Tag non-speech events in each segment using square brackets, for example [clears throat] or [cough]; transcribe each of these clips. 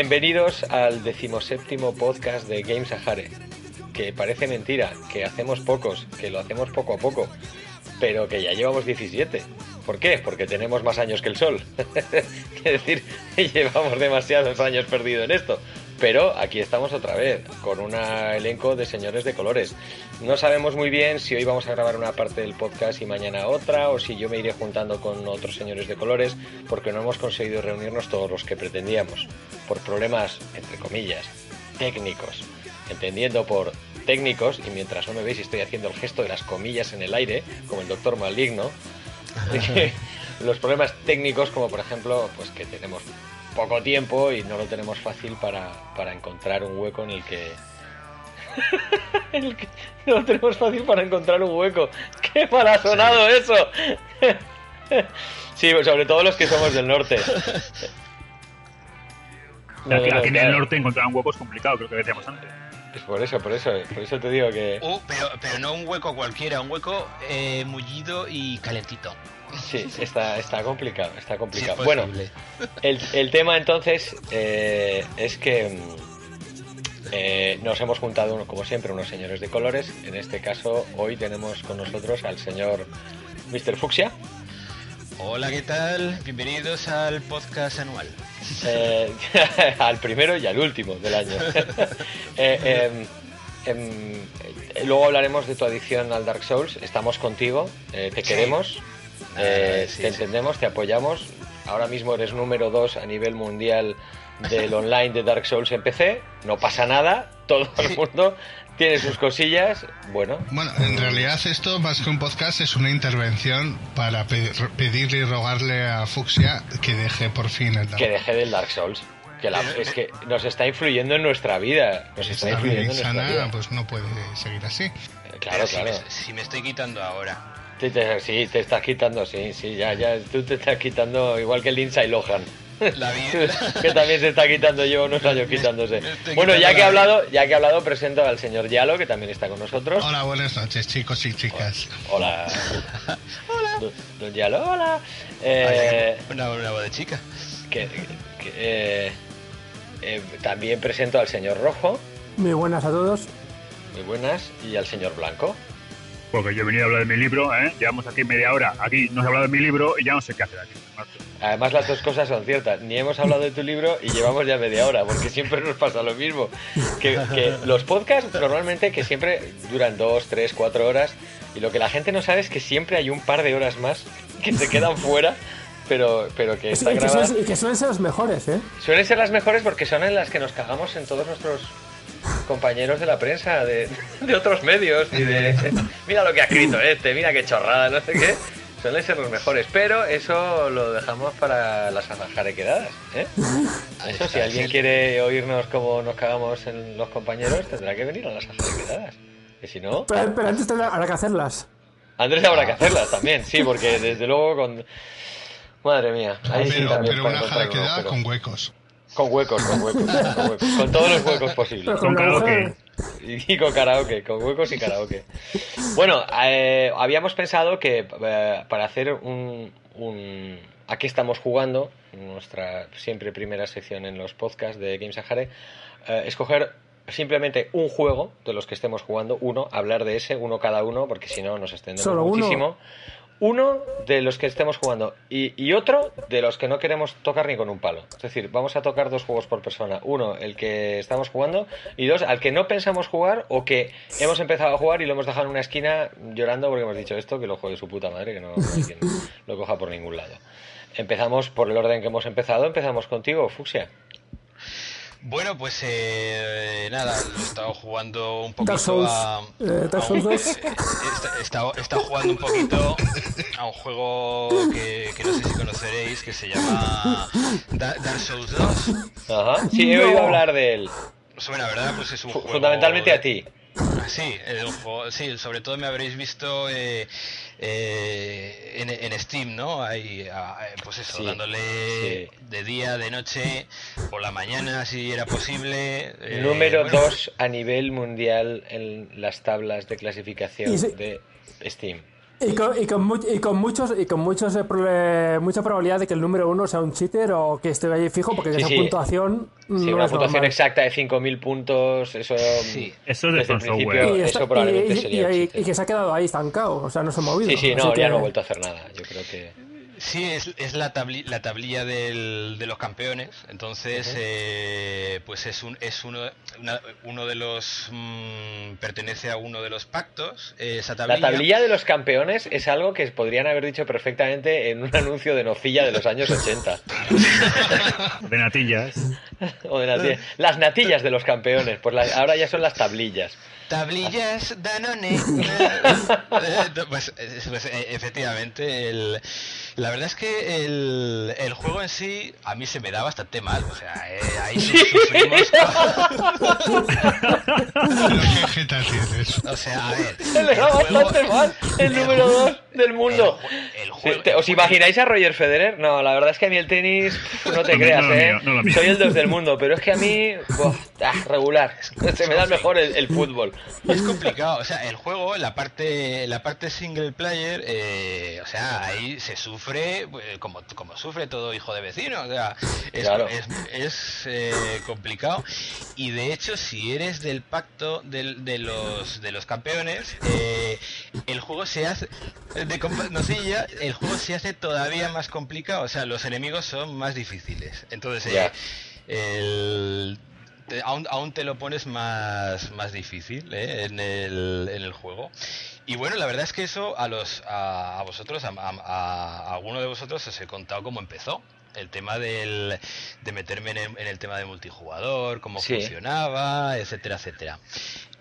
Bienvenidos al decimoséptimo podcast de Games Sahare. Que parece mentira, que hacemos pocos, que lo hacemos poco a poco, pero que ya llevamos 17. ¿Por qué? Porque tenemos más años que el sol. [laughs] es decir, [laughs] llevamos demasiados años perdidos en esto. Pero aquí estamos otra vez, con un elenco de señores de colores. No sabemos muy bien si hoy vamos a grabar una parte del podcast y mañana otra, o si yo me iré juntando con otros señores de colores, porque no hemos conseguido reunirnos todos los que pretendíamos, por problemas, entre comillas, técnicos. Entendiendo por técnicos, y mientras no me veis estoy haciendo el gesto de las comillas en el aire, como el doctor maligno, [laughs] los problemas técnicos, como por ejemplo, pues que tenemos poco tiempo y no lo tenemos fácil para, para encontrar un hueco en el que [laughs] no lo tenemos fácil para encontrar un hueco. [laughs] ¡Qué mal ha sonado eso! [laughs] sí, sobre todo los que somos del norte. aquí, en el norte encontrar un hueco es complicado, creo que decíamos antes. Es por eso, por eso, por eso te digo que. Uh, pero, pero no un hueco cualquiera, un hueco eh, mullido y calentito. Sí, está, está complicado, está complicado. bueno, el, el, tema entonces eh, es que mm, eh, nos hemos juntado, como siempre, unos señores de colores. En este caso, hoy tenemos con nosotros al señor Mr. Fuxia. Hola, ¿qué tal? Bienvenidos al podcast anual. Eh, [laughs] al primero y al último del año. [laughs] Em, em, luego hablaremos de tu adicción al Dark Souls. Estamos contigo, te queremos. Eh, te entendemos, te apoyamos. Ahora mismo eres número 2 a nivel mundial del [laughs] online de Dark Souls en PC. No pasa nada, todo el mundo tiene sus cosillas. Bueno. Bueno, en realidad esto más que un podcast es una intervención para pedirle y rogarle a Fuxia que deje por fin el Dark Que deje del Dark Souls. Que es que nos está influyendo en nuestra vida. Nos está, influyendo en nuestra vida. pues no puede seguir así. Claro, claro. si me estoy quitando ahora Sí, te, estás quitando, sí, sí, ya, ya, tú te estás quitando igual que Lindsay Lohan. La vida. [laughs] que también se está quitando, lleva unos años quitándose. Bueno, ya que he hablado, ya que he hablado, presento al señor Yalo, que también está con nosotros. Hola, buenas noches, chicos y chicas. Hola. [laughs] hola. Don, Yalo, hola. Eh, una, una, voz de chica. Que, eh, eh, también presento al señor Rojo. Muy buenas a todos. Muy buenas. Y al señor Blanco. Porque yo he venido a hablar de mi libro, ¿eh? llevamos aquí media hora, aquí nos ha hablado de mi libro y ya no sé qué hacer aquí. Además las dos cosas son ciertas, ni hemos hablado de tu libro y llevamos ya media hora, porque siempre nos pasa lo mismo. Que, los podcasts normalmente que siempre duran dos, tres, cuatro horas y lo que la gente no sabe es que siempre hay un par de horas más que se quedan fuera pero, pero que está y que suelen ser las mejores, ¿eh? Suelen ser las mejores porque son en las que nos cagamos en todos nuestros compañeros de la prensa, de, otros medios, y de mira lo que ha escrito este, mira qué chorrada, no sé qué. Suelen ser los mejores, pero eso lo dejamos para las jarequedadas. ¿eh? Eso, si alguien quiere oírnos como nos cagamos en los compañeros, tendrá que venir a las jarequedadas. Y si no. Pero, antes habrá que hacerlas. Antes habrá que hacerlas también, sí, porque desde luego con. Madre mía. Ahí pero, sí pero una jarequedada con huecos. Con huecos, con huecos, con todos los huecos posibles. Con karaoke. Y con karaoke, con huecos y karaoke. Bueno, eh, habíamos pensado que eh, para hacer un, un, Aquí estamos jugando, nuestra siempre primera sección en los podcasts de Games Sahare, eh, escoger simplemente un juego de los que estemos jugando, uno, hablar de ese, uno cada uno, porque si no nos extendemos muchísimo uno de los que estemos jugando y, otro de los que no queremos tocar ni con un palo. Es decir, vamos a tocar dos juegos por persona. Uno, el que estamos jugando, y dos, al que no pensamos jugar o que hemos empezado a jugar y lo hemos dejado en una esquina llorando porque hemos dicho esto, que lo juegue su puta madre, que no, [laughs] lo coja por ningún lado. Empezamos por el orden que hemos empezado, empezamos contigo, Fuxia. Bueno, pues eh, nada, he estado jugando un poquito Dark Souls, a, eh, Dark Souls 2. [laughs] He, estado, jugando un poquito a un juego que, no sé si conoceréis, que se llama Dark Souls 2. Ajá, sí, he oído hablar de él. Bueno, la verdad, pues es un juego... Fundamentalmente a ti. Sí, sí, sobre todo me habréis visto eh, eh, en, Steam, ¿no? Ahí, pues eso, dándole de día, de noche, por la mañana, si era posible. Eh, Número 2 a nivel mundial en las tablas de clasificación de Steam. Y con, y con, y con muchos y con muchos eh, mucha probabilidad de que el número uno sea un cheater o que esté ahí fijo porque esa puntuación sí, una puntuación exacta de 5.000 puntos eso sí. eso es de software. y, eso probablemente sería y, que se ha quedado ahí estancado o sea no se ha movido. Sí sí no ya no ha vuelto a hacer nada yo creo que Sí, es, es la, la tablilla del, de los campeones. Entonces, eh, pues es, un, es uno, uno de los. Mm, pertenece a uno de los pactos. esa tablilla. La tablilla de los campeones es algo que podrían haber dicho perfectamente en un [laughs] anuncio de nocilla de los años 80. de natillas. o de natillas. Las natillas de los campeones. Pues ahora ya son las tablillas. Tablillas Danone. [laughs] pues, pues, efectivamente, el, la verdad es que el, el, juego en sí a mí se me da bastante mal. O sea, eh, ahí [laughs] sufrimos. [laughs] o sea, a ver. Se le da bastante mal el número 2 del mundo. ¿Os imagináis a Roger Federer? No, la verdad es que a mí el tenis, no te [laughs] creas, ¿eh? Soy el 2 del mundo, pero es que a mí, ah, regular. Se me da mejor el, fútbol. Es complicado, o sea, el juego, la parte, la parte single player, eh, o sea, ahí se sufre eh, como, como sufre todo hijo de vecino, o sea, es, es, eh, complicado. Y de hecho, si eres del pacto de, de los, de los campeones, el juego se hace de nosilla, el juego se hace todavía más complicado, o sea, los enemigos son más difíciles. Entonces, eh, aún, te lo pones más, más difícil ¿eh? en, el, en el juego. Y bueno, la verdad es que eso a los a, vosotros, a, a, alguno de vosotros os he contado cómo empezó el tema del, de meterme en el, tema de multijugador, cómo funcionaba, etcétera, etcétera.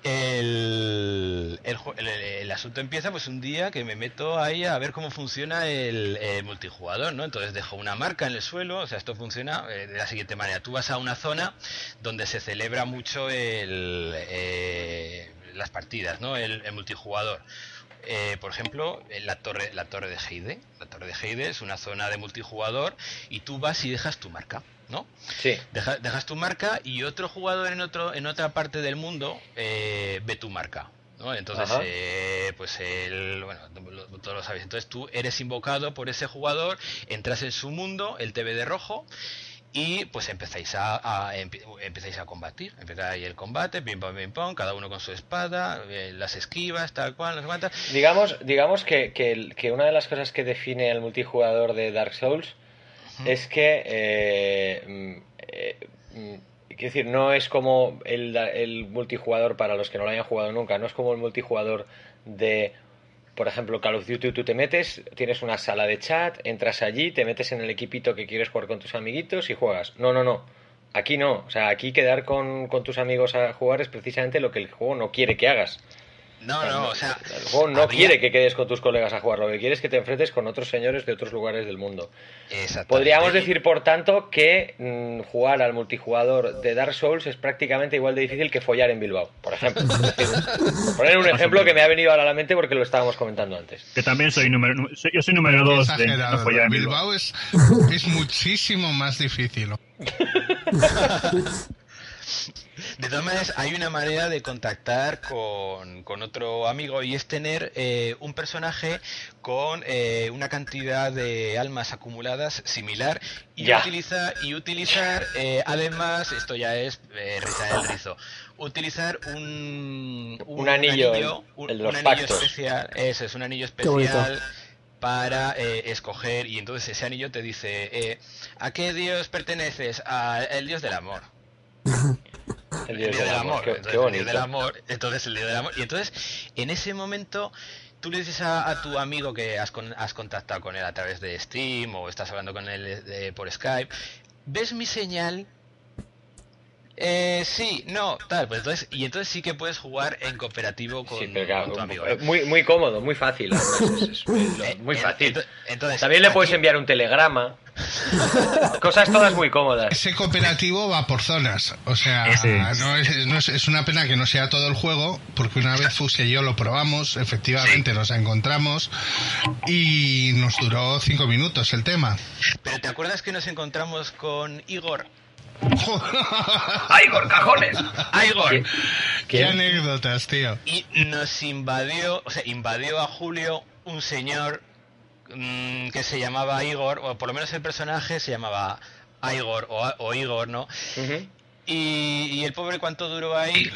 El, el, asunto empieza pues un día que me meto ahí a ver cómo funciona el, multijugador, ¿no? Entonces dejo una marca en el suelo, o sea, esto funciona eh, de la siguiente manera. Tú vas a una zona donde se celebra mucho el, eh, las partidas, ¿no? El, multijugador. Eh, por ejemplo, la torre, la torre de Heide. La torre de Heide es una zona de multijugador y tú vas y dejas tu marca. ¿No? Sí. dejas tu marca y otro jugador en otro en otra parte del mundo eh, ve tu marca. ¿no? Entonces, eh, pues el, bueno, todos lo sabéis. Entonces tú eres invocado por ese jugador, entras en su mundo, él te ve de rojo y pues empezáis a, empezáis a combatir. Empieza ahí el combate, pim pam pim pam, cada uno con su espada, eh, las esquivas, tal cual, las cuantas. Digamos, digamos que, que, que, una de las cosas que define al multijugador de Dark Souls es que, eh, mm, eh, quiero decir, no es como el, el, multijugador para los que no lo hayan jugado nunca, no es como el multijugador de, por ejemplo, Call of Duty, tú te metes, tienes una sala de chat, entras allí, te metes en el equipito que quieres jugar con tus amiguitos y juegas. No, no, no. Aquí no. O sea, aquí quedar con, con tus amigos a jugar es precisamente lo que el juego no quiere que hagas. No, no, o sea. El juego no quiere que quedes con tus colegas a jugar, lo que quiere es que te enfrentes con otros señores de otros lugares del mundo. Podríamos decir, por tanto, que mm, jugar al multijugador de Dark Souls es prácticamente igual de difícil que follar en Bilbao, por ejemplo. [laughs] Poner un ejemplo que me ha venido ahora a la mente porque lo estábamos comentando antes. Que también soy número. Yo soy número dos de follar en Bilbao. Bilbao es, es muchísimo más difícil. [laughs] De todas maneras, hay una manera de contactar con, otro amigo y es tener eh, un personaje con eh, una cantidad de almas acumuladas similar y, utilizar y utilizar eh, además, esto ya es rizar el rizo, utilizar un, un, anillo, un, anillo especial, eso es un anillo especial para escoger y entonces ese anillo te dice ¿a qué dios perteneces? al dios del amor [laughs] el día, del amor. el del amor. Entonces, el día del amor. Y entonces, en ese momento, tú le dices a, tu amigo que has, has, contactado con él a través de Steam o estás hablando con él por Skype, ¿ves mi señal? Eh, sí, no, tal, pues entonces, y entonces sí que puedes jugar en cooperativo con, tu amigo. Muy, muy cómodo, muy fácil. muy fácil. Entonces, También le puedes enviar un telegrama. [laughs] Cosas todas muy cómodas. Ese cooperativo va por zonas. O sea, no, es, es, una pena que no sea todo el juego, porque una vez Fusia y yo lo probamos, efectivamente nos encontramos y nos duró cinco minutos el tema. Pero ¿te acuerdas que nos encontramos con Igor? [laughs] ¡Aigor, cajones! ¡Aigor! ¿Qué, anécdotas, tío. Y nos invadió, o sea, invadió a Julio un señor mm, que se llamaba Igor, o por lo menos el personaje se llamaba Igor o, Igor, ¿no? y, y, el pobre cuánto duró ahí.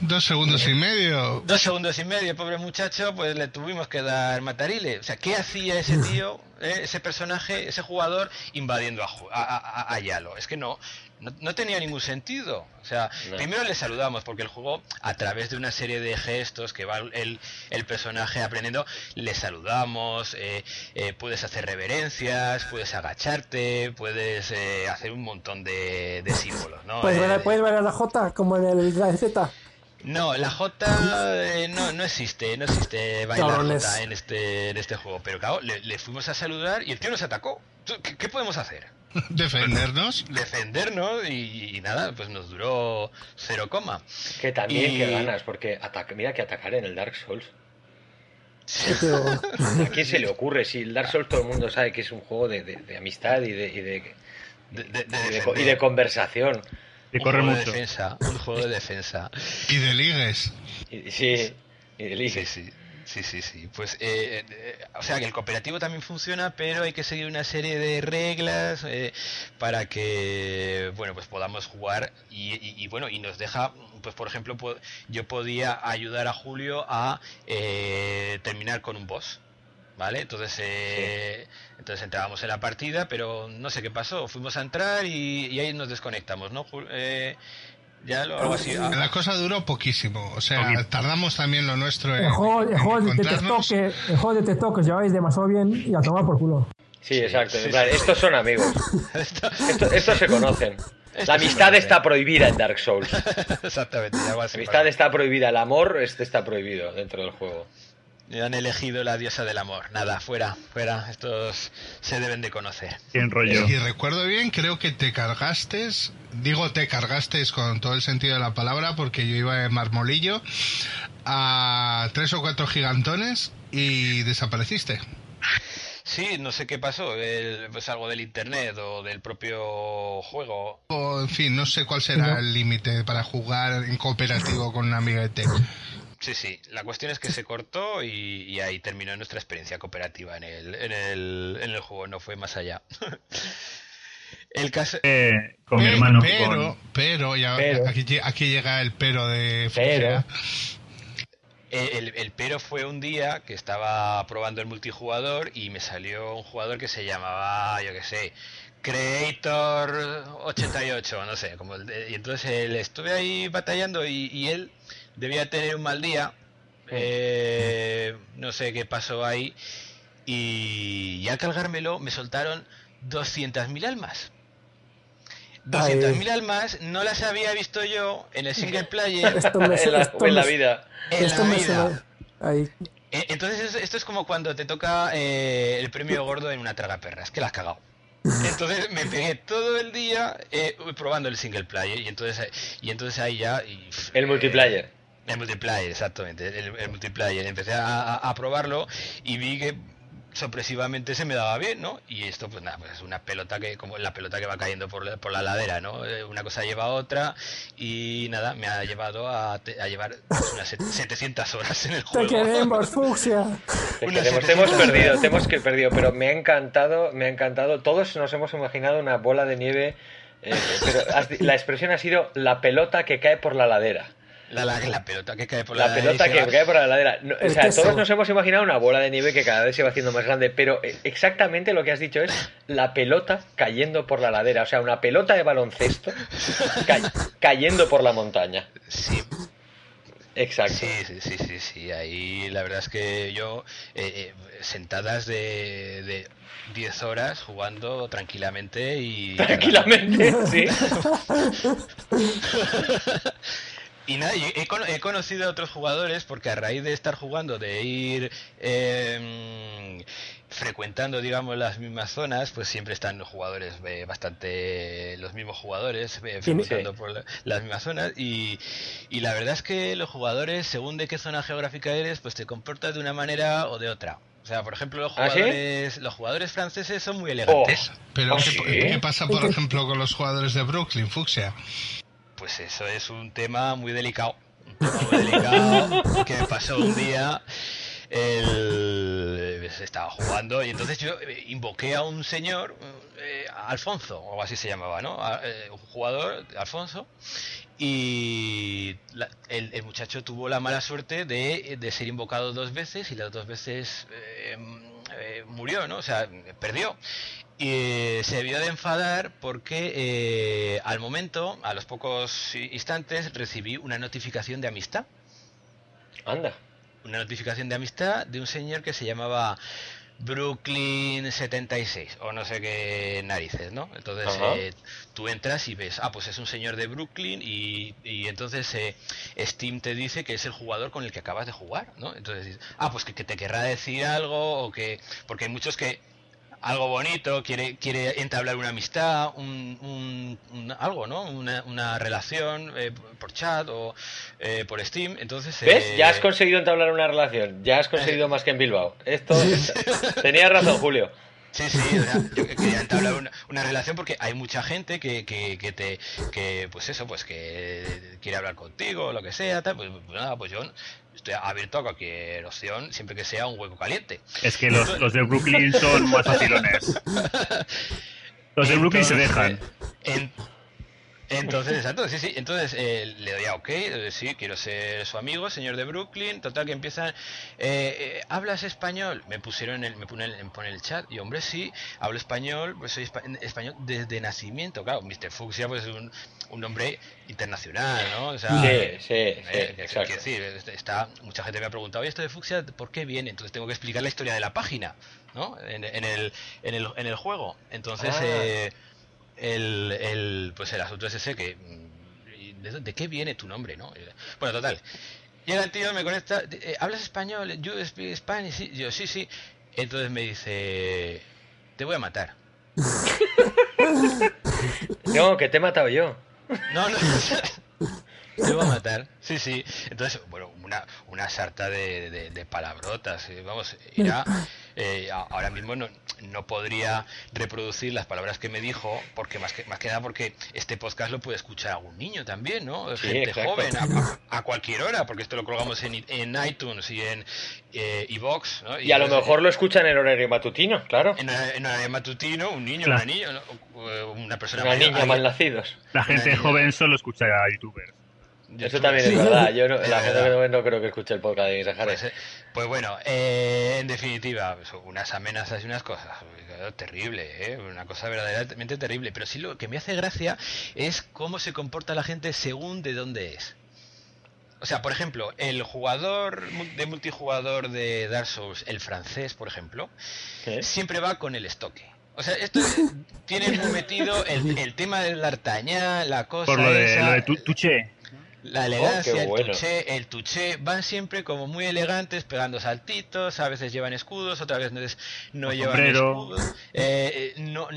Dos segundos y medio. Dos segundos y medio, pobre muchacho, pues le tuvimos que dar matarile. O sea, ¿qué hacía ese tío, eh, ese personaje, ese jugador invadiendo a, a, Yalo? Es que no, no, tenía ningún sentido. O sea, primero le saludamos porque el juego, a través de una serie de gestos que va el, el personaje aprendiendo, le saludamos, eh, eh, puedes hacer reverencias, puedes agacharte, puedes hacer un montón de, símbolos. ¿no? ¿Puedes, ver, ¿Puedes ver a la J como en el Z? No, la J eh, no, no existe, no existe bailar J en este, en este juego. Pero claro, le, fuimos a saludar y el tío nos atacó. ¿Qué, podemos hacer? [laughs] Defendernos. Defendernos y, nada, pues nos duró cero coma. Que también que ganas, porque mira que atacar en el Dark Souls. [laughs] ¿A [laughs] quién se le ocurre? Si el Dark Souls todo el mundo sabe que es un juego de, amistad y de, y de, y de conversación un corre juego De defensa, un juego de defensa. Y de ligues. Sí, y de ligues. Sí, sí. Sí, sí, Pues, eh, eh, o sea, que el cooperativo también funciona, pero hay que seguir una serie de reglas eh, para que, bueno, pues podamos jugar y, bueno, y nos deja, pues, por ejemplo, yo podía ayudar a Julio a terminar con un boss. ¿Vale? Entonces, eh, entonces entrábamos en la partida, pero no sé qué pasó. Fuimos a entrar y, ahí nos desconectamos, ¿no? Eh, ya lo, algo así. Ah. La cosa duró poquísimo. O sea, tardamos también lo nuestro en. El juego, el juego detectó que, el juego detectó que os lleváis demasiado bien y a tomar por culo. Sí, exacto. estos son amigos. [laughs] estos, se conocen. La amistad está prohibida en Dark Souls. [laughs] Exactamente. La amistad está prohibida, el amor este está prohibido dentro del juego han elegido la diosa del amor. Nada, fuera, fuera. Estos se deben de conocer. Bien rollo. Y recuerdo bien, creo que te cargaste, digo te cargaste con todo el sentido de la palabra, porque yo iba en marmolillo a tres o cuatro gigantones y desapareciste. Sí, no sé qué pasó, pues algo del internet o del propio juego. O, en fin, no sé cuál será el límite para jugar en cooperativo con un amiguete. Sí, sí. La cuestión es que se cortó y, ahí terminó nuestra experiencia cooperativa en el, en el, en el juego. No fue más allá. [laughs] el caso. Eh, con mi hermano. Pero, pero, ya, Aquí, aquí, llega el pero de. Pero. El, el, pero fue un día que estaba probando el multijugador y me salió un jugador que se llamaba, yo qué sé, Creator 88, no sé, como y entonces él estuve ahí batallando y, y él debía tener un mal día. Eh, no sé qué pasó ahí. Y, al cargármelo me soltaron 200.000 almas. 200.000 almas no las había visto yo en el single [laughs] player en, la, vida. En la vida. E, entonces esto es como cuando te toca eh, el premio gordo en una traga perras, que la has cagado. [laughs] Entonces me pegué todo el día eh, probando el single player y entonces y entonces ahí ya el multiplayer el multiplayer, exactamente, el, multiplayer. Empecé a, probarlo y vi que sorpresivamente se me daba bien, ¿no? Y esto, pues nada, pues es una pelota que, como la pelota que va cayendo por, la ladera, ¿no? Eh, una cosa lleva a otra y nada, me ha llevado a, a llevar unas 700 [laughs] horas en el juego. Te queremos, [laughs] fucsia. Te, hemos perdido, te hemos que perdido, pero me ha encantado, me ha encantado. Todos nos hemos imaginado una bola de nieve, eh, pero la expresión ha sido la pelota que cae por la ladera. La, pelota que cae por la, la pelota que cae por la ladera. o sea, todos nos hemos imaginado una bola de nieve que cada vez se va haciendo más grande, pero eh, exactamente lo que has dicho es la pelota cayendo por la ladera. O sea, una pelota de baloncesto [laughs] cayendo por la montaña. Sí. Exacto. Sí, sí, sí, sí, sí. Ahí la verdad es que yo, eh, eh, sentadas de, de 10 horas jugando tranquilamente y... Tranquilamente, sí. [laughs] Y nada, he, conocido a otros jugadores porque a raíz de estar jugando, de ir em, frecuentando, digamos, las mismas zonas, pues siempre están los jugadores eh, bastante, los mismos jugadores eh, frecuentando por las mismas zonas y, y la verdad es que los jugadores, según de qué zona geográfica eres, pues te comportas de una manera o de otra. O sea, por ejemplo, los ¿Ah, jugadores, los jugadores franceses son muy elegantes. Oh, pero ¿qué, ¿Oh, ¿qué, pasa, por ejemplo, con los jugadores de Brooklyn, Fuxia? Pues eso es un tema muy delicado. Un tema muy delicado [laughs] que me pasó un día. el, estaba jugando y entonces yo invoqué a un señor, Alfonso, o así se llamaba, ¿no? un jugador, Alfonso, y el, muchacho tuvo la mala suerte de, de, ser invocado dos veces y las dos veces murió, ¿no? O sea, perdió. Y se debió de enfadar porque eh, al momento, a los pocos instantes, recibí una notificación de amistad. Anda. Una notificación de amistad de un señor que se llamaba Brooklyn 76 o no sé qué narices, ¿no? Entonces eh, tú entras y ves, ah, pues es un señor de Brooklyn y, y entonces eh, Steam te dice que es el jugador con el que acabas de jugar, ¿no? Entonces, ah, pues que, que te querrá decir algo o que... Porque hay muchos que algo bonito, quiere, quiere entablar una amistad, un, algo, ¿no? Una, una relación eh, por chat o eh, por Steam. Entonces, ¿Ves? Ya has eh, conseguido entablar una relación. Ya has conseguido más que en Bilbao. Esto. [laughs] Tenías razón, Julio. Sí, sí, yo quería entablar una, una, relación porque hay mucha gente que, que, que, te, que, pues eso, pues que quiere hablar contigo, lo que sea, tal, pues, pues nada, pues yo estoy abierto a cualquier opción, siempre que sea un hueco caliente. Es que los, los de Brooklyn son más facilones. [laughs] Los de Brooklyn se dejan. En, entonces, exacto, sí, sí. Entonces eh, le doy a OK, sí, quiero ser su amigo, señor de Brooklyn. Total, que empiezan. Eh, eh, ¿Hablas español? Me pusieron en el, me pone, en el chat. Y hombre, sí, hablo español, pues soy español desde nacimiento. Claro, Mr. Fuchsia, pues es un, un nombre internacional, ¿no? O sea, sí, sí, exacto. decir, está, mucha gente me ha preguntado, ¿y esto de Fuchsia por qué viene? Entonces tengo que explicar la historia de la página, ¿no? En, el, en, el, en el juego. Entonces. Ah el, el, pues el asunto es ese que... ¿de, ¿De, qué viene tu nombre, no? Bueno, total. Llega el tío, me conecta, eh, ¿hablas español? ¿You speak Spanish? Sí. Yo, sí, sí. Entonces me dice, te voy a matar. [laughs] no, que te he matado yo. No, no. [laughs] Te voy a matar. Sí, sí. Entonces, bueno, una, una sarta de, de, palabrotas. Eh, vamos, irá. Eh, ahora mismo no, no podría reproducir las palabras que me dijo, porque más que, más que nada porque este podcast lo puede escuchar algún niño también, ¿no? Gente joven, [laughs] a, cualquier hora, porque esto lo colgamos en, en iTunes y en eh, iVox, ¿no? Y, a lo mejor lo escuchan en horario matutino, claro. En, horario matutino, un niño, una niña, una persona una niña mal nacidos. La gente joven solo escucha a youtubers. Eso también es verdad. Yo no, la [laughs] gente no creo que escuche el podcast de pues, eh, pues, bueno, eh, en definitiva, pues, unas amenazas y unas cosas. Terrible, ¿eh? una cosa verdaderamente terrible. Pero sí lo que me hace gracia es cómo se comporta la gente según de dónde es. O sea, por ejemplo, el jugador de multijugador de Dark Souls, el francés, por ejemplo, siempre va con el estoque. O sea, esto tiene metido el, tema del artañán, la cosa. Por lo de, lo de tuche. La oh, elegancia, el, tuché, el tuché, van siempre como muy elegantes, pegando saltitos, a veces llevan escudos, otras veces no llevan escudos, eh, eh, no,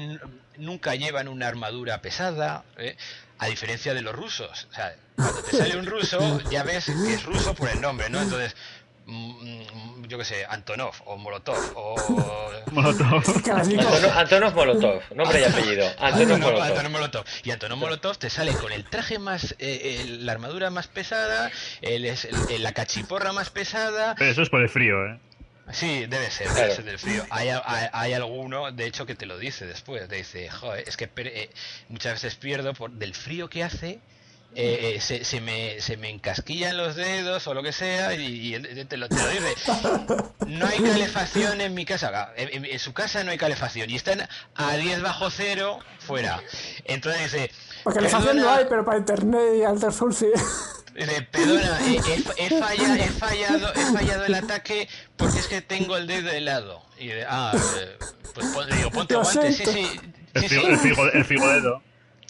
nunca llevan una armadura pesada, eh, a diferencia de los rusos. O sea, cuando te sale un ruso, ya ves que es ruso por el nombre, ¿no? Entonces, yo qué sé, Antonov o Molotov o... [laughs] Molotov. Antonov, Molotov, nombre y apellido. [laughs] Antonov, Molotov. Y Antonov Molotov te sale con el traje más, eh, la armadura más pesada, el, la cachiporra más pesada. Pero eso es por el frío, ¿eh? Sí, debe ser, debe ser del frío. Hay, hay, alguno, de hecho, que te lo dice después. Te dice, joder, es que eh, muchas veces pierdo por del frío que hace eh, eh, se, se, me, se me encasquillan los dedos o lo que sea y, te, lo, te, lo, dice. No hay calefacción en mi casa. En, su casa no hay calefacción y están a 10 bajo cero fuera. Entonces dice... Porque calefacción no hay, pero para internet y Alter Soul sí. Dice, perdona, he, fallado, he, fallado, he fallado el ataque porque es que tengo el dedo helado. Y de, ah, eh, pues digo, ponte guantes, sí, sí. El, figo, el, figo, el figo dedo.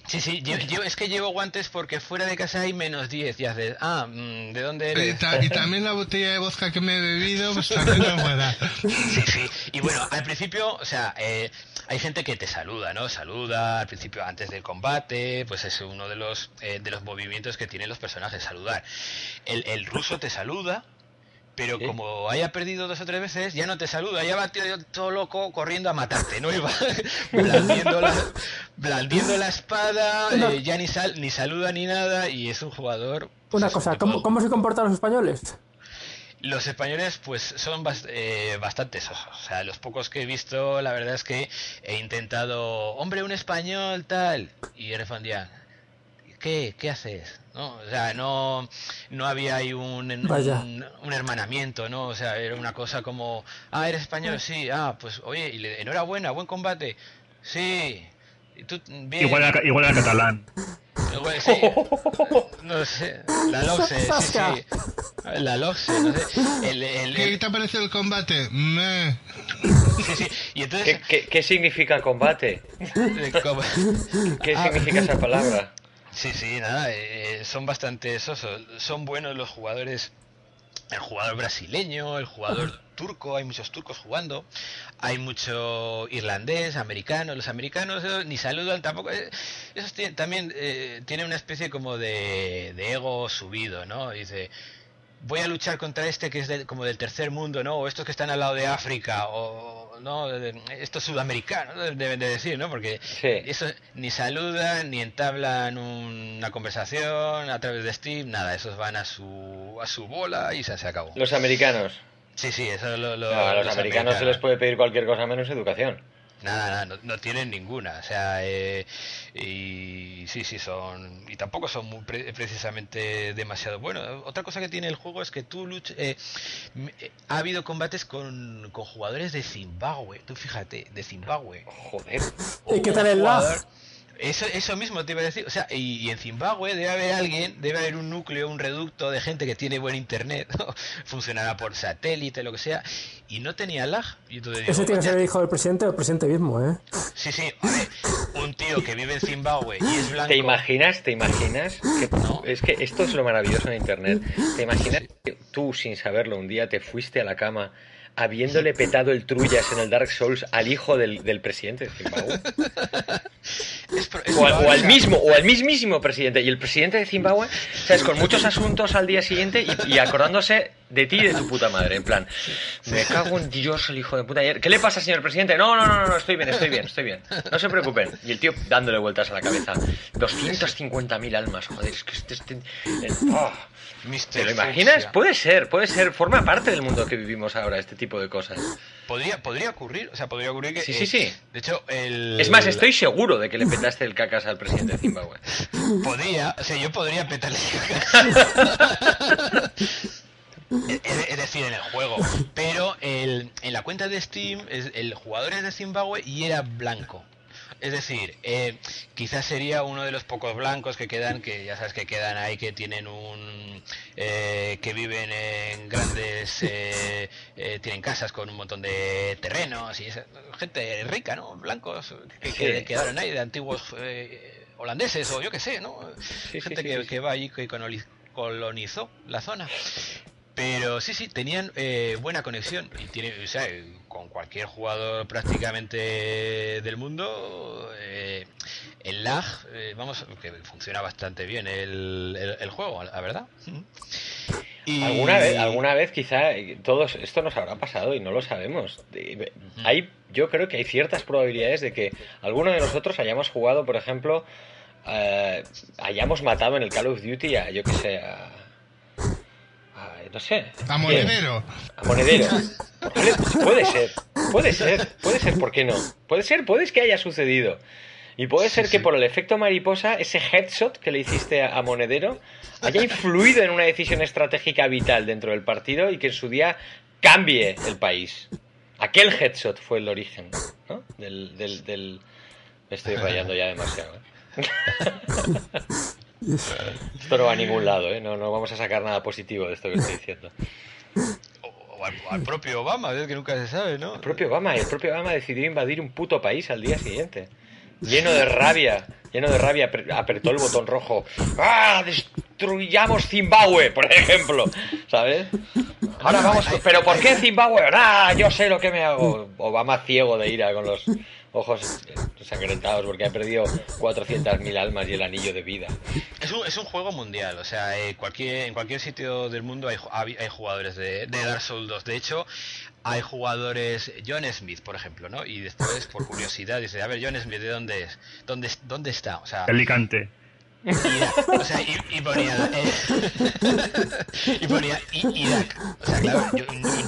Sí, sí, yo, es que llevo guantes porque fuera de casa hay menos 10 y haces, ah, mm, ¿de dónde eres? Y, también la botella de vodka que me he bebido, pues también es buena. Sí, sí, y bueno, al principio, o sea, eh, hay gente que te saluda, ¿no? Saluda al principio, antes del combate, pues es uno de los, eh, de los movimientos que tienen los personajes, saludar. El, el ruso te saluda, pero como haya perdido dos o tres veces, ya no te saluda, ya va todo loco corriendo a matarte, ¿no? Va [laughs] blandiendo, la, blandiendo la espada, eh, ya ni, sal, ni saluda ni nada, y es un jugador... Pues Una cosa, ¿cómo, ¿cómo se comportan los españoles? Los españoles, pues, son eh, bastante sosos. O sea, los pocos que he visto, la verdad es que he intentado, hombre, un español, tal. Y respondían, ¿qué? ¿Qué haces? ¿No? O sea, no, no había ahí un, un, hermanamiento, ¿no? O sea, era una cosa como, ah, eres español, sí, ah, pues, oye, enhorabuena, buen combate. Sí, Igual, a, igual a catalán. sí. No sé. La LOXE, sí, sí. La LOXE, no sé. El, el, ¿Qué te parece el combate? Me... Sí, sí. Y entonces... ¿Qué, qué, significa combate? ¿Qué significa esa palabra? Sí, sí, nada. Eh, son bastante sosos. Son buenos los jugadores el jugador brasileño, el jugador turco, hay muchos turcos jugando, hay mucho irlandés, americano, los americanos eh, ni saludan tampoco, eh, esos también eh, tienen una especie como de, de, ego subido, ¿no? Dice, voy a luchar contra este que es como del tercer mundo, ¿no? O estos que están al lado de África, o no, estos sudamericanos deben de decir, ¿no? Porque eso ni saludan, ni entablan una conversación a través de Steam, nada, esos van a su a su bola y se, se acabó. Los americanos. Sí, sí, eso lo, lo a los, americanos se les puede pedir cualquier cosa menos educación. Nada, nada, no, tienen ninguna. O sea, eh, y sí, sí, son. Y tampoco son muy precisamente demasiado buenos. Otra cosa que tiene el juego es que tú luchas. Eh, eh, ha habido combates con, con, jugadores de Zimbabue. Tú fíjate, de Zimbabue. Joder. ¿Y qué tal el lag? Eso, eso mismo te iba a decir. O sea, y, en Zimbabue debe haber alguien, debe haber un núcleo, un reducto de gente que tiene buen internet, [laughs] funcionará por satélite, lo que sea, y no tenía lag. Y Ese tiene que ser el hijo del presidente o el presidente mismo, ¿eh? Sí, sí. A ver, un tío que vive en Zimbabue y es blanco. ¿Te imaginas? ¿Te imaginas? Que, no. Es que esto es lo maravilloso de internet. ¿Te imaginas que tú, sin saberlo, un día te fuiste a la cama habiéndole petado el trullas en el Dark Souls al hijo del, del presidente de Zimbabue. [laughs] o, al mismo, o al mismísimo presidente. Y el presidente de Zimbabue, ¿sabes? Con muchos asuntos al día siguiente y, acordándose de ti y de tu puta madre. En plan, me cago en Dios el hijo de puta. ¿Qué le pasa, señor presidente? No, no, no, no, estoy bien, estoy bien, estoy bien. No se preocupen. Y el tío dándole vueltas a la cabeza. 250.000 almas, joder, es que este... este oh. ¿Te lo imaginas? Puede ser, puede ser. Forma parte del mundo que vivimos ahora, este tipo de cosas. Podría, podría ocurrir, o sea, podría ocurrir que. Sí, sí, sí. Eh, de hecho, el. Es más, estoy seguro de que le petaste el cacas al presidente de Zimbabue. Podría, o sea, yo podría petarle cacas. [laughs] es decir, en el juego. [laughs] Pero el, en la cuenta de Steam, el jugador es de Zimbabue y era blanco. Es decir, eh, quizás sería uno de los pocos blancos que quedan, que ya sabes que quedan ahí, que tienen un. Eh, que viven en grandes. Eh, tienen casas con un montón de terrenos y gente rica, ¿no? Blancos que, quedaron ahí de antiguos holandeses o yo qué sé, ¿no? gente que, que, va allí que colonizó la zona. Pero sí, sí, tenían eh, buena conexión. Y tiene, o sea, con cualquier jugador prácticamente del mundo, eh, el lag, eh, vamos, que funciona bastante bien el, el, juego, la verdad. Y... ¿Alguna vez, alguna vez quizá todos esto nos habrá pasado y no lo sabemos. Hay, yo creo que hay ciertas probabilidades de que alguno de nosotros hayamos jugado, por ejemplo, hayamos matado en el Call of Duty a, yo que sé, a no sé. A monedero. A monedero. puede ser, puede [laughs] ser, puede ser, ¿por qué no? Puede ser, puede que haya sucedido. Y puede ser que por el efecto mariposa, ese headshot que le hiciste a, Monedero haya influido en una decisión estratégica vital dentro del partido y que en su día cambie el país. Aquel headshot fue el origen, ¿no? Del, del, del... Me estoy rayando ya demasiado. ¿eh? [laughs] Esto no va a ningún lado, ¿eh? No, no vamos a sacar nada positivo de esto que estoy diciendo. O, al, propio Obama, es que nunca se sabe, ¿no? El propio Obama, el propio Obama decidió invadir un puto país al día siguiente. Lleno de rabia, lleno de rabia, apretó el botón rojo. ¡Ah! Destruyamos Zimbabue, por ejemplo. ¿Sabes? Ahora vamos. ¿Pero por qué Zimbabue? ¡Ah! Yo sé lo que me hago. Obama ciego de ira con los ojos ensangrentados porque ha perdido 400.000 almas y el anillo de vida. Es un, es un juego mundial, o sea, eh, cualquier, en cualquier sitio del mundo hay, hay jugadores de, de, Dark Souls 2. De hecho, hay jugadores, John Smith, por ejemplo, ¿no? Y después, por curiosidad, dice, a ver, John Smith, ¿de dónde es? ¿Dónde, dónde está? O sea, Alicante. Irak. O sea, y, ponía. Eh, [laughs] y ponía Irak. O sea, claro,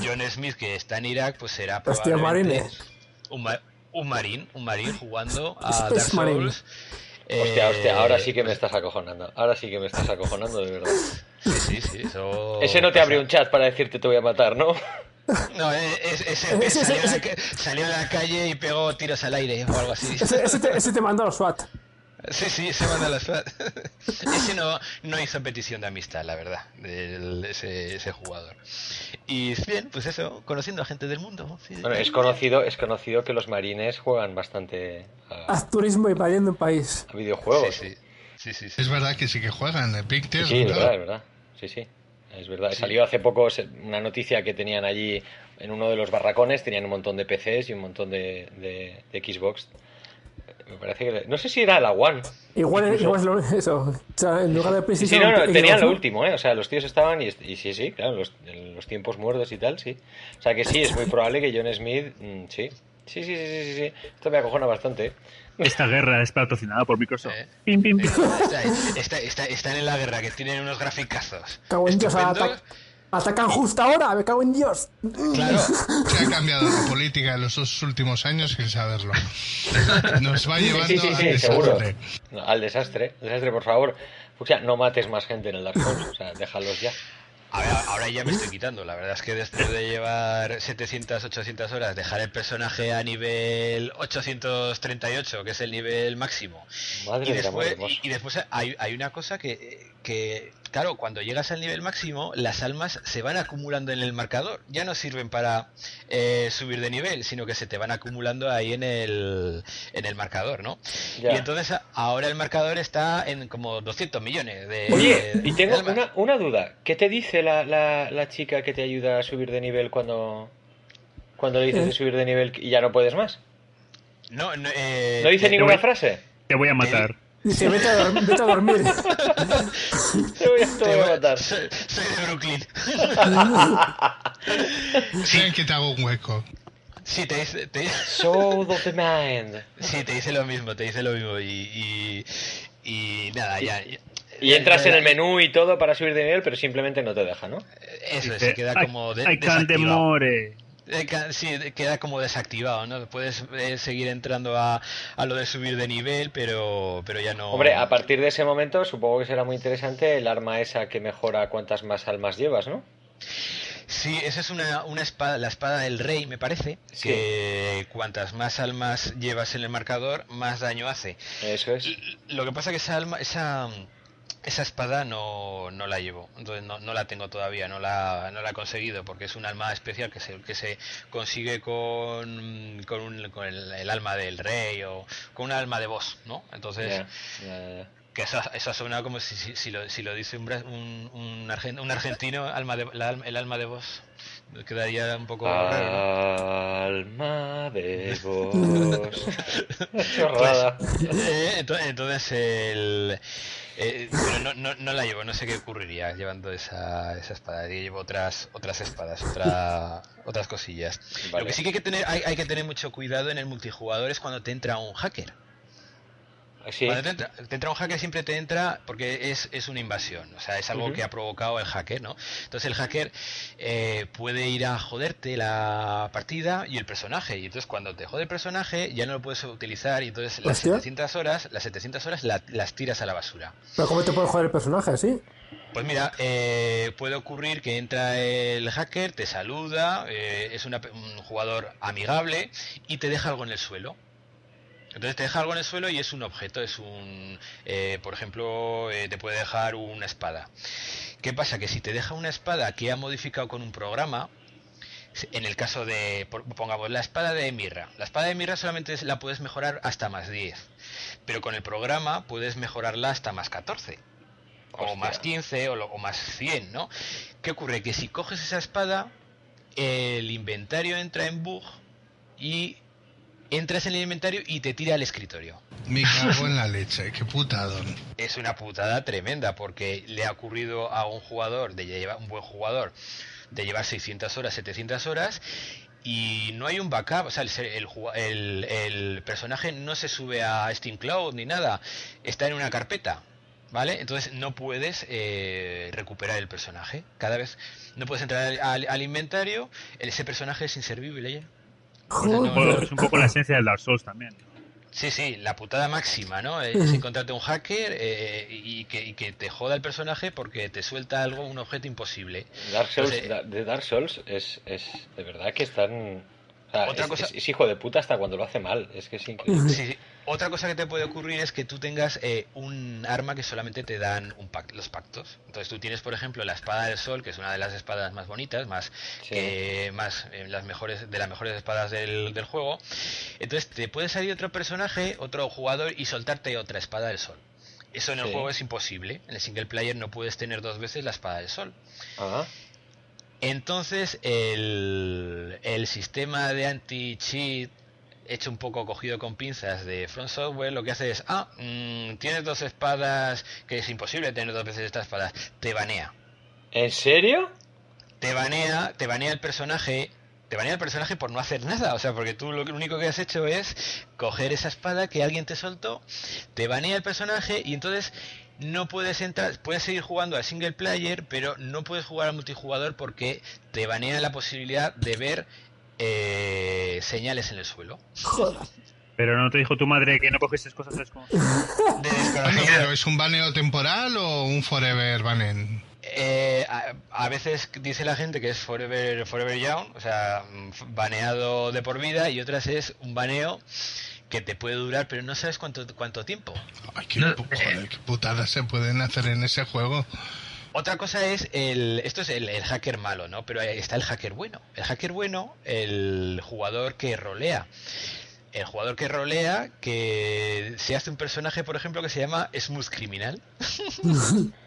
John Smith, que está en Irak, pues será probablemente. Un, un marín, un marín jugando [laughs] a Dark Souls. Hostia, hostia, ahora sí que me estás acojonando. Ahora sí que me estás acojonando, de verdad. Sí, sí, sí. Eso Ese no te abrió un chat para decirte te voy a matar, ¿no? [laughs] No, [laughs] ese, salió, a la calle y pegó tiros al aire o algo así. Ese, te, ese te mandó a los SWAT. Sí, sí, se manda la SWAT. [laughs] ese no, no hizo petición de amistad, la verdad, ese, ese, jugador. Y bien, pues eso, conociendo a gente del mundo. bueno, es conocido, es conocido que los marines juegan bastante a, turismo y invadiendo un país. A videojuegos. Sí, sí. sí, es verdad que sí que juegan, el Sí, sí es verdad, es verdad. Sí, sí. Es verdad. Salió hace poco una noticia que tenían allí en uno de los barracones, tenían un montón de PCs y un montón de, de, de Xbox me parece que. No sé si era la One. Igual, igual es lo, [laughs] eso. O sea, en lugar de PlayStation. Sí, no, no, tenían lo último, ¿eh? O sea, los tíos estaban y, y sí, sí, claro, los, los, tiempos muertos y tal, sí. O sea, que sí, es muy probable que John Smith. Mm, sí. Sí, sí, sí, sí, sí. Esto me acojona bastante. Esta guerra es patrocinada por Microsoft. Eh, pim, pim, pim. Está, está, están en la guerra, que tienen unos graficazos. Cago en Dios, Atacan justo ahora, me cago en Dios. Claro. [laughs] Se ha cambiado la política en los dos últimos años sin saberlo. Nos va llevando sí, sí, sí, al desastre. al desastre. Desastre, por favor. O sea, no mates más gente en el Dark Souls. O sea, déjalos ya. Ahora, ya me estoy quitando. La verdad es que después de llevar 700, 800 horas, dejar el personaje a nivel 838, que es el nivel máximo. Madre y, después, y, después hay, hay una cosa que, que claro, cuando llegas al nivel máximo, las almas se van acumulando en el marcador. Ya no sirven para eh, subir de nivel, sino que se te van acumulando ahí en el, en el marcador, ¿no? Y entonces ahora el marcador está en como 200 millones de. Oye, y tengo una, una, duda. ¿Qué te dice la, la, chica que te ayuda a subir de nivel cuando, cuando le dices de subir de nivel y ya no puedes más? No, no, eh, ¿No dice ninguna frase? Te voy a matar. Dice, vete a, vete a dormir. [laughs] te voy a, te voy a matar. Soy, de Brooklyn. [laughs] sí, que te hago un hueco. Sí, te dice... Te... Of the mind. Sí, te dice lo mismo, te dice lo mismo. Y, y, y nada, ya... Y entras en el menú y todo para subir de nivel, pero simplemente no te deja, ¿no? Eso, se queda como de, I can't more. Eh, sí, queda como desactivado, ¿no? Puedes eh, seguir entrando a, a, lo de subir de nivel, pero, pero ya no... Hombre, a partir de ese momento supongo que será muy interesante el arma esa que mejora cuántas más almas llevas, ¿no? Sí, esa es una, una espada, la espada del rey, me parece, que cuantas más almas llevas en el marcador, más daño hace. Eso es. Lo que pasa que esa alma, esa esa espada no, no la llevo, entonces no, no, la tengo todavía, no la, no la he conseguido porque es un alma especial que se, que se consigue con, con, un, con el, alma del rey o con un alma de voz, ¿no? Entonces, que eso, eso suena como si, si, lo, si lo dice un, un, un, argentino, [laughs] alma de, el alma de voz. Quedaría un poco Alma de voz. [laughs] Pues, eh, entonces, el eh, pero no, no, no, la llevo, no sé qué ocurriría llevando esa, esa espada. Yo llevo otras otras espadas, otra, [laughs] otras cosillas. Lo que sí que hay que tener, hay, hay que tener mucho cuidado en el multijugador es cuando te entra un hacker. Cuando te entra, un hacker siempre te entra porque es, es una invasión, o sea, es algo que ha provocado el hacker, ¿no? Entonces el hacker eh, puede ir a joderte la partida y el personaje, y entonces cuando te jode el personaje ya no lo puedes utilizar y entonces las 700 horas, las 700 horas las tiras a la basura. ¿Pero cómo te puede joder el personaje así? Pues mira, eh, puede ocurrir que entra el hacker, te saluda, eh, es un jugador amigable y te deja algo en el suelo. Entonces te deja algo en el suelo y es un objeto, es un, eh, por ejemplo, eh, te puede dejar una espada. ¿Qué pasa? Que si te deja una espada que ha modificado con un programa, en el caso de, pongamos, la espada de Mirra. La espada de Mirra solamente la puedes mejorar hasta más 10, pero con el programa puedes mejorarla hasta más 14, o más 15, o, o más 100, ¿no? ¿Qué ocurre? Que si coges esa espada, el inventario entra en bug y entras en el inventario y te tira al escritorio. Me [laughs] cago en la leche, qué putadón. Es una putada tremenda porque le ha ocurrido a un jugador, de llevar, un buen jugador, de llevar 600 horas, 700 horas y no hay un backup, o sea, el, el, personaje no se sube a Steam Cloud ni nada, está en una carpeta. ¿Vale? Entonces no puedes eh, recuperar el personaje. Cada vez no puedes entrar al, inventario, ese personaje es inservible ya. Es un poco la esencia del Dark Souls también. Sí, sí, la putada máxima, ¿no? Es encontrarte un hacker eh, y, que, te joda el personaje porque te suelta algo, un objeto imposible. Dark Souls, de Dark Souls es, es de verdad que están otra es, cosa... Es, hijo de puta hasta cuando lo hace mal. Es que es increíble. Otra cosa que te puede ocurrir es que tú tengas eh, un arma que solamente te dan un los pactos. Entonces tú tienes, por ejemplo, la espada del sol, que es una de las espadas más bonitas, más, más eh, las mejores, de las mejores espadas del, del juego. Entonces te puede salir otro personaje, otro jugador y soltarte otra espada del sol. Eso en el juego es imposible. En el single player no puedes tener dos veces la espada del sol. Ajá. Entonces, el, el sistema de anti-cheat hecho un poco cogido con pinzas de Front Software, lo que hace es, ah, mm, tienes dos espadas, que es imposible tener dos veces estas espadas, te banea. ¿En serio? Te banea, te banea el personaje, te banea el personaje por no hacer nada, o sea, porque tú lo único que has hecho es coger esa espada que alguien te soltó, te banea el personaje y entonces no puedes entrar, puedes seguir jugando al single player, pero no puedes jugar al multijugador porque te banea la posibilidad de ver eh, señales en el suelo. Pero no te dijo tu madre que no cogieses cosas pero ¿es un baneo temporal o un forever banen? Eh, a, veces dice la gente que es forever, forever young, o sea, baneado de por vida, y otras es un baneo que te puede durar, pero no sabes cuánto, cuánto tiempo. Ay, qué, putadas se pueden hacer en ese juego. Otra cosa es el. Esto es el, hacker malo, ¿no? Pero ahí está el hacker bueno. El hacker bueno, el jugador que rolea. El jugador que rolea, que se hace un personaje, por ejemplo, que se llama Smooth Criminal. [laughs]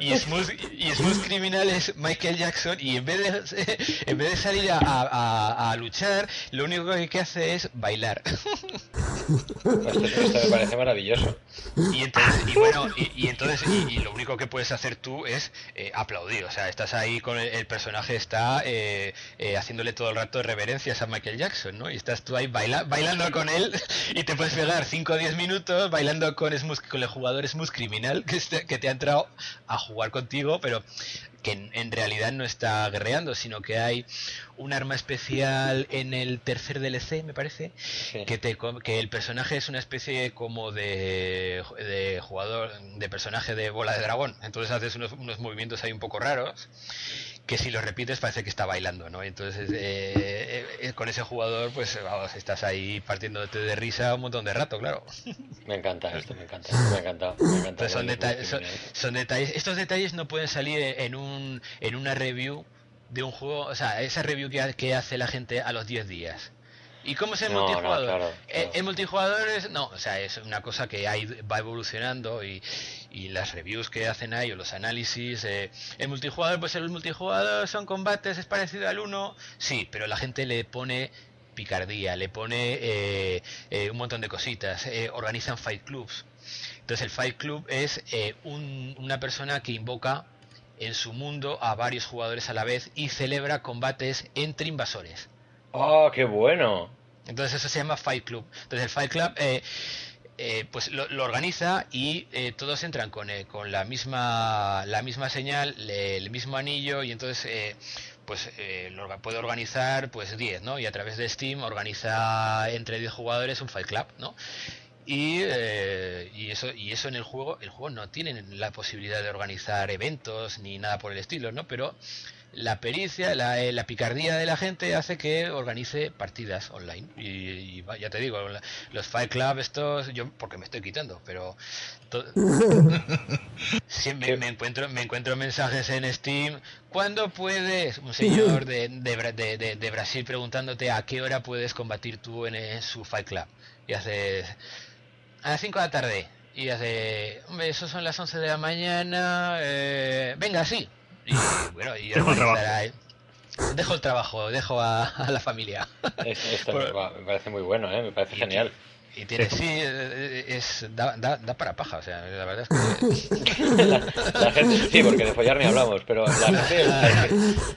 y, Smooth, y Smooth Criminal es Michael Jackson y en vez de, en vez de salir a, a, luchar, lo único que hace es bailar. Esto, me parece maravilloso. Y entonces, y bueno, y, entonces, y, lo único que puedes hacer tú es eh, aplaudir. O sea, estás ahí con el, personaje, está eh, eh, haciéndole todo el rato reverencias a Michael Jackson, ¿no? Y estás tú ahí baila, bailando con él y te puedes pegar 5 o 10 minutos bailando con, Smooth, con el jugador Smooth Criminal que, que te ha entrado a jugar contigo, pero que en, realidad no está guerreando, sino que hay un arma especial en el tercer DLC, me parece, que, te, que el personaje es una especie como de, de, jugador, de personaje de bola de dragón. Entonces haces unos, unos movimientos ahí un poco raros que si lo repites parece que está bailando, ¿no? Entonces, eh, eh, con ese jugador, pues vamos, estás ahí partiéndote de risa un montón de rato, claro. Me encanta esto, me encanta, me encanta. Me encanta son, detalles, son, detalles, estos detalles no pueden salir en un en una review de un juego, o sea, esa review que, que hace la gente a los 10 días. ¿Y cómo es el multijugador? Eh, el, multijugador es, no, o sea, es una cosa que hay, va evolucionando y, y las reviews que hacen ahí o los análisis. Eh, el multijugador, pues el multijugador son combates, es parecido al 1, sí, pero la gente le pone picardía, le pone eh, un montón de cositas, organizan fight clubs. Entonces el fight club es una persona que invoca en su mundo a varios jugadores a la vez y celebra combates entre invasores. ¡Oh, qué bueno! Entonces eso se llama Fight Club. Entonces el Fight Club eh, eh, pues lo, organiza y eh, todos entran con, con la misma la misma señal, el mismo anillo y entonces pues lo puede organizar pues 10, ¿no? Y a través de Steam organiza entre 10 jugadores un Fight Club, ¿no? Y, y, eso y eso en el juego el juego no tiene la posibilidad de organizar eventos ni nada por el estilo no pero la pericia, eh, la, picardía de la gente hace que organice partidas online. Y, ya te digo, los Fight Club estos, yo porque me estoy quitando, pero siempre [laughs] me, encuentro me encuentro mensajes en Steam. ¿Cuándo puedes? Un [laughs] señor de, de, de, Brasil preguntándote a qué hora puedes combatir tú en, su Fight Club. Y haces a las 5 de la tarde. Y hace, hombre, eso son las 11 de la mañana. Eh, venga, sí, y bueno, y [laughs] dejo el trabajo. Dejo el trabajo, dejo a, la familia. Esto, me parece muy bueno, ¿eh? me parece genial. Y tiene, sí, eh, es, da, da, da, para paja, o sea, la verdad es que... [laughs] la, gente, sí, porque de follar ni hablamos, pero [laughs] la gente...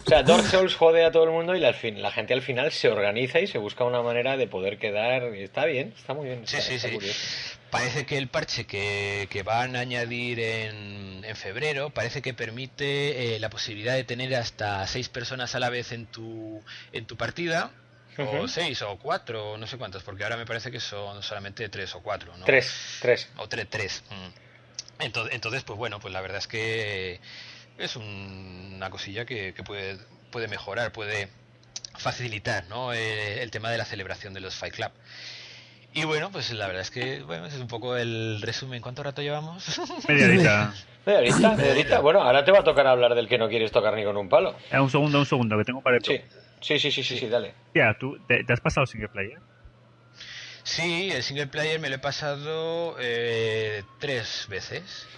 o sea, Dark Souls jode a todo el mundo y la, la gente al final se organiza y se busca una manera de poder quedar... Y está bien, está muy bien. sí, sí, sí. Parece que el parche que, que van a añadir en, en febrero parece que permite eh, la posibilidad de tener hasta seis personas a la vez en tu, en tu partida. O seis o cuatro, no sé cuántos, porque ahora me parece que son solamente tres o cuatro, ¿no? Tres, tres. O tres, tres. Mm. Entonces, entonces, pues bueno, pues la verdad es que es una cosilla que, que puede, puede mejorar, puede facilitar ¿no? Eh, el tema de la celebración de los Fight Club. Y bueno, pues la verdad es que bueno, es un poco el resumen. ¿Cuánto rato llevamos? [laughs] Media horita. Media horita, media horita. Bueno, ahora te va a tocar hablar del que no quieres tocar ni con un palo. Eh, un segundo, un segundo, que tengo para Sí, sí, sí, sí, sí, sí, dale. Ya, ¿tú te, has pasado single player? Sí, el single player me lo he pasado eh, tres veces. [laughs]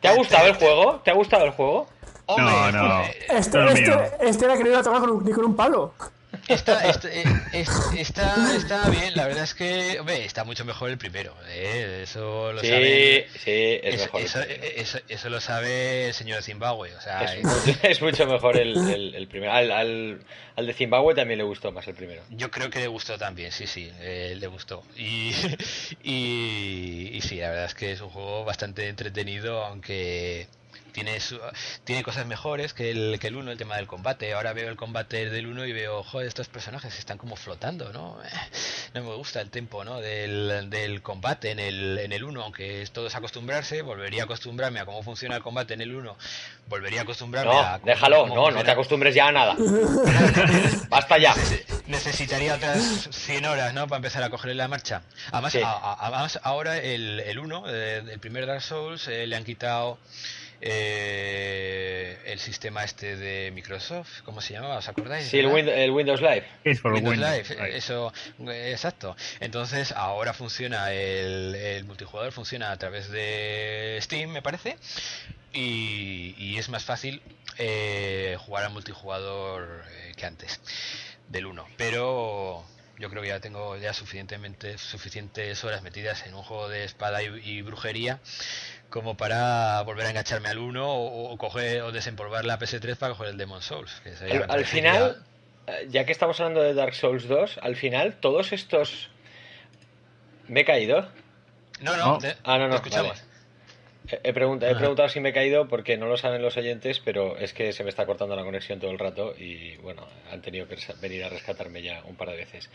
¿Te ha gustado el juego? ¿Te ha gustado el juego? no, no. Este, este, este era querido tomar con un, ni con un palo. Está, eh, está, está, bien, la verdad es que hombre, está mucho mejor el primero. ¿eh? Eso lo sí, sabe. Sí, es eso, mejor. Eso, eso, lo sabe el señor Zimbabue. O sea, es, mucho, es mucho mejor el, el, el primero. Al, al, al, de Zimbabue también le gustó más el primero. Yo creo que le gustó también, sí, sí, eh, le gustó. Y, [laughs] y, y sí, la verdad es que es un juego bastante entretenido, aunque tiene, tiene cosas mejores que el, que el 1, el tema del combate. Ahora veo el combate del 1 y veo, joder, estos personajes están como flotando, ¿no? [laughs] No me gusta el tempo, ¿no? Del, del combate en el, en el 1, aunque es todo es acostumbrarse, volvería a acostumbrarme a cómo funciona el combate en el 1, volvería a acostumbrarme no, a... déjalo, no, no te acostumbres ya a nada. [laughs] Basta ya. Necesitaría otras 100 horas, ¿no? Para empezar a cogerle la marcha. Además, Sí. a- a- además ahora el, el 1, eh, el primer Dark Souls, eh, le han quitado eh, el sistema este de Microsoft, ¿cómo se llamaba? ¿Os acordáis? Sí, el, el Windows Live. Es por Windows Windows. Live, eso, eh, exacto. Entonces ahora funciona el, el multijugador, funciona a través de Steam, me parece, y, y es más fácil eh, jugar al multijugador eh, que antes del 1. Pero yo creo que ya tengo ya suficientemente suficientes horas metidas en un juego de espada y, y brujería como para volver a engancharme al 1 o, o coger o desempolvar la PS3 para coger el Demon Souls. que Al, final, eh, ya que estamos hablando de Dark Souls 2, al final todos estos... ¿Me he caído? No, no, No. te- Ah, no, no, te escuchamos. vale. He, he pregunta- he preguntado si me he caído porque no lo saben los oyentes, pero es que se me está cortando la conexión todo el rato y bueno, han tenido que venir a rescatarme ya un par de veces.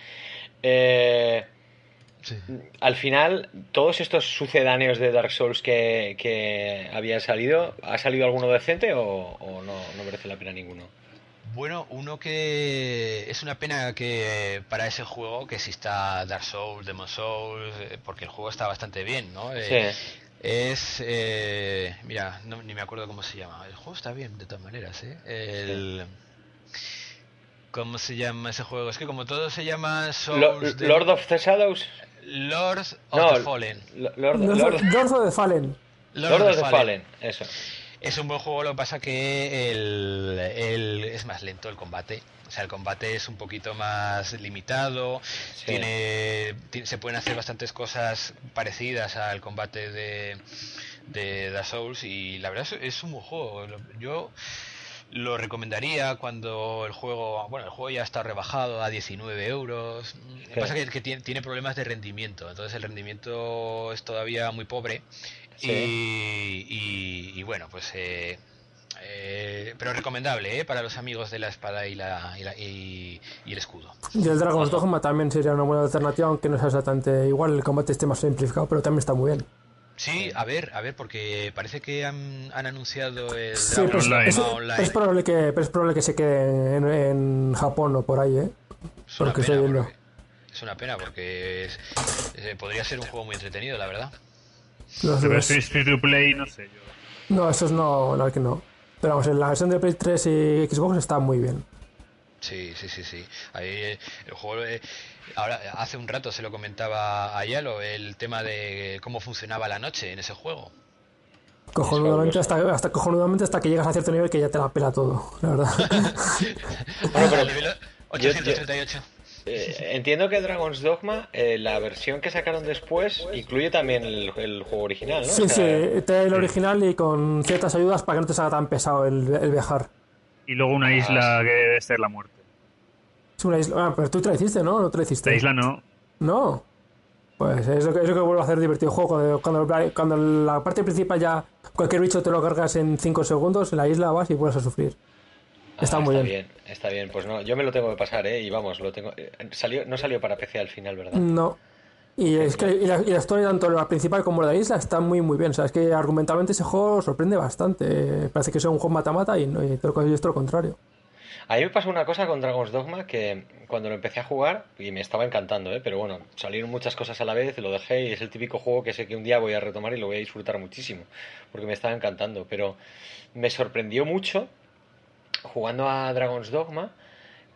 Eh, Sí. al final, todos estos sucedáneos de Dark Souls que, que habían salido, ¿ha salido alguno decente o, o no, no merece la pena ninguno? Bueno, uno que es una pena que para ese juego que exista Dark Souls, Demon Souls, eh, porque el juego está bastante bien, ¿no? Eh, Sí. Es, eh, mira, no, ni me acuerdo cómo se llama. El juego está bien, de todas maneras, ¿eh? El, ¿Cómo se llama ese juego? Es que como todo se llama Souls Lo- de- Lord of the Shadows. Lord of No, the Fallen. Lo- Lord, Lord, Lord- Lord of the Fallen. Lord of the Fallen, eso. Es un buen juego, lo que pasa que el, el- es más lento el combate. O sea, el combate es un poquito más limitado. Sí. Tiene, ti- se pueden hacer bastantes cosas parecidas al combate de, de Dark Souls y la verdad es, es un buen juego. Yo lo recomendaría cuando el juego, bueno, el juego ya está rebajado a 19 euros. Lo que pasa que, que tiene, tiene problemas de rendimiento, entonces el rendimiento es todavía muy pobre. Sí. Y, y- y bueno, pues eh, eh, pero recomendable ¿eh? para los amigos de la espada y, la, y, la- y- y el escudo. Y el Dragon's Dogma también sería una buena alternativa, aunque no sea exactamente igual, el combate esté más simplificado, pero también está muy bien. Sí, a ver, a ver, porque parece que han, han anunciado el Sí, pues, Online. es, online. es probable que, pero es probable que se quede en, en Japón o por ahí, ¿eh? Es una porque estoy pena, viendo. porque- es una pena porque es- eh, podría ser un juego muy entretenido, la verdad. Pero dos. si es free to play, no sé yo. No, esos no, no, que no. Pero vamos, en la versión de Play 3 y Xbox está muy bien. Sí, sí, sí, sí. Ahí eh, el juego, eh, ahora hace un rato se lo comentaba a Yalo el tema de cómo funcionaba la noche en ese juego. Cojonudamente hasta, hasta, cojonudamente hasta que llegas a cierto nivel que ya te la pela todo, la verdad. [laughs] Bueno, pero Al nivel 838. eh, entiendo que Dragon's Dogma, eh, la versión que sacaron después, incluye también el, el juego original, ¿no? sí, O sea, sí, te el original y con ciertas ayudas para que no te salga tan pesado el, el viajar. Y luego una Ah, isla que debe ser la muerte. Sí, una isla. Ah, pero tú te la hiciste, ¿no? No te la hiciste. La isla no. No. Pues es lo que, es lo que vuelve a hacer divertido el juego. Cuando, cuando la parte principal ya cualquier bicho te lo cargas en 5 segundos, en la isla vas y vuelves a sufrir. Está Ah, muy bien. bien. Está bien, pues no, yo me lo tengo que pasar, ¿eh? Y vamos, lo tengo. eh, Salió, no salió para PC al final, ¿verdad? No. Y es que y la, y la historia, tanto la principal como la de la isla, está muy muy bien. O sea, es que argumentalmente ese juego sorprende bastante. Parece que es un juego mata-mata y, no, y todo, y es todo lo contrario. A mí me pasó una cosa con Dragon's Dogma que cuando lo empecé a jugar, y me estaba encantando, ¿eh? pero bueno, salieron muchas cosas a la vez, lo dejé y es el típico juego que sé que un día voy a retomar y lo voy a disfrutar muchísimo, porque me estaba encantando, pero me sorprendió mucho jugando a Dragon's Dogma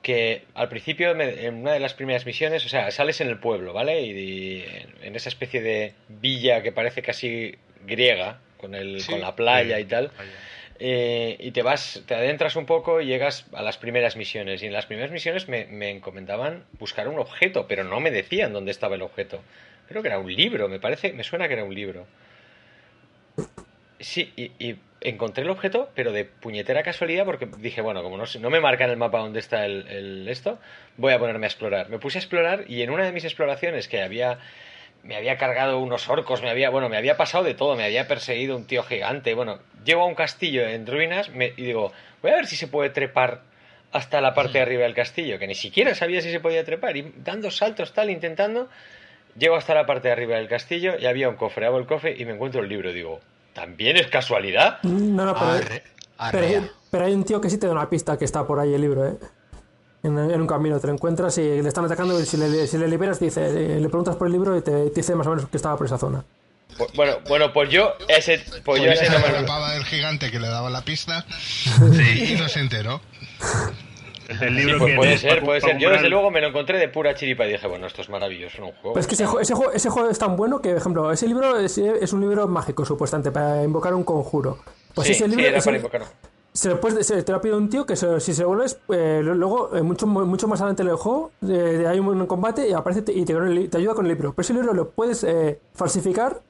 que al principio me- en una de las primeras misiones, o sea, sales en el pueblo, ¿vale? Y, y en esa especie de villa que parece casi griega, con, el, Sí. con la playa y tal. Eh, y te vas, te adentras un poco y llegas a las primeras misiones. Y en las primeras misiones me, me encomendaban buscar un objeto, pero no me decían dónde estaba el objeto. Creo que era un libro, me parece, me suena que era un libro. Sí, y, encontré el objeto, pero de puñetera casualidad, porque dije, bueno, como no, no me marca en el mapa dónde está el esto, voy a ponerme a explorar. Me puse a explorar y en una de mis exploraciones que había me había cargado unos orcos, me había, bueno, me había pasado de todo, me había perseguido un tío gigante, bueno, llego a un castillo en ruinas me- y digo, voy a ver si se puede trepar hasta la parte de arriba del castillo, que ni siquiera sabía si se podía trepar, y dando saltos tal, intentando, llego hasta la parte de arriba del castillo y había un cofre, abro el cofre y me encuentro el libro, digo, ¿también es casualidad? No, no, pero, Arre- pero, pero hay un tío que sí te da una pista que está por ahí el libro, ¿eh? En, en un camino te lo encuentras y le están atacando y si le, si le liberas dice, eh, le preguntas por el libro y te, te dice más o menos que estaba por esa zona. Bueno, bueno, pues yo ese, pues yo ese Se no me lo- del gigante que le daba la pista y no se enteró. Es el Sí, libro pues que puede ser, puede ser. Yo desde luego me lo encontré de pura chiripa y dije, bueno, esto es maravilloso, es un juego. Pero es que ese, ese, juego, ese juego es tan bueno que, por ejemplo, ese libro es, es un libro mágico, supuestamente, para invocar un conjuro. Pues sí, ese sí, libro era para invocar. Se, lo se- te lo pide un tío que se- si se lo vuelves, eh, luego, eh, mucho, mucho más adelante del juego, eh, hay un combate y aparece y te, ayuda con el libro. Pero ese libro lo puedes eh, falsificar.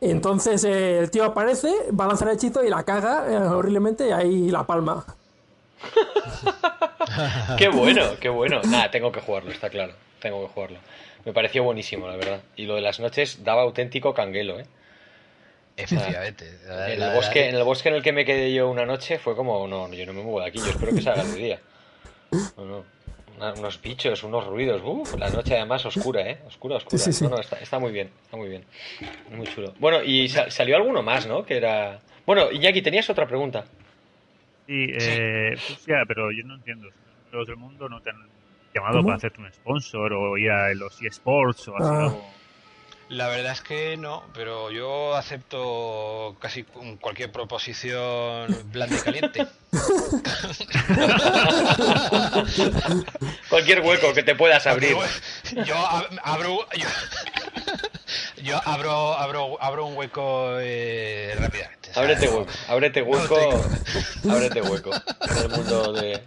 Entonces el tío aparece, va a lanzar el hechizo y la caga horriblemente y ahí la palma. [laughs] Qué bueno, qué bueno. Nada, tengo que jugarlo, está claro. Tengo que jugarlo. Me pareció buenísimo, la verdad. Y lo de las noches daba auténtico canguelo, ¿eh? Efectivamente. La- En la- el bosque, en el bosque en el que me quedé yo una noche fue como, no, yo no me muevo de aquí, yo espero que salga de día. No, no. Una- unos bichos, unos ruidos. Uf, la noche además oscura, ¿eh? Oscura, oscura. Sí, sí, sí. No, no, está, está muy bien, está muy bien. Muy chulo. Bueno, y sa- salió alguno más, ¿no? Que era... Bueno, Iñaki, tenías otra pregunta. Sí, eh, pues ya, pero yo no entiendo. Los del mundo no te han llamado ¿Cómo? para hacerte un sponsor o ir a los eSports o así Ah. algo. La verdad es que no, pero yo acepto casi cu- cualquier proposición blanda y caliente. [laughs] Cualquier hueco que te puedas abrir. Yo ab- abro, yo, [laughs] yo abro, abro, abro un hueco eh, rápidamente. Ábrete no- hueco, ábrete hueco, ábrete hueco en el mundo de...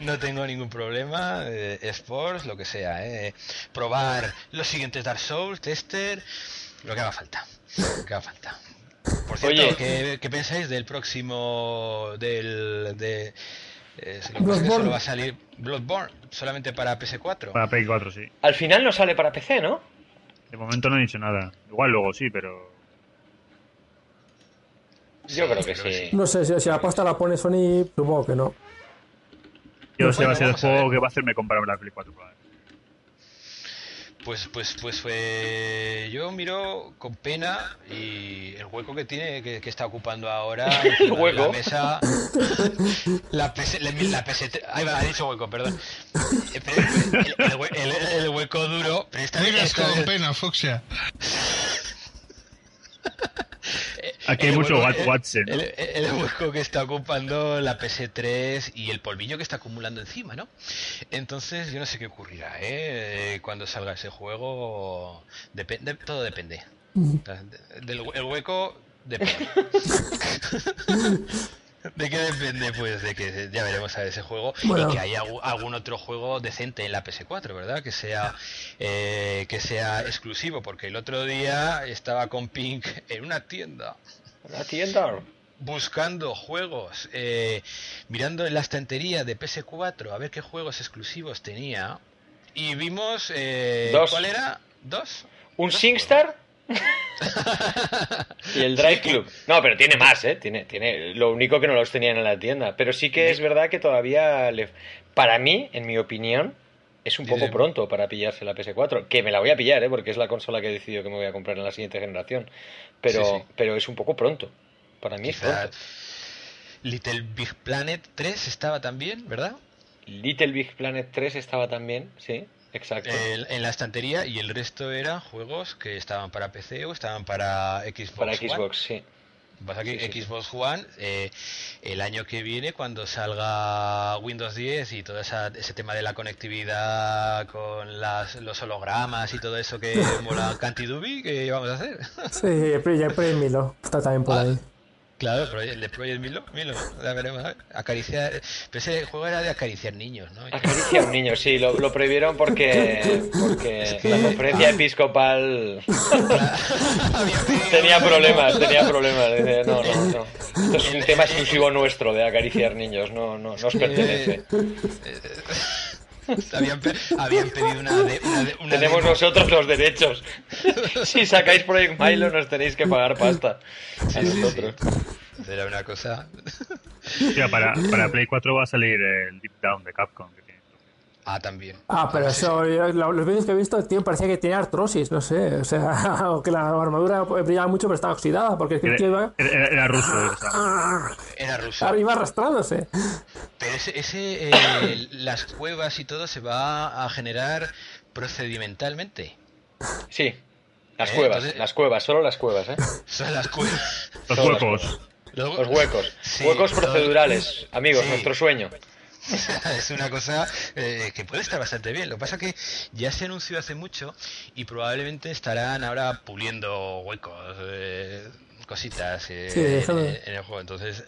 No tengo ningún problema, eh, sports, lo que sea, eh. Probar los siguientes Dark Souls, Tester, lo que haga falta. Lo que haga falta. Por cierto, Oye. ¿qué, qué pensáis del próximo del de eh, lo que solo va a salir Bloodborne solamente para PS4? Para Play 4, sí. Al final no sale para PC, ¿no? De momento no he dicho nada. Igual luego sí, pero. Yo creo que sí. No sé si, si la pasta la pone Sony, supongo que no. Yo sé va a ser el juego que va a hacerme comprar la Play 4. probablemente. Pues, pues, pues eh, yo miro con pena y el hueco que tiene, que, que está ocupando ahora [laughs] de hueco? la mesa, la, PS, la, la PS3, ahí va, ha dicho hueco, perdón. Eh, El, el hue- el- el hueco duro, pero esta vez, Digas esta con pena, Fuxia. [laughs] Aquí hay el mucho hueco- el- Watson. El, el hueco que está ocupando la PS3 y el polvillo que está acumulando encima, ¿no? Entonces yo no sé qué ocurrirá, ¿eh? Cuando salga ese juego, depende, todo depende. Del el hueco depende. [laughs] ¿De qué depende? Pues de que ya veremos a ver ese juego Bueno. y que haya algún otro juego decente en la PS4, ¿verdad? Que sea eh, que sea exclusivo, porque el otro día estaba con Pink en una tienda. La tienda. buscando juegos, eh, mirando en la estantería de PS4 a ver qué juegos exclusivos tenía y vimos eh, ¿cuál era? ¿Dos? Un SingStar [laughs] y el Drive Club. No, pero tiene más, ¿eh? Tiene, tiene, lo único que no los tenían en la tienda. Pero sí que es verdad que todavía, le, para mí, en mi opinión, es un poco pronto para pillarse la PS4. Que me la voy a pillar, ¿eh? Porque es la consola que he decidido que me voy a comprar en la siguiente generación. Pero, pero es un poco pronto. Para mí es pronto. Little Big Planet 3 estaba también, ¿verdad? Little Big Planet 3 estaba también, sí. Exacto. en la estantería y el resto eran juegos que estaban para PC o estaban para Xbox. Para Xbox, sí. Pasa que Xbox One, eh, el año que viene, cuando salga Windows 10 y todo ese tema de la conectividad con las, los hologramas y todo eso que mola Cantidubi, ¿qué vamos a hacer? sí, el Project Milo está también por ah, ahí. Claro, el de Project Milo, Milo, ya veremos. Acariciar, pero ese juego era de acariciar niños, ¿no? Acariciar niños, sí, lo, lo prohibieron porque, porque la conferencia episcopal tenía problemas, tenía problemas. no, no, no. Esto es un tema exclusivo nuestro de acariciar niños, no, no, nos pertenece. [laughs] Habían, habían, pedido una, una, Tenemos nosotros los derechos. [laughs] si sacáis Project Milo nos tenéis que pagar pasta. a nosotros. Era una cosa. para, para Play 4 va a salir el Deep Down de Capcom. Ah, también. Ah, pero eso, los vídeos que he visto, tío, parecía que tenía artrosis, no sé. O sea, [laughs] o que la armadura brillaba mucho, pero estaba oxidada. Porque era, iba... era, ruso. Era ruso. [laughs] Iba arrastrándose. Pero ese, ese eh, [coughs] las cuevas y todo se va a generar procedimentalmente. Sí, las ¿Eh? cuevas, las cuevas, solo las cuevas, ¿eh? [laughs] Son las cuevas. Los huecos. Los huecos. huecos procedurales, amigos, nuestro sueño. [laughs] es una cosa eh, que puede estar bastante bien. Lo que pasa es que ya se anunció hace mucho y probablemente estarán ahora puliendo huecos. Eh, cositas eh, en, el juego entonces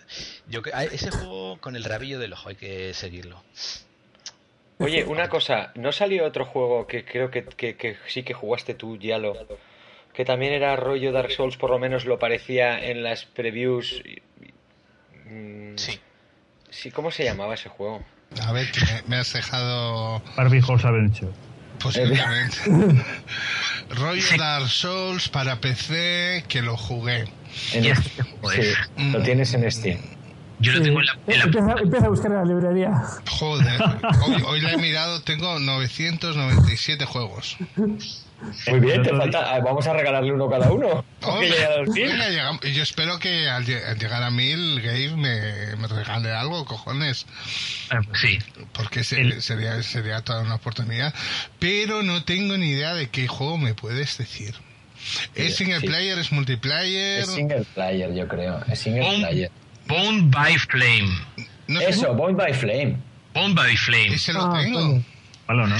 yo ese juego con el rabillo del ojo hay que seguirlo Oye, [laughs] una cosa, ¿no salió otro juego que creo que, que, sí que jugaste tú, Yalo? Que también era rollo Dark Souls, por lo menos lo parecía en las previews. Mm, sí. Sí, ¿cómo se llamaba ese juego? A ver, que me, has dejado. Barbie Horse Adventure. Posiblemente. [laughs] [laughs] Rollo Dark Souls para PC que lo jugué. En sí, lo tienes en Steam. Yo lo tengo en la. Empieza, a buscar en la librería. Joder, hoy, hoy la he mirado, tengo 997 juegos. [laughs] Muy bien, te falta. Ah, vamos a regalarle uno cada uno. yo espero que al, llegar a mil, Gabe me, me regale algo, cojones. Ah, pues sí. Porque sería, sería toda una oportunidad. Pero no tengo ni idea de qué juego me puedes decir. ¿Es single player? ¿Es multiplayer? Es single player, yo creo. Es single player. Bone by Flame. Eso, Bone by Flame. Bone by Flame. Ese lo ah, tengo. Malo, ¿no?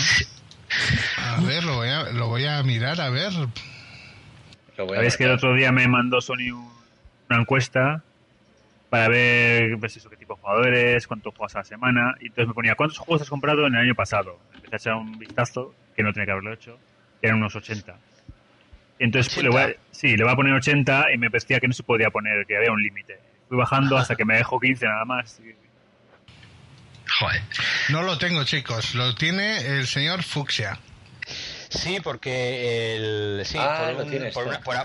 A ver, lo voy a, lo voy a mirar, a ver. Sabéis que el otro día me mandó Sony una encuesta para ver pues eso, qué tipo de jugadores, cuántos juegas a la semana. Y entonces me ponía, ¿cuántos juegos has comprado en el año pasado? Empecé a echar un vistazo, que no tenía que haberlo hecho, eran unos 80. entonces Le voy a, sí, le voy a poner 80 y me parecía que no se podía poner, que había un límite. Fui bajando hasta que me dejó 15 nada más. No lo tengo, chicos. Lo tiene el señor Fuxia. Sí, porque el, sí, ah,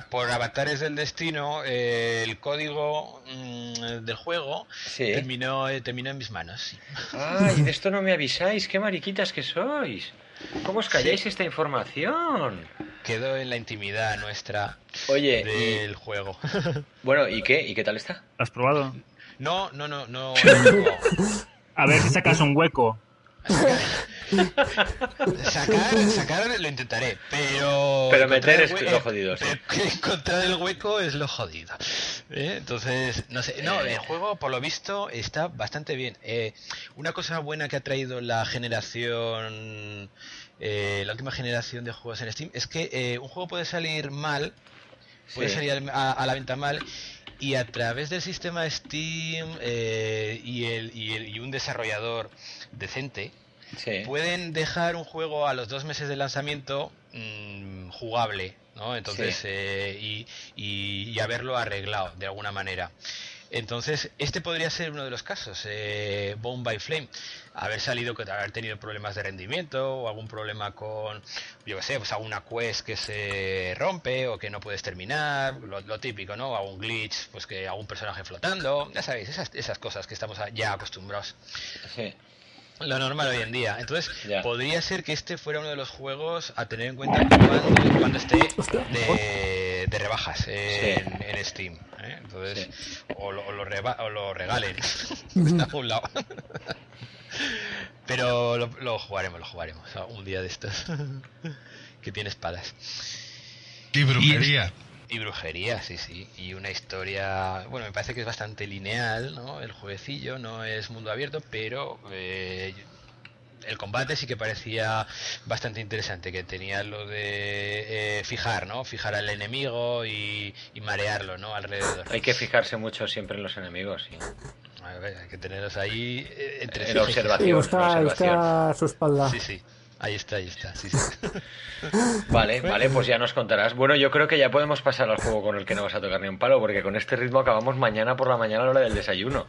por, Avatares del Destino, eh, el código mm, del juego terminó, eh, terminó en mis manos. Ay, de esto no me avisáis, qué mariquitas que sois. ¿Cómo os calláis esta información? Quedó en la intimidad nuestra Oye, del juego. [laughs] Bueno, ¿y qué? ¿Y qué tal está? ¿Has probado? No, no, no, no. [laughs] A ver si sacas un hueco. sacar, sacar lo intentaré, pero. Pero meter es lo jodido. Sí. [laughs] Encontrar el hueco es lo jodido. ¿eh? Entonces, no sé. No, el juego, por lo visto, está bastante bien. Eh, una cosa buena que ha traído la generación. Eh, la última generación de juegos en Steam es que un juego puede salir mal, puede salir a la venta mal y a través del sistema Steam eh, y, el, y, un desarrollador decente, pueden dejar un juego a los dos meses de lanzamiento mm, jugable, ¿no? Entonces, eh, y, y, haberlo arreglado de alguna manera. Entonces, este podría ser uno de los casos, eh, Bone by Flame, haber salido, haber tenido problemas de rendimiento o algún problema con, yo qué sé, pues alguna quest que se rompe o que no puedes terminar, lo, típico, ¿no? Algún glitch, pues que algún personaje flotando, ya sabéis, esas, esas cosas que estamos ya acostumbrados. Sí lo normal hoy en día. Entonces, podría ser que este fuera uno de los juegos a tener en cuenta cuando, esté de, rebajas en, Steam. ¿Eh? Entonces, o, lo, lo regalen [laughs] a un lado. Pero lo, jugaremos, lo jugaremos. un día de estos. que tiene espadas. Y brujería. Y brujería, sí, sí. Y una historia, bueno, me parece que es bastante lineal, ¿no? El jueguecillo no es mundo abierto, pero eh, el combate sí que parecía bastante interesante, que tenía lo de eh, fijar, ¿no? Fijar al enemigo y, marearlo, ¿no? Alrededor. Hay que fijarse mucho siempre en los enemigos, sí. hay que tenerlos ahí eh, entre en observación. Y buscar su espalda. Sí, sí. Ahí está, ahí está. [laughs] vale, vale, pues ya nos contarás. Bueno, yo creo que ya podemos pasar al juego con el que no vas a tocar ni un palo, porque con este ritmo acabamos mañana por la mañana a la hora del desayuno.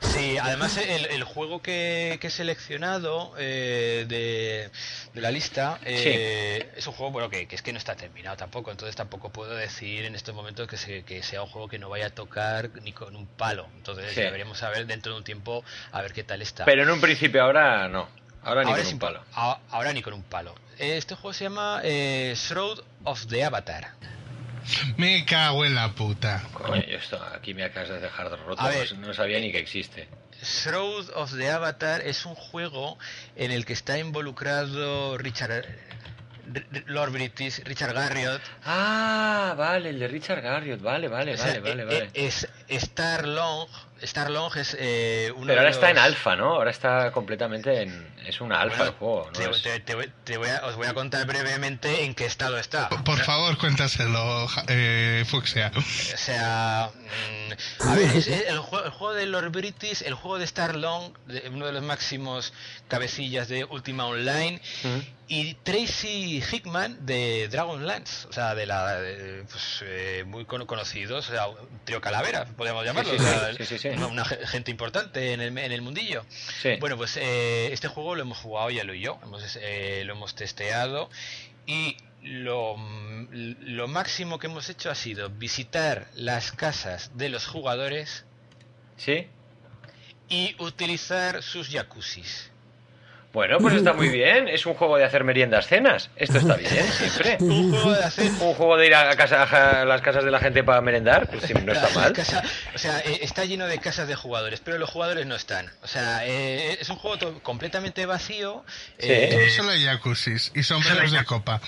Sí, además el, juego que, he seleccionado eh, de, la lista eh, es un juego bueno que, es que no está terminado tampoco, entonces tampoco puedo decir en estos momentos que, que sea un juego que no vaya a tocar ni con un palo. Entonces deberíamos saber dentro de un tiempo a ver qué tal está. Pero en un principio ahora no. Ahora ni con un palo. Ahora ni con un palo. Este juego se llama eh, Shroud of the Avatar. Me cago en la puta. Coño, esto aquí me acabas de dejar roto. no sabía ni que existe. Shroud of the Avatar es un juego en el que está involucrado Richard Lord British, Richard Garriott. Ah, vale, el de Richard Garriott, vale, vale, vale, vale, vale. Es Star Long, Star Long es eh, uno Pero ahora está en alfa, ¿no? Ahora está completamente en... Es una alfa el juego, ¿no? Te, voy a, os voy a contar brevemente en qué estado está. Por, favor, cuéntaselo, eh, Fuxia. O sea... Mm, a ver, el, juego, de Lord British, el juego de Star Long, uno de los máximos cabecillas de Ultima Online, y Tracy Hickman de Dragonlance, o sea, de la pues, eh, muy conocidos, o sea, trío calavera, podríamos llamarlo, una, gente importante en el, en el mundillo. Bueno, pues eh, este juego lo hemos jugado ya lo y yo, hemos, eh, lo hemos testeado y lo, lo máximo que hemos hecho ha sido visitar las casas de los jugadores. Sí. Y utilizar sus jacuzzis. Bueno, pues está muy bien. Es un juego de hacer meriendas cenas. Esto está bien, siempre. [laughs] un, juego de hacer... un juego de ir a, casa, a las casas de la gente para merendar. Pues no está mal. o sea, eh, está lleno de casas de jugadores, pero los jugadores no están. O sea, eh, es un juego completamente vacío. Sí. Eh, solo hay jacuzzis y sombreros de copa.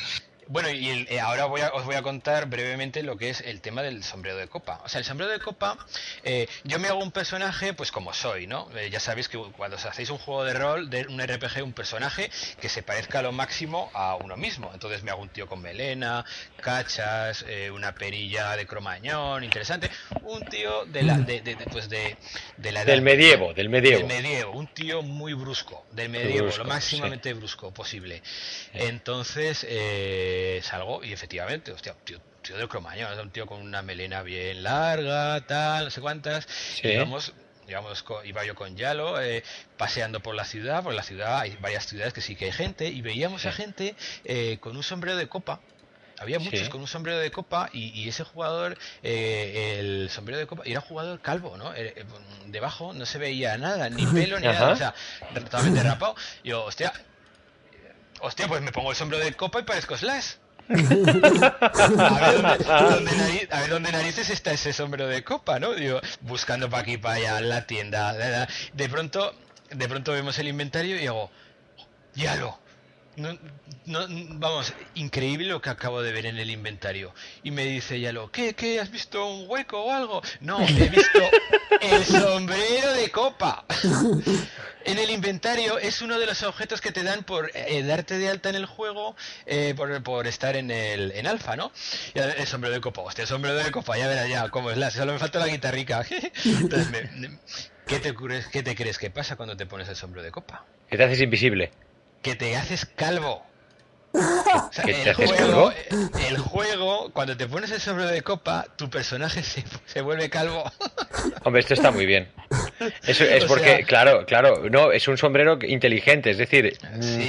Bueno, y eh, ahora voy os voy a contar brevemente lo que es el tema del sombrero de copa. O sea, el sombrero de copa, eh, yo me hago un personaje, pues como soy, ¿no? Eh, ya sabéis que cuando os hacéis un juego de rol, de un RPG, un personaje que se parezca a lo máximo a uno mismo. Entonces me hago un tío con melena, cachas, una perilla de cromañón, interesante. Un tío de la, de, pues de, la Del medievo, del medievo. Del medievo, un tío muy brusco, del medievo, lo máximamente brusco posible. Entonces, eh, salgo y efectivamente, hostia, tío, tío del cromañón, un tío con una melena bien larga, tal, no sé cuántas. Y vamos, digamos, iba yo con Yalo eh, paseando por la ciudad, por la ciudad hay varias ciudades que sí que hay gente, y veíamos a gente eh, con un sombrero de copa. Había muchos con un sombrero de copa y, ese jugador, eh, el sombrero de copa, era un jugador calvo, ¿no? debajo no se veía nada, ni [laughs] pelo ni nada, o sea, totalmente rapado. Y yo, hostia, Hostia, pues me pongo el sombrero de copa y parezco Slash. [laughs] a, ver dónde, narices está ese sombrero de copa, ¿no? Digo, buscando para aquí, para allá, la tienda. De pronto, de pronto vemos el inventario y digo, ya lo. No, no, vamos, increíble lo que acabo de ver en el inventario. Y me dice Yalo, ¿qué, qué? ¿Has visto un hueco o algo? No, he visto el sombrero de copa. [laughs] en el inventario es uno de los objetos que te dan por eh, darte de alta en el juego, eh, por, por, estar en el en alfa, ¿no? el sombrero de copa, hostia, el sombrero de copa, ya verás ya cómo es la, solo me falta la guitarrica. [laughs] Entonces, ¿qué, te, ¿qué te crees que pasa cuando te pones el sombrero de copa? Que te haces invisible. Que te haces calvo. el, juego, el juego, cuando te pones el sombrero de copa, tu personaje se, se vuelve calvo. Hombre, esto está muy bien. Eso es porque, claro, claro, no, es un sombrero inteligente. Es decir,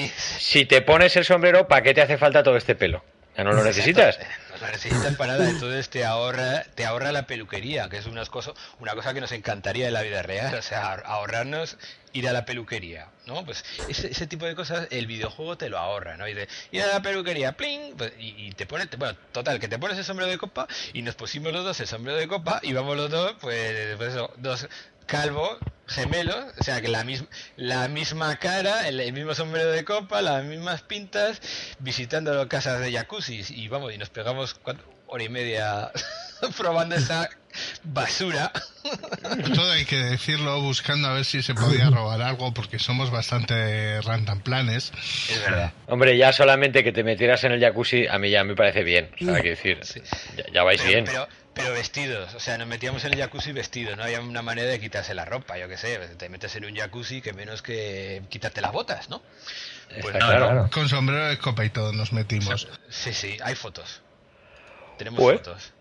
si te pones el sombrero, ¿para qué te hace falta todo este pelo? ¿Ya no lo necesitas? Lo necesitas para nada, entonces te ahorra, te ahorra la peluquería, que es una cosa, una cosa que nos encantaría en la vida real, o sea, ahorrarnos ir a la peluquería, ¿no? Pues ese, tipo de cosas el videojuego te lo ahorra, ¿no? Y de ir a la peluquería, ¡pling! Pues, y, te pones, bueno, total, que te pones el sombrero de copa y nos pusimos los dos el sombrero de copa y vamos los dos, pues, pues eso, dos calvos, gemelos, o sea que la misma, la misma cara, el, mismo sombrero de copa, las mismas pintas, visitando las casas de jacuzzi y vamos, y nos pegamos cuatro, hora y media [laughs] probando esa basura. [laughs] Todo hay que decirlo, buscando a ver si se podía robar algo, porque somos bastante random planes. Es verdad. Hombre, ya solamente que te metieras en el jacuzzi, a mí ya me parece bien. hay que decir, ya, vais bien. Pero vestidos, o sea, nos metíamos en el jacuzzi vestidos, no había una manera de quitarse la ropa, yo qué sé, te metes en un jacuzzi que menos que quitarte las botas, ¿no? Pues claro. Con sombrero de copa y todo nos metimos. Sí, sí, hay fotos. Tenemos pues. fotos.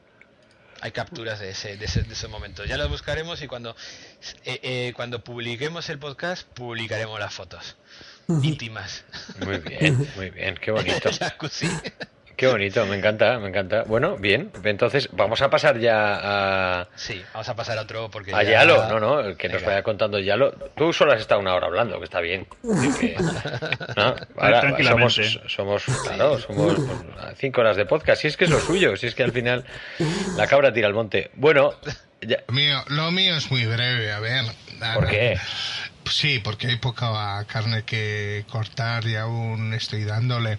Hay capturas de ese, de ese, de ese momento. Ya las buscaremos y cuando, eh, eh, cuando publiquemos el podcast, publicaremos las fotos íntimas. Muy bien, muy bien, qué bonito. [laughs] Qué bonito, me encanta, me encanta. Bueno, bien, entonces vamos a pasar ya a... Sí, vamos a pasar a otro porque... A Yalo, no, no, que nos vaya contando Yalo. Tú solo has estado una hora hablando, que está bien. [laughs] Ahora somos, somos, claro, somos cinco horas de podcast, si es que es lo suyo, si es que al final la cabra tira al monte. Bueno... Lo, mío, lo mío es muy breve, a ver. ¿Por qué? Sí, porque hay poca carne que cortar y aún estoy dándole.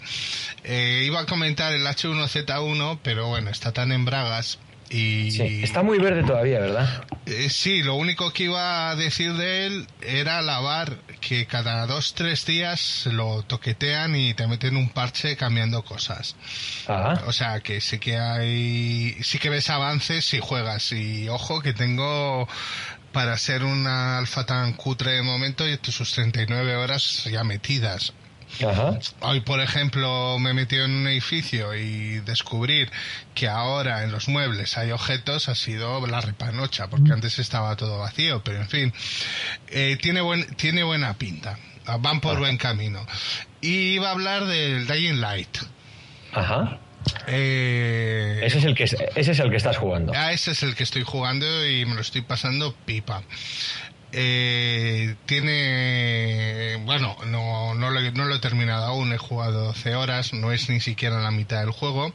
Eh, iba a comentar el H1Z1, pero bueno, está tan en bragas y... Sí, está muy verde todavía, ¿verdad? Eh, sí, lo único que iba a decir de él era lavar, que cada dos, tres días lo toquetean y te meten un parche cambiando cosas. Ajá. O sea, que sí que hay, sí que ves avances si juegas. Y ojo que tengo para ser una alfa tan cutre de momento y sus 39 horas ya metidas. Hoy, por ejemplo, me he metido en un edificio y descubrir que ahora en los muebles hay objetos ha sido la repanocha, porque mm. antes estaba todo vacío, pero en fin, eh, tiene, buen, tiene buena pinta, van por buen camino. Y iba a hablar del Dying Light. Ajá. Eh, ese, es el que, ese es el que estás jugando. Ah, ese es el que estoy jugando y me lo estoy pasando pipa. Eh, tiene. Bueno, no, no, lo, no lo he terminado aún, he jugado 12 horas, no es ni siquiera la mitad del juego.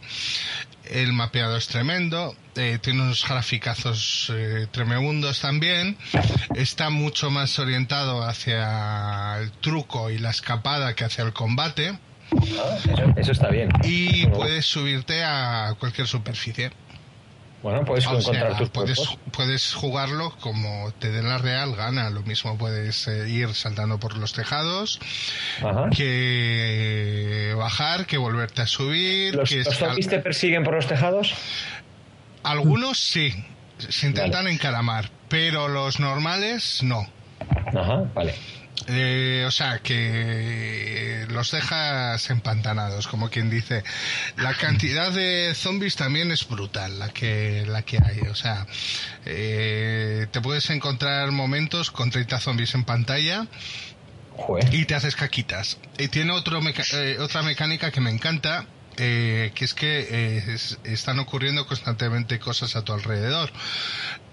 El mapeado es tremendo, eh, tiene unos graficazos eh, tremendos también. Está mucho más orientado hacia el truco y la escapada que hacia el combate. Ah, eso, está bien. Y puedes subirte a cualquier superficie. Bueno, puedes encontrar tus puedes, puedes jugarlo como te dé la real gana. Lo mismo puedes eh, ir saltando por los tejados, que bajar, que volverte a subir. ¿Los, que zombies te persiguen por los tejados? Algunos sí, se intentan encaramar, pero los normales no. Ajá, vale. Eh, o sea, que los dejas empantanados, como quien dice. La cantidad de zombies también es brutal, la que, la que hay. O sea, eh, te puedes encontrar momentos con 30 zombies en pantalla. Y te haces caquitas. Y tiene otro eh, otra mecánica que me encanta, eh, que es que eh, están ocurriendo constantemente cosas a tu alrededor.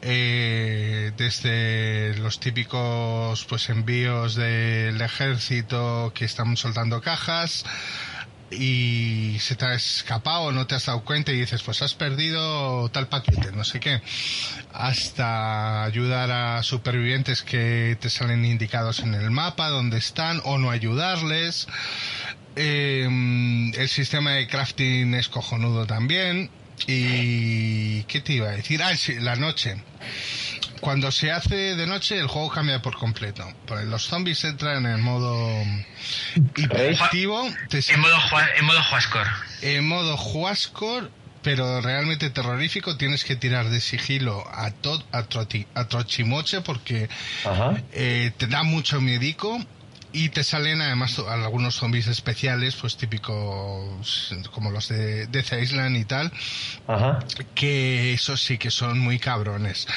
Eh, desde los típicos pues envíos del ejército que están soltando cajas y se te ha escapado, no te has dado cuenta y dices, pues has perdido tal paquete, no sé qué, hasta ayudar a supervivientes que te salen indicados en el mapa, donde están, o no ayudarles. Em, el sistema de crafting es cojonudo también. ¿Y qué te iba a decir? Ah, sí, la noche. Cuando se hace de noche, el juego cambia por completo. Los zombies entran en modo hiperactivo. En modo, en modo. En modo Huascore, pero realmente terrorífico. Tienes que tirar de sigilo a, a, trochimoche porque eh, te da mucho miedico y te salen además algunos zombies especiales, pues típicos como los de Death Island y tal, que esos sí que son muy cabrones.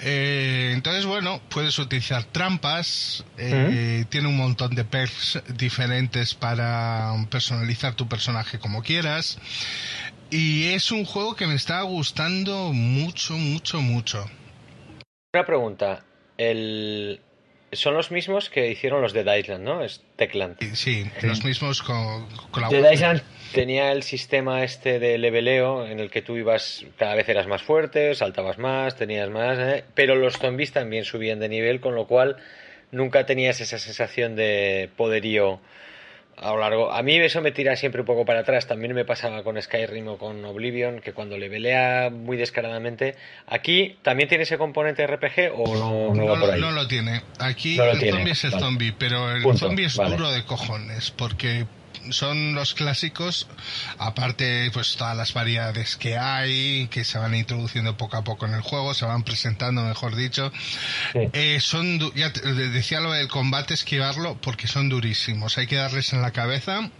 Eh, entonces, bueno, puedes utilizar trampas, eh, tiene un montón de perks diferentes para personalizar tu personaje como quieras. Y es un juego que me está gustando mucho, mucho, mucho. Una pregunta. El, son los mismos que hicieron los de Island, ¿no? Es Techland. Sí, los mismos con, la Dead Island tenía el sistema este de leveleo en el que tú ibas, cada vez eras más fuerte, saltabas más, tenías más, ¿eh? pero los zombies también subían de nivel, con lo cual nunca tenías esa sensación de poderío a lo largo. A mí eso me tira siempre un poco para atrás. También me pasaba con Skyrim o con Oblivion, que cuando le velea muy descaradamente. ¿Aquí también tiene ese componente RPG o no, no, por ahí? no lo tiene. Aquí el zombie es el zombie, pero el zombie es duro de cojones, porque son los clásicos, aparte pues todas las variedades que hay, que se van introduciendo poco a poco en el juego, se van presentando, mejor dicho. Eh, son, ya decía lo del combate, esquivarlo, porque son durísimos. Hay que darles en la cabeza.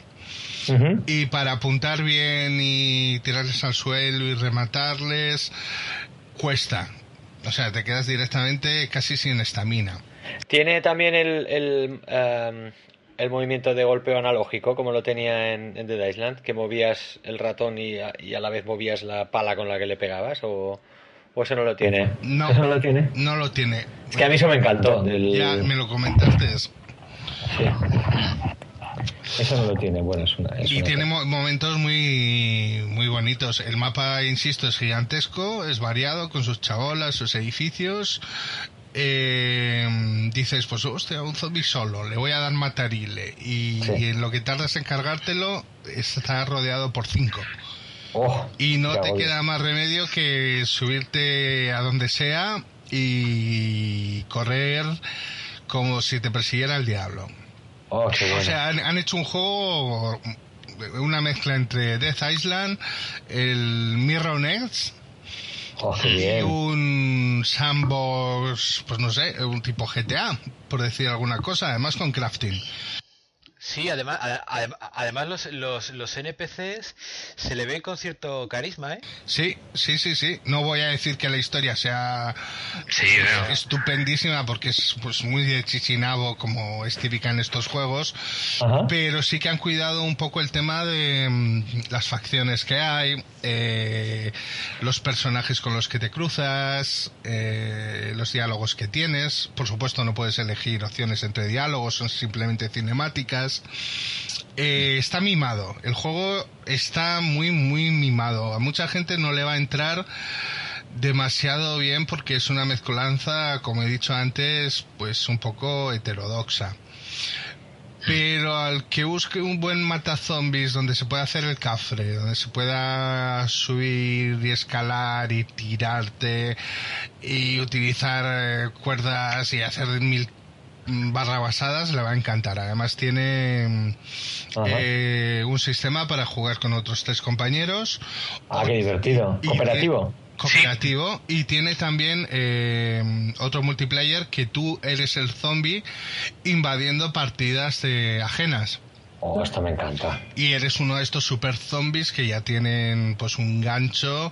Y para apuntar bien y tirarles al suelo y rematarles, cuesta. O sea, te quedas directamente casi sin estamina. Tiene también el, el em, el movimiento de golpeo analógico como lo tenía en, en Dead Island, que movías el ratón y a, la vez movías la pala con la que le pegabas o, o eso no lo tiene. No, ¿Eso no lo tiene. No lo tiene. Es que a mí eso me encantó. Ya me lo comentaste. Sí. Eso no lo tiene, bueno, es una... y tiene momentos muy, muy bonitos. El mapa, insisto, es gigantesco, es variado con sus chabolas, sus edificios, eh, dices, pues hostia, un zombie solo, le voy a dar matarile. Y, en lo que tardas en cargártelo, está rodeado por cinco. Oh, y no te queda más remedio que subirte a donde sea y correr como si te persiguiera el diablo. Oh, o sea, han, hecho un juego, una mezcla entre Death Island, el Mirror Nets Oh, y un sandbox, pues no sé, un tipo GTA, por decir alguna cosa, además con crafting. Sí, además, además los, los, los, NPCs se le ven con cierto carisma, ¿eh? Sí, sí, sí, sí. No voy a decir que la historia sea estupendísima porque es pues muy de chichinabo como es típica en estos juegos, pero sí que han cuidado un poco el tema de mm, las facciones que hay, eh, los personajes con los que te cruzas, eh, los diálogos que tienes. Por supuesto no puedes elegir opciones entre diálogos, son simplemente cinemáticas eh, está mimado. El juego está muy, muy mimado. A mucha gente no le va a entrar demasiado bien porque es una mezcolanza, como he dicho antes, pues un poco heterodoxa. Pero al que busque un buen matazombies donde se pueda hacer el cafre, donde se pueda subir y escalar y tirarte y utilizar eh, cuerdas y hacer mil barra basadas le va a encantar. Además tiene eh, un sistema para jugar con otros tres compañeros. Ah, qué divertido. Cooperativo. cooperativo y tiene también eh, otro multiplayer que tú eres el zombie invadiendo partidas ajenas. Oh, esto me encanta. Y eres uno de estos super zombies que ya tienen pues un gancho.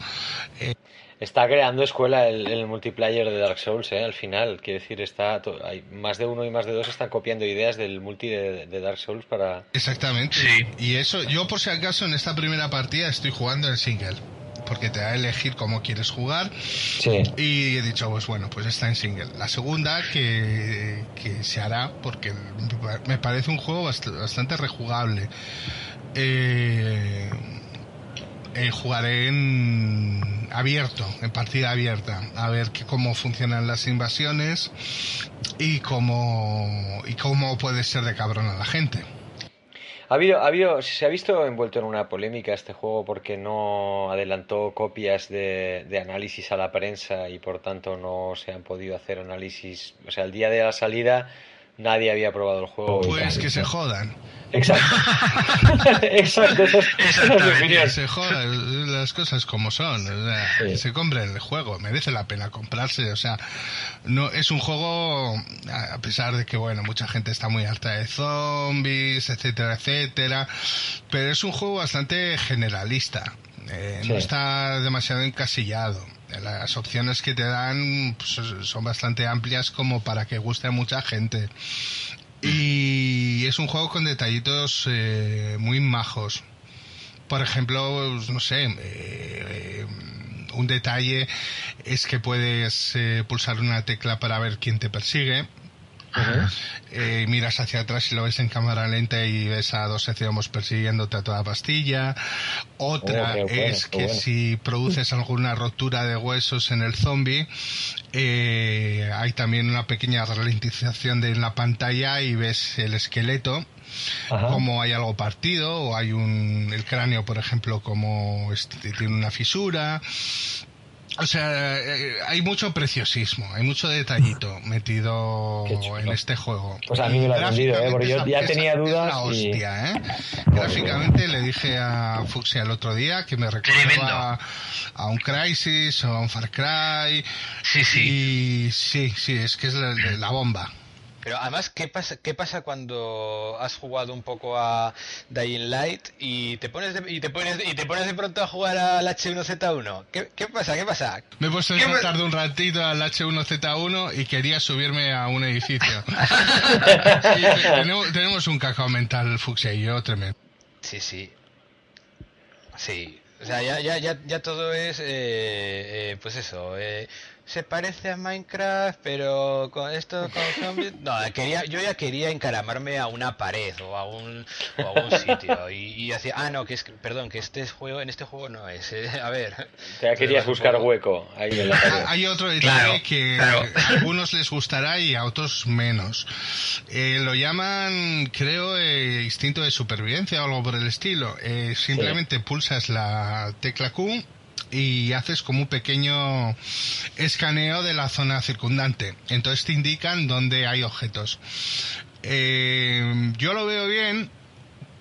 Está creando escuela el, multiplayer de Dark Souls, ¿eh? Al final, quiero decir, está hay más de uno y más de dos están copiando ideas del multi de, Dark Souls para... Exactamente. Sí. Y eso, yo por si acaso en esta primera partida estoy jugando en single. Porque te da a elegir cómo quieres jugar. Sí. Y he dicho, pues bueno, pues está en single. La segunda que, que se hará, porque me parece un juego bastante rejugable. Eh, eh, jugaré en abierto, en partida abierta, a ver que, cómo funcionan las invasiones y cómo, y cómo puede ser de cabrón a la gente. Ha habido, ha habido, se ha visto envuelto en una polémica este juego porque no adelantó copias de, de, análisis a la prensa y por tanto no se han podido hacer análisis. O sea, el día de la salida nadie había probado el juego. Pues que se jodan. Exacto. [laughs] Exacto, eso es, Se joda, las cosas como son. Se compra el juego, merece la pena comprarse. O sea, no es un juego, a pesar de que, bueno, mucha gente está muy harta de zombies, etcétera, etcétera. Pero es un juego bastante generalista. Eh, no está demasiado encasillado las opciones que te dan pues, son bastante amplias como para que guste a mucha gente. Y es un juego con detallitos eh, muy majos. Por ejemplo, pues, no sé, eh, eh, un detalle es que puedes pulsar una tecla para ver quién te persigue eh, miras hacia atrás y lo ves en cámara lenta y ves a dos ecénomos persiguiéndote a toda pastilla. Otra oh, es que si produces alguna rotura de huesos en el zombie, eh, hay también una pequeña ralentización de la pantalla y ves el esqueleto. como hay algo partido o hay un el cráneo por ejemplo como este, tiene una fisura o sea, eh, hay mucho preciosismo, hay mucho detallito [laughs] metido en este juego. Pues a mí me lo ha vendido, ¿eh? Porque yo ya tenía dudas. hostia, ¿eh? Gráficamente le dije a Fuxia el otro día que me recordaba a, un Crisis o a un Far Cry. Sí, sí. Y sí, sí, es que es la bomba. Pero además, ¿qué pasa, ¿qué pasa cuando has jugado un poco a Dying Light y te pones de, y te pones y te pones de pronto a jugar al H1Z1? ¿Qué, qué pasa? ¿Qué pasa? Me he puesto de un ratito al H1Z1 y quería subirme a un edificio. [laughs] tenemos, un cacao mental, Fuxia y yo, tremendo. Sí, sí. Sí. O sea, ya, ya, ya, ya todo es, eh, eh, pues eso, eh, se parece a Minecraft, pero con esto con zombies. No, quería, yo ya quería encaramarme a una pared o a un, o a un [laughs] sitio y, y ah, no, que es, perdón, que este juego, en este juego no es. Eh, a ver. Ya querías buscar hueco ahí en la pared. Hay otro detalle que a algunos les gustará y a otros menos. Eh, lo llaman, creo, eh, instinto de supervivencia o algo por el estilo. simplemente pulsas la tecla Q y haces como un pequeño escaneo de la zona circundante. Entonces te indican dónde hay objetos. Eh, yo lo veo bien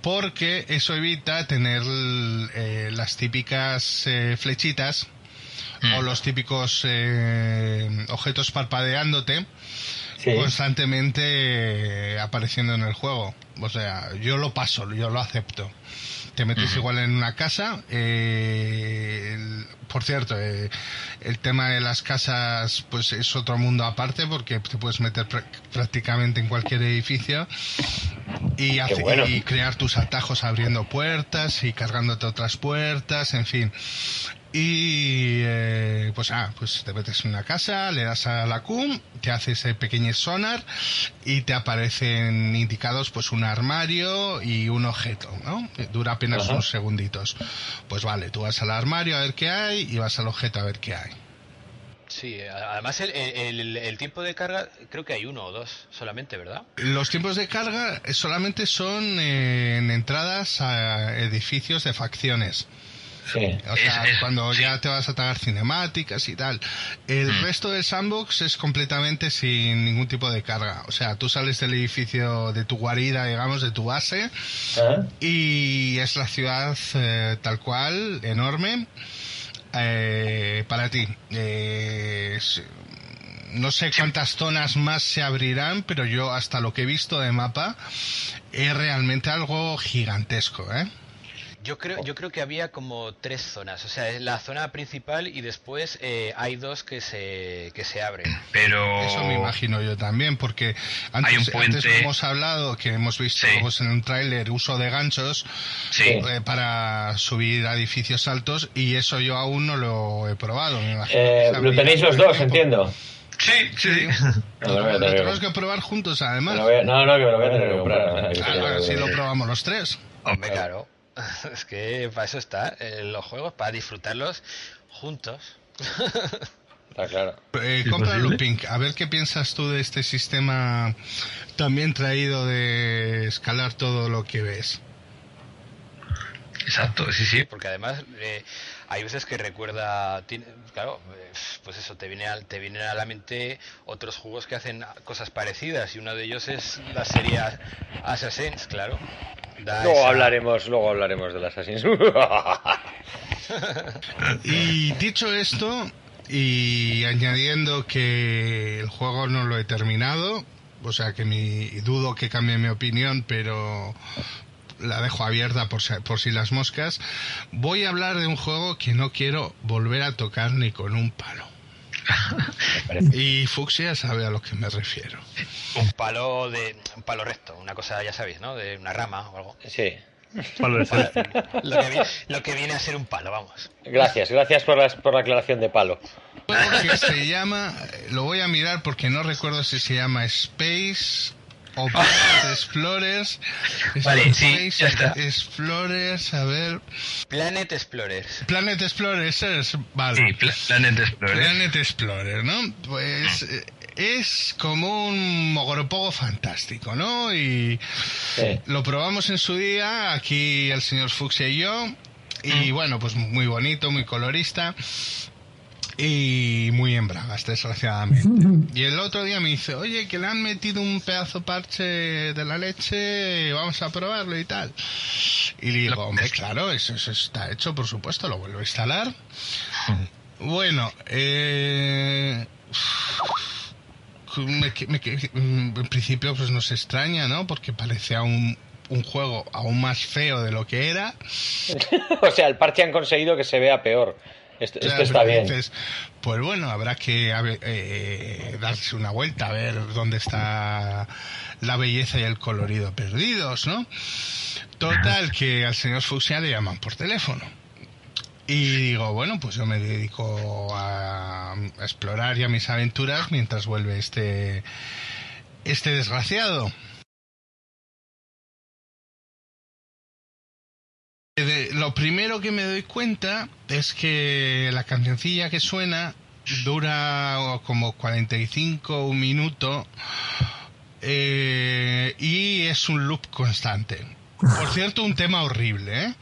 porque eso evita tener eh, las típicas eh, flechitas o mm. los típicos objetos parpadeándote constantemente apareciendo en el juego. O sea, yo lo paso, yo lo acepto te metes igual en una casa. Eh, por cierto, eh, el tema de las casas pues es otro mundo aparte porque te puedes meter prácticamente en cualquier edificio y, y crear tus atajos abriendo puertas y cargándote otras puertas, en fin. Y eh, pues ah, pues te metes en una casa, le das a la CUM, te hace ese pequeño sonar y te aparecen indicados pues un armario y un objeto, ¿no? Dura apenas unos segunditos. Pues vale, tú vas al armario a ver qué hay y vas al objeto a ver qué hay. Sí, además el, el, tiempo de carga creo que hay uno o dos solamente, ¿verdad? Los tiempos de carga solamente son en entradas a edificios de facciones. Sí. O sea, cuando ya te vas a tragar cinemáticas y tal. El mm. resto del sandbox es completamente sin ningún tipo de carga. O sea, tú sales del edificio de tu guarida, digamos, de tu base, ah. y es la ciudad eh, tal cual, enorme, eh, para ti. Eh, no sé cuántas zonas más se abrirán, pero yo hasta lo que he visto de mapa es realmente algo gigantesco, ¿eh? Yo creo, yo creo que había como tres zonas, o sea, la zona principal y después eh, hay dos que se, que se abren. [clears throat] Pero eso me imagino yo también, porque antes, hemos hablado que hemos visto pues, en un tráiler uso de ganchos eh, para subir a edificios altos y eso yo aún no lo he probado. Me imagino eh, lo tenéis los dos, entiendo. Sí, sí. [laughs] lo tenemos que probar juntos, además. No, no, que me lo voy a tener que comprar. Claro, si lo probamos los tres. Hombre, claro. [laughs] Es que para eso está eh, los juegos, para disfrutarlos juntos. [laughs] Está claro. Eh, compra Looping, a ver qué piensas tú de este sistema también traído de escalar todo lo que ves. Exacto, sí, sí, porque además eh, hay veces que recuerda, claro, pues eso, te viene, a, te vienen a la mente otros juegos que hacen cosas parecidas y uno de ellos es la serie Assassin's, claro. luego hablaremos, luego hablaremos de las Assassin's. [laughs] y dicho esto, y añadiendo que el juego no lo he terminado, o sea que mi dudo que cambie mi opinión, pero la dejo abierta por si, por si las moscas. Voy a hablar de un juego que no quiero volver a tocar ni con un palo. [laughs] y Fuxia sabe a lo que me refiero. Un palo de un palo recto, una cosa ya sabéis, ¿no? De una rama o algo. Sí. Palo de [laughs] lo, que viene, lo que viene a ser un palo, vamos. Gracias, gracias por la, por la aclaración de palo. que se llama, lo voy a mirar porque no recuerdo si se llama Space Explorers. [laughs] Vale, sí, ya está. Explorers, a ver. Planet Explorers. Planet Explorers, vale. Sí, Planet Explorers. Planet Explorers, ¿no? Pues eh, es como un mogoropogo fantástico, ¿no? Y lo probamos en su día, aquí el señor Fuxia y yo. Y mm. bueno, pues muy bonito, muy colorista y muy en bragas, desgraciadamente. Y el otro día me dice, oye, que le han metido un pedazo parche de la leche, vamos a probarlo y tal. Y le digo, hombre, claro, eso, está hecho, por supuesto, lo vuelvo a instalar. Bueno, eh, en principio pues nos extraña, ¿no? Porque parece un, un juego aún más feo de lo que era. [laughs] o sea, el parche han conseguido que se vea peor. Esto, está bien. pues bueno, habrá que eh, darse una vuelta a ver dónde está la belleza y el colorido perdidos, ¿no? Total, que al señor Fuxia le llaman por teléfono. Y digo, bueno, pues yo me dedico a, explorar ya mis aventuras mientras vuelve este, este desgraciado. Lo primero que me doy cuenta es que la cancioncilla que suena dura como 45 un minuto eh, y es un loop constante. Por cierto, un tema horrible, ¿eh?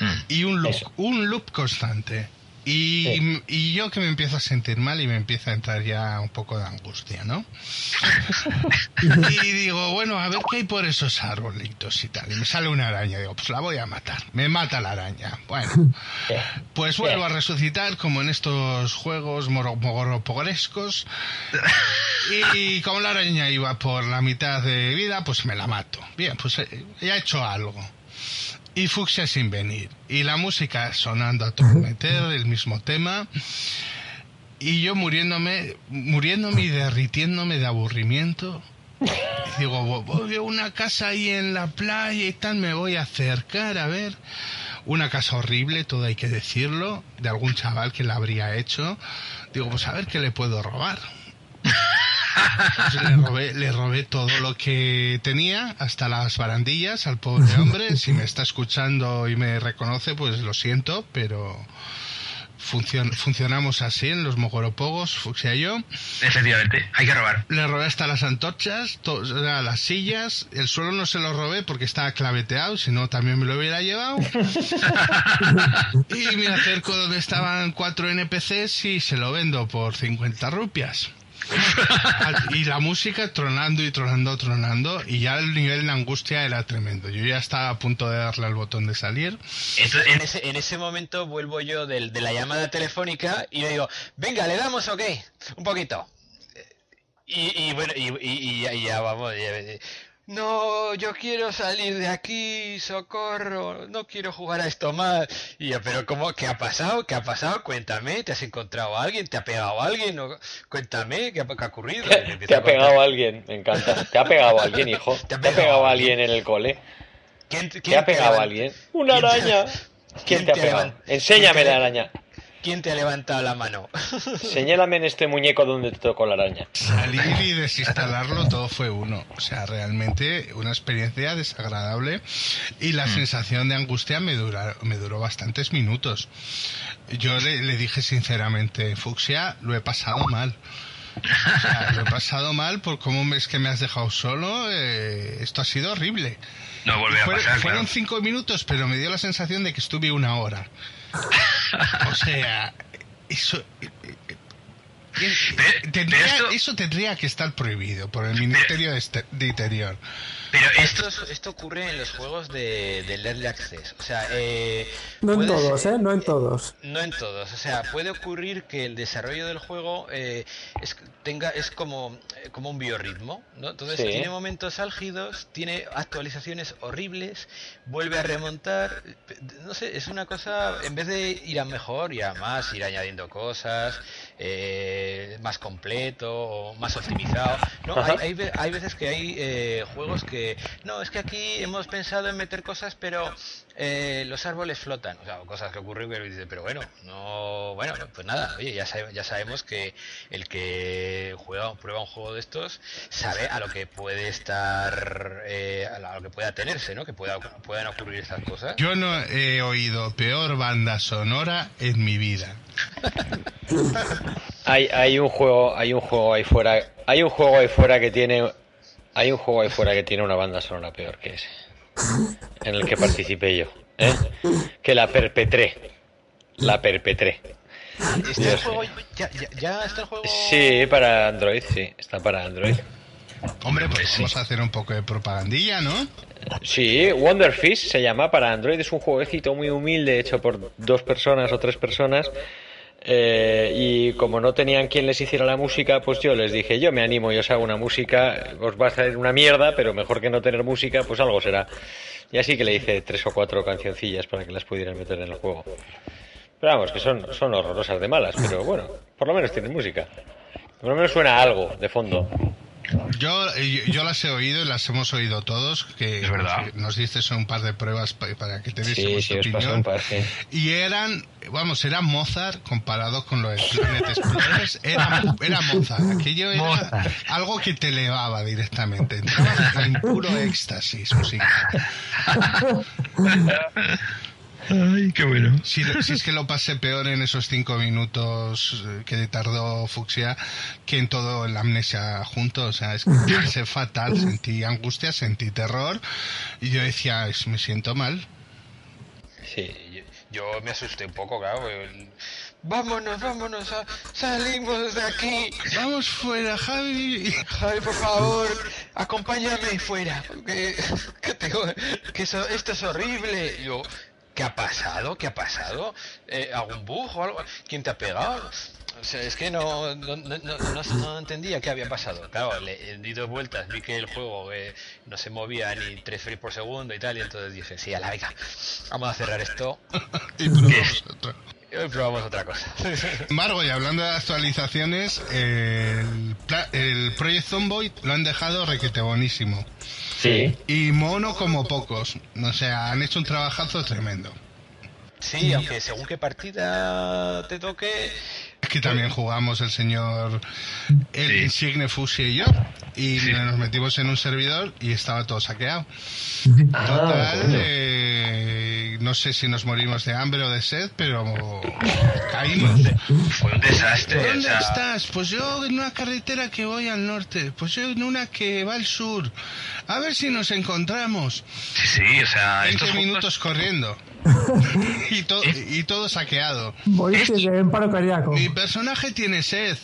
Hmm. Y un loop, un loop constante. Y, y, yo que me empiezo a sentir mal y me empieza a entrar ya un poco de angustia, ¿no? [laughs] y digo, bueno, a ver qué hay por esos arbolitos y tal. Y me sale una araña. Digo, pues la voy a matar. Me mata la araña. Bueno, pues vuelvo a resucitar como en estos juegos mogoropogorescos. Y como la araña iba por la mitad de vida, pues me la mato. Bien, pues ya he hecho algo y Fuxia sin venir. Y la música sonando a todo meter, el mismo tema. Y yo muriéndome, muriéndome y derritiéndome de aburrimiento. Y digo, voy a una casa ahí en la playa y tal, me voy a acercar a ver. Una casa horrible, todo hay que decirlo, de algún chaval que la habría hecho. Digo, pues a ver qué le puedo robar [laughs] le, robé, todo lo que tenía, hasta las barandillas al pobre hombre. [laughs] Si me está escuchando y me reconoce, pues lo siento, pero funcionamos así en los mogoropogos, Fuxia y yo. Efectivamente, hay que robar. Le robé hasta las antorchas, las sillas, el suelo no se lo robé porque estaba claveteado, si no también me lo hubiera llevado. [laughs] y me acerco donde estaban cuatro NPCs y se lo vendo por 50 rupias. [laughs] y la música tronando y tronando, tronando, y ya el nivel de angustia era tremendo. Yo ya estaba a punto de darle al botón de salir. en, ese, en ese momento vuelvo yo de, la llamada telefónica y le digo, venga, ¿le damos ok? Un poquito. Y, bueno, y, ya vamos. No, yo quiero salir de aquí, socorro, no quiero jugar a esto más. Y yo, pero ¿cómo? ¿Qué ha pasado? ¿Qué ha pasado? Cuéntame, ¿te has encontrado a alguien? ¿Te ha pegado a alguien? Cuéntame, ¿qué ha, ocurrido? ¿Te, ha pegado a alguien? Me encanta. ¿Te ha pegado a alguien, hijo? [laughs] ¿Te ha pegado, a alguien en el cole? ¿Quién, ¿Te ha pegado a alguien? ¡Una araña! [laughs] ¿Quién, te ha pegado? [laughs] Enséñame la araña. ¿Quién te ha levantado la mano? [laughs] Señálame en este muñeco donde te tocó la araña. Salir y desinstalarlo todo fue uno. O sea, realmente una experiencia desagradable y la mm. sensación de angustia me, me duró bastantes minutos. Yo le, dije sinceramente, Fuxia, lo he pasado mal. lo he pasado mal por cómo es que me has dejado solo. Eh, esto ha sido horrible. No volverá a pasar. Fueron cinco minutos, pero me dio la sensación de que estuve una hora. O sea, eso. Eh, eh, eso tendría que estar prohibido por el Ministerio de Interior. Pero esto, esto ocurre en los juegos de, Early Access. O sea, eh, no en todos, ¿eh? No en todos. No en todos. O sea, puede ocurrir que el desarrollo del juego eh, es, tenga, es como, eh, como un biorritmo. ¿no? Entonces, tiene momentos álgidos, tiene actualizaciones horribles, vuelve a remontar. No sé, es una cosa, en vez de ir a mejor, y a más, ir añadiendo cosas, más completo, más optimizado. ¿no? Hay, hay, hay, veces que hay juegos que no, es que aquí hemos pensado en meter cosas, pero eh, los árboles flotan, o sea, cosas que ocurren, pero dice, pero bueno, no, bueno, pues nada, oye, ya, ya sabemos que el que juega, prueba un juego de estos sabe a lo que puede estar, eh, a lo que pueda tenerse, ¿no? Que pueda, puedan ocurrir estas cosas. Yo no he oído peor banda sonora en mi vida. [laughs] hay, hay un juego, hay un juego ahí fuera, hay un juego ahí fuera que tiene hay un juego ahí fuera que tiene una banda sonora peor que ese. En el que participé yo. ¿eh? Que la perpetré. La perpetré. ¿Está el juego, ya, ya, está el juego? Sí, para Android, sí. Está para Android. Hombre, pues vamos a hacer un poco de propagandilla, ¿no? Sí, Wonderfish se llama para Android. Es un jueguecito muy humilde hecho por dos personas o tres personas eh, y como no tenían quien les hiciera la música, pues yo les dije, yo me animo, yo os hago una música, os va a salir una mierda, pero mejor que no tener música, pues algo será. Y así que le hice tres o cuatro cancioncillas para que las pudieran meter en el juego. Pero vamos, que son, son horrorosas de malas, pero bueno, por lo menos tienen música. Por lo menos suena algo de fondo. Yo, yo las he oído y las hemos oído todos, que es verdad. nos diste un par de pruebas para que te diese sí, opinión. Y eran, vamos, era Mozart comparado con lo de Planet Explorers, era, era Mozart. Aquello era algo que te elevaba directamente. En puro éxtasis musical. [laughs] Ay, qué bueno. Si, es que lo pasé peor en esos cinco minutos eh, que tardó Fuxia que en todo el amnesia junto. O sea, es que pasé fatal. Sentí angustia, sentí terror. Y yo decía, me siento mal. Sí, yo, me asusté un poco, claro. Vámonos, vámonos, salimos de aquí. Vamos fuera, Javi. Javi, por favor, acompáñame fuera. Que, que, esto es horrible. Yo, ¿Qué ha pasado? ¿Qué ha pasado? Eh, ¿Algún bug o algo? ¿Quién te ha pegado? O sea, es que no, no, no, no, entendía qué había pasado. Claro, le di dos vueltas, vi que el juego eh, no se movía ni 3 frames por segundo y tal, y entonces dije, sí, a la venga, vamos a cerrar esto. [laughs] y probamos otra. Y probamos otra cosa. [laughs] Margo, y hablando de actualizaciones, el, el Project Zomboid lo han dejado requete buenísimo. Sí. Y mono como pocos. O sea, han hecho un trabajazo tremendo. Sí, aunque según qué partida te toque. Es que también jugamos el señor el Insigne Fusi y yo. Y nos metimos en un servidor y estaba todo saqueado. Ah, Total, eh, no sé si nos morimos de hambre o de sed, pero caímos. Fue un desastre. ¿Dónde estás? Pues yo en una carretera que voy al norte. Pues yo en una que va al sur. A ver si nos encontramos. Sí, sí, o sea... 20 minutos corriendo. [laughs] y, y todo saqueado. Mi personaje tiene sed.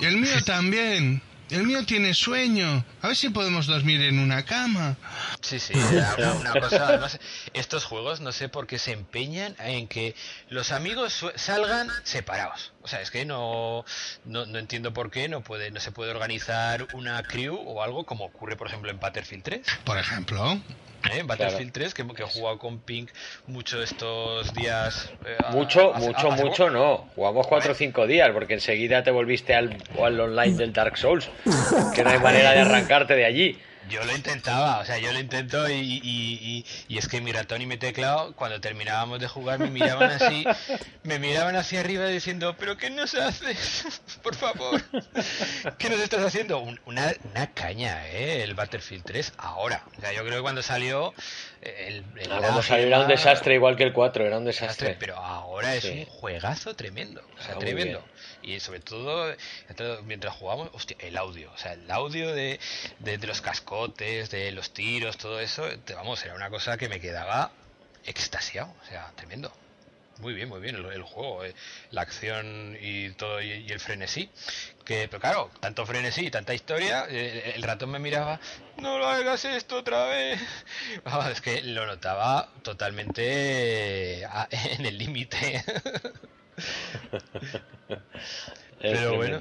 Y el mío también. El mío tiene sueño. A ver si podemos dormir en una cama. Sí, sí, una, cosa. Además, estos juegos no sé por qué se empeñan en que los amigos salgan separados. O sea, es que no, no, no, entiendo por qué no puede no se puede organizar una crew o algo como ocurre, por ejemplo, en Battlefield 3. Por ejemplo. ¿Eh? Battlefield 3, que, que, he jugado con Pink mucho estos días. Eh, mucho, mucho, mucho no. Jugamos 4 o 5 días, porque enseguida te volviste al, al online del Dark Souls, [laughs] que no hay manera de arrancarte de allí. Yo lo intentaba, o sea, yo lo intento y, es que mi ratón y mi teclado, cuando terminábamos de jugar, me miraban así, me miraban hacia arriba diciendo, pero ¿qué nos haces? [laughs] Por favor, ¿qué nos estás haciendo? una, una caña, ¿eh? El Battlefield 3 ahora. O sea, yo creo que cuando salió... El, ah, cuando salió era un desastre igual que el 4, era un desastre. pero ahora es un juegazo tremendo, o sea, tremendo y sobre todo mientras jugamos, hostia, el audio, o sea, el audio de, de, los cascotes, de los tiros, todo eso, vamos, era una cosa que me quedaba extasiado, o sea, tremendo. Muy bien, muy bien el, juego, eh, la acción y todo y, el frenesí. Que, pero claro, tanto frenesí, tanta historia, eh, el ratón me miraba, no lo hagas esto otra vez. [laughs] es que lo notaba totalmente eh, [laughs] en el límite. [laughs] pero bueno,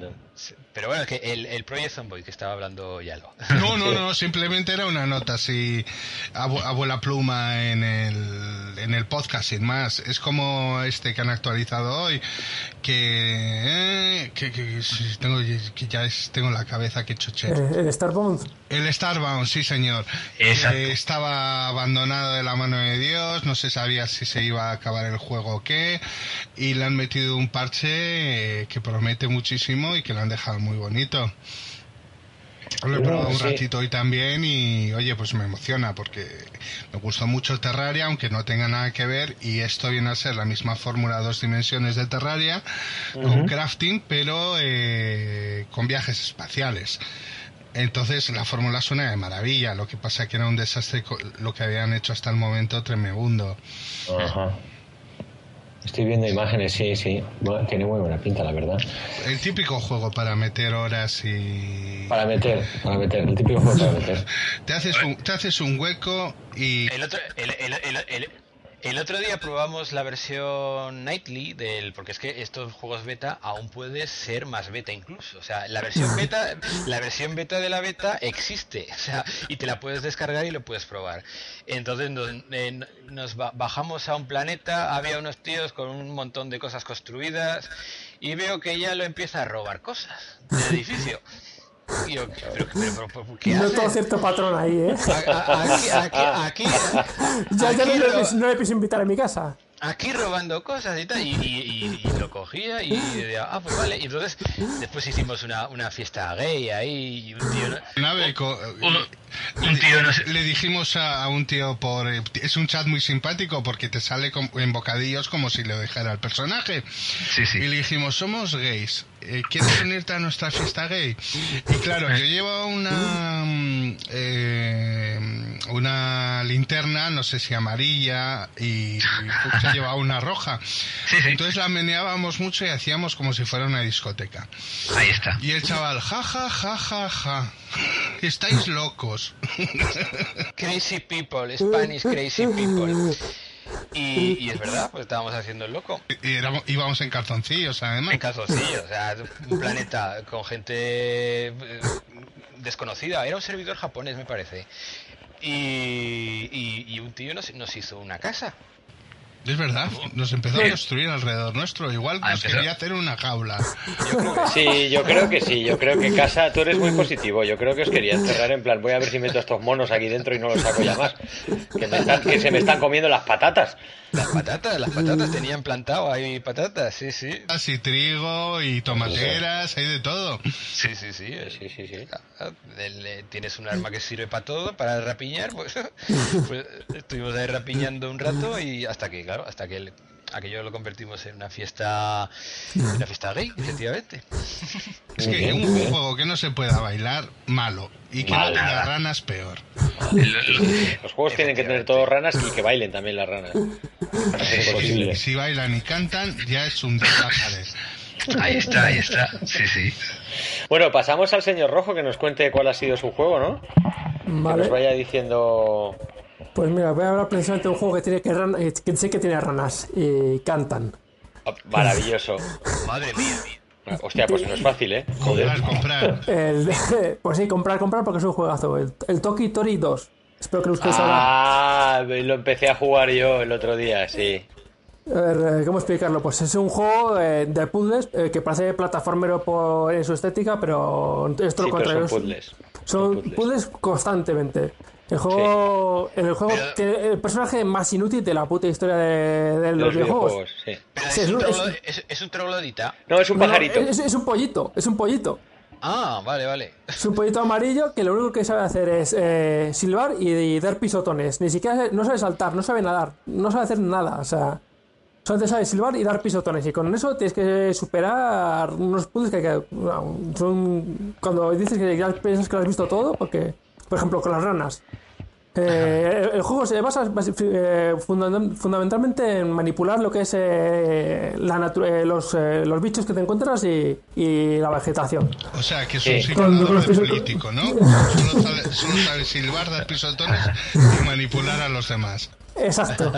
pero bueno, que el, el Project Zomboid que estaba hablando ya lo. [laughs] No, no, no, [laughs] simplemente era una nota así, abuela pluma en el, en el podcast, sin más. Es como este que han actualizado hoy, que, eh, que, que, tengo, que ya tengo la cabeza que choche. Eh, ¿El Starbound? El Starbound, sí, señor. Eh, estaba abandonado de la mano de Dios, no se sabía si se iba a acabar el juego o qué, y le han metido un parche que promete muchísimo y que lo han dejado muy bonito. Lo he probado un ratito hoy también y oye, pues me emociona porque me gustó mucho el Terraria, aunque no tenga nada que ver y esto viene a ser la misma fórmula dos dimensiones de Terraria, con crafting, pero eh, con viajes espaciales. Entonces la fórmula suena de maravilla, lo que pasa que era un desastre lo que habían hecho hasta el momento tremendo. Ajá. Estoy viendo imágenes, sí, sí. tiene muy buena pinta, la verdad. El típico juego para meter horas y. Para meter, para meter, el típico juego para meter. [laughs] te, haces un, te haces un hueco y. El otro, el, el, el otro día probamos la versión Nightly del, porque es que estos juegos beta aún puede ser más beta incluso. O sea, la versión [laughs] beta, la versión beta de la beta existe, o sea, y te la puedes descargar y lo puedes probar. Entonces nos, bajamos a un planeta, había unos tíos con un montón de cosas construidas y veo que ya lo empieza a robar cosas del [laughs] edificio. Yo, pero, pero, ¿qué no todo cierto patrón ahí, ¿eh? Aquí, aquí, [laughs] aquí, ya, ya no, le, no le pienso invitar a mi casa aquí robando cosas y tal, y, lo cogía y, decía, ah, pues vale. Y entonces después hicimos una, una fiesta gay ahí y un tío... Vez, un, tío Le dijimos a, un tío por... Es un chat muy simpático porque te sale en bocadillos como si le dejara al personaje. Sí, sí. Y le dijimos, somos gays. Eh, ¿Quieres unirte a nuestra fiesta gay? Y claro, yo llevo una... Eh, una linterna, no sé si amarilla, y llevaba una roja. Entonces la meneábamos mucho y hacíamos como si fuera una discoteca. Ahí está. Y el chaval, ja, ja, ja, ja, ja. Estáis locos. Crazy people, Spanish crazy people. Y, es verdad, pues estábamos haciendo el loco. Y íbamos en calzoncillos, además. En calzoncillos, o sea, un planeta con gente eh, desconocida. Era un servidor japonés, me parece. Y, y, un tío nos, nos hizo una casa. Es verdad, nos empezó a construir alrededor nuestro, igual nos quería hacer una jaula. Sí, yo creo que sí, yo creo que casa, tú eres muy positivo, yo creo que os quería encerrar en plan, voy a ver si meto a estos monos aquí dentro y no los saco ya más, que, que se me están comiendo las patatas. Las patatas, las patatas tenían plantado ahí patatas, sí, sí. Así trigo y tomateras, hay de todo. Sí, sí, sí, sí, sí, sí. Ah, tienes un arma que sirve para todo, para rapiñar, pues, [laughs] pues, estuvimos ahí rapiñando un rato y hasta que, claro, hasta que aquello lo convertimos en una fiesta, una fiesta gay, efectivamente. [laughs] Es que un juego que no se pueda bailar, malo. Y que no tenga ranas, peor. Los juegos tienen que tener todos ranas y que bailen también las ranas. Si, bailan y cantan, ya es un desastre. Ahí está, ahí está. Sí, sí. Bueno, pasamos al señor Rojo que nos cuente cuál ha sido su juego, ¿no? Vale. Que nos vaya diciendo. Pues mira, voy a hablar precisamente de un juego que tiene que, eh, que sé que tiene ranas y cantan. Ah, maravilloso. [laughs] Madre mía. Hostia, pues no es fácil, ¿eh? Joder. Comprar, [laughs] comprar. [laughs] pues sí, comprar, comprar porque es un juegazo. El, el Toki Tori 2. Espero que lo ustedes Ah, lo empecé a jugar yo el otro día, sí. A ver, eh, ¿cómo explicarlo? Pues es un juego eh, de puzzles eh, que parece plataformero por, en su estética, pero esto lo contrario. puzzles. Son puzzles constantemente. El juego, el juego el personaje más inútil de la puta historia de, los, videojuegos. es, un es, un troglodita. No, es un pajarito. es, un pollito, es un pollito. Ah, vale, vale. Es un pollito amarillo que lo único que sabe hacer es eh, silbar y, dar pisotones. Ni siquiera no sabe saltar, no sabe nadar, no sabe hacer nada. O sea, solamente sabe silbar y dar pisotones. Y con eso tienes que superar unos puzzles que, son. Cuando dices que ya piensas que lo has visto todo, porque, por ejemplo, con las ranas. Eh, el juego se basa eh, fundamentalmente en manipular lo que es eh, la los, los, bichos que te encuentras y, y, la vegetación. O sea, que es un simulador político, ¿no? [laughs] Solo, sale, silbar, dar pisotones y manipular a los demás. Exacto.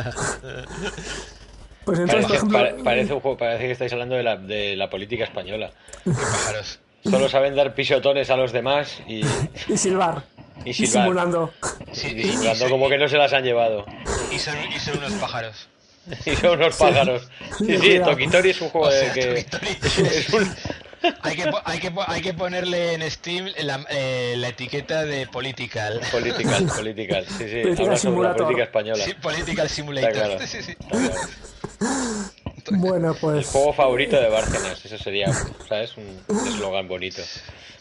Pues entonces, parece, por ejemplo, parece, un juego, parece que estáis hablando de la, de la política española. pájaros. Solo saben dar pisotones a los demás y... [laughs] y silbar. Y, simulando. simulando como que no se las han llevado. Y son, y son unos pájaros. [laughs] y son unos pájaros. Sí, sí, Tokitori es un juego de que. [laughs] Hay que, hay, que, hay que ponerle en Steam la, eh, la etiqueta de political. Political, political. Sí, sí. Habla sobre la política española. Sí, political Simulator. Claro. [laughs] Sí, sí. [laughs] Bueno, pues. El juego favorito de Bárcenas. Eso sería, ¿sabes? Un eslogan bonito.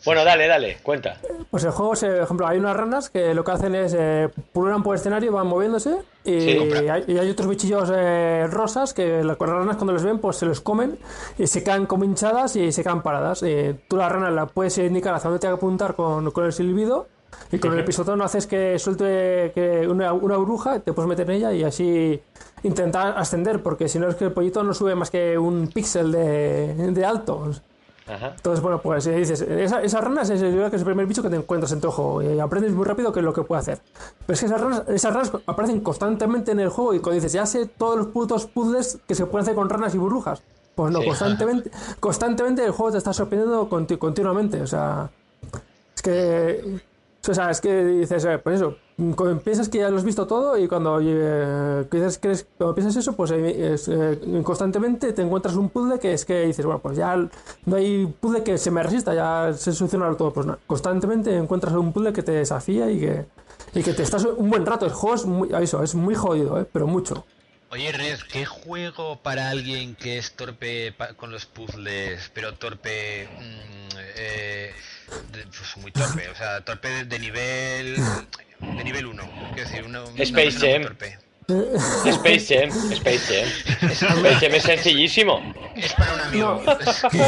Bueno, dale, dale, cuenta. Pues el juego, por ejemplo, hay unas ranas que lo que hacen es eh, pululan por el escenario, van moviéndose y, hay, otros bichillos eh, rosas que las ranas cuando les ven pues se los comen y se quedan como hinchadas y se quedan paradas. Eh, tú la rana la puedes indicar hacia dónde te que apuntar con, con el silbido y con el pisotón haces que suelte que una, una bruja, te puedes meter en ella y así intentar ascender, porque si no es que el pollito no sube más que un píxel de, de alto. Entonces, bueno, pues dices, esa, esas ranas es, el, que es el primer bicho que te encuentras en tu juego y aprendes muy rápido qué es lo que puede hacer. Pero es que esas ranas, esas ranas aparecen constantemente en el juego y cuando dices, ya sé todos los putos puzzles que se pueden hacer con ranas y burbujas. Pues no, constantemente, constantemente el juego te está sorprendiendo continuamente. O sea, es que o sea, es que dices, eh, pues eso, piensas que ya lo has visto todo y cuando, eh, piensas eso, pues eh, eh, constantemente te encuentras un puzzle que es que dices, bueno, pues ya no hay puzzle que se me resista, ya se soluciona todo. Pues no, constantemente encuentras un puzzle que te desafía y que, y que te estás un buen rato. El juego es muy, eso, es muy jodido, ¿eh? pero mucho. Oye, Red, ¿qué juego para alguien que es torpe con los puzzles, pero torpe... Mm, eh, pues muy torpe, o sea, torpe de, nivel de nivel 1, quiero decir, uno, Space Jam. Space Jam, Space Jam. Space Jam es sencillísimo. Es para un amigo. [laughs] que, me,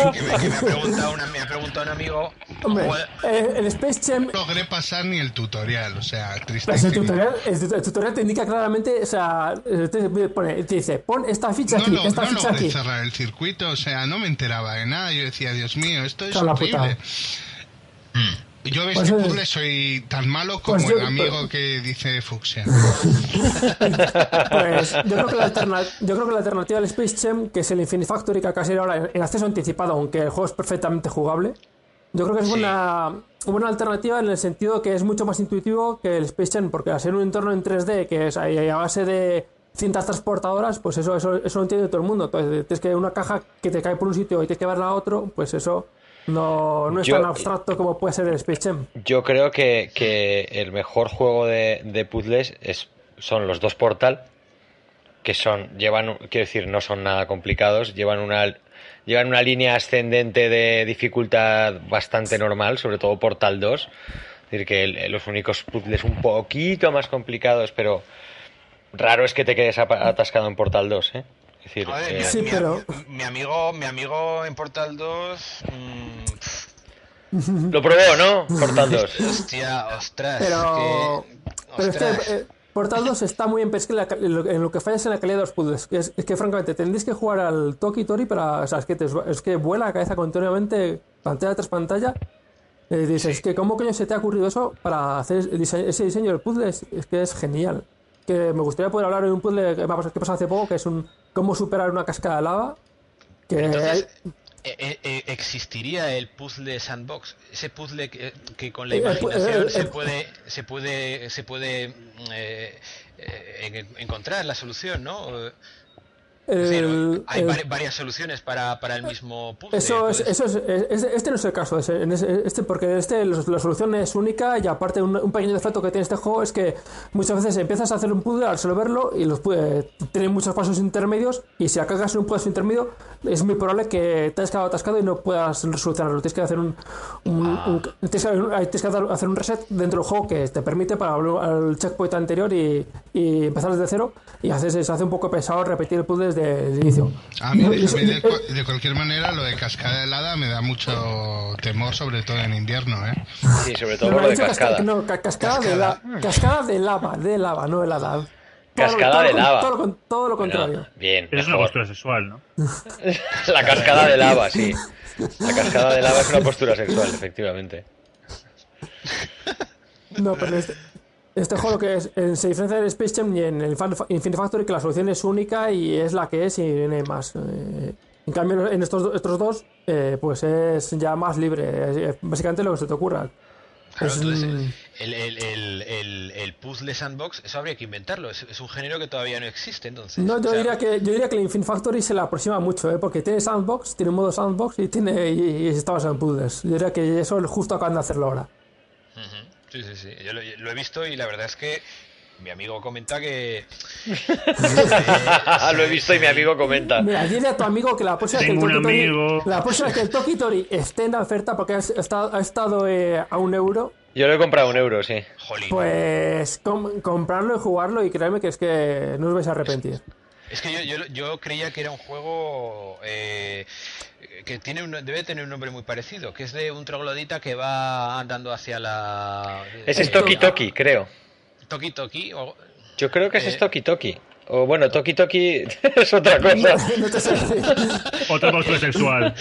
ha preguntado me ha preguntado un amigo. Hombre, eh, el Space Jam. No logré pasar ni el tutorial, o sea, triste. Pues el, tutorial, el, tutorial te indica claramente, o sea, te, pone, te dice, pon esta ficha aquí, esta no ficha aquí. cerrar el circuito, o sea, no me enteraba de nada. Yo decía, Dios mío, esto es horrible. Mm. Yo pues, que puzzle soy tan malo como pues el amigo que dice Fuxia. [laughs] pues yo creo, que la yo creo que la alternativa al Space Jam, que es el Infinite Factory que acá ahora en acceso anticipado, aunque el juego es perfectamente jugable, yo creo que es una buena alternativa en el sentido que es mucho más intuitivo que el Space Jam, porque al ser un entorno en 3D que es a base de cintas transportadoras, pues eso, eso, eso lo entiende todo el mundo. Entonces, tienes que una caja que te cae por un sitio y tienes que verla a otro, pues eso no, no es tan abstracto como puede ser el Space Jam. Yo creo que, que el mejor juego de, de puzzles es, son los dos Portal, que son, llevan, quiero decir, no son nada complicados, llevan una, llevan una línea ascendente de dificultad bastante normal, sobre todo Portal 2. Es decir, que los únicos puzzles un poquito más complicados, pero raro es que te quedes atascado en Portal 2, ¿eh? Decir, eh, sí, mi, pero... mi, amigo, mi amigo en Portal 2. Mm, Lo probó, ¿no? Portal 2. [laughs] Hostia, ostras. Pero, pero es que eh, Portal 2 está muy en pesca en lo que falla es en la calidad de los puzzles. Es, que, francamente, tendréis que jugar al Toki Tori para. O sea, es que, es que vuela la cabeza continuamente, pantalla tras pantalla. Eh, dices, es que ¿cómo coño se te ha ocurrido eso para hacer ese diseño del puzzle? Es, que es genial. Que me gustaría poder hablar de un puzzle que, que pasó hace poco, que es un cómo superar una cascada de lava. Que Entonces, eh, eh, ¿existiría el puzzle sandbox? Ese puzzle que, con la imaginación se puede se puede se puede encontrar la solución, ¿no? Hay varias soluciones para, para, el mismo puzzle. Eso es, eso es, este no es el caso, este, porque este, la solución es única y aparte un, pequeño defecto que tiene este juego es que muchas veces empiezas a hacer un puzzle al resolverlo y los tiene muchos pasos intermedios y si acabas en un paso intermedio es muy probable que te hayas quedado atascado y no puedas solucionarlo. Tienes que hacer un, ah. tienes que, hacer un reset dentro del juego que te permite para volver al checkpoint anterior y, y empezar desde cero y haces, se hace un poco pesado repetir el puzzle desde el inicio. A mí, de, cualquier manera, lo de cascada helada me da mucho temor, sobre todo en invierno, ¿eh? Sí, sobre todo lo de cascada. no, cascada, De la, cascada de lava, de lava, no helada. Cascada de lava. Todo lo, contrario. bien. es una postura sexual, ¿no? [laughs] la cascada de lava, sí. La cascada de lava es una postura sexual, efectivamente. No, pero este, este juego que es, se diferencia del Space Jam y en el Infinity Factory que la solución es única y es la que es y no hay más. Eh, en cambio, en estos, estos dos, eh, pues es ya más libre. básicamente lo que se te ocurra. el, el, el, puzzle sandbox, eso habría que inventarlo. Es, un género que todavía no existe, entonces. No, yo, diría, que, yo diría que el Infinite Factory se le aproxima mucho, ¿eh? porque tiene sandbox, tiene un modo sandbox y tiene y, está basado en puzzles. Yo diría que eso es justo acaban de hacerlo ahora. Sí, sí, sí. Yo lo, he visto y la verdad es que mi amigo comenta que. [laughs] lo he visto y mi amigo comenta. Mira, dile a tu amigo que la próxima que el Toki Tori, la próxima que el Toki Tori esté en la oferta porque ha estado, ha estado eh, a un euro. Yo lo he comprado a un euro, sí. Pues comprarlo y jugarlo y créeme que es que no os vais a arrepentir. Es que yo, yo, yo creía que era un juego eh, que tiene un, debe tener un nombre muy parecido, que es de un troglodita que va andando hacia la... Ese es Toki Toki, creo. Toki Toki. O... Yo creo que ese es eh, Toki Toki. O bueno, Toki Toki [laughs] es otra cosa. [laughs] Otra cosa sexual.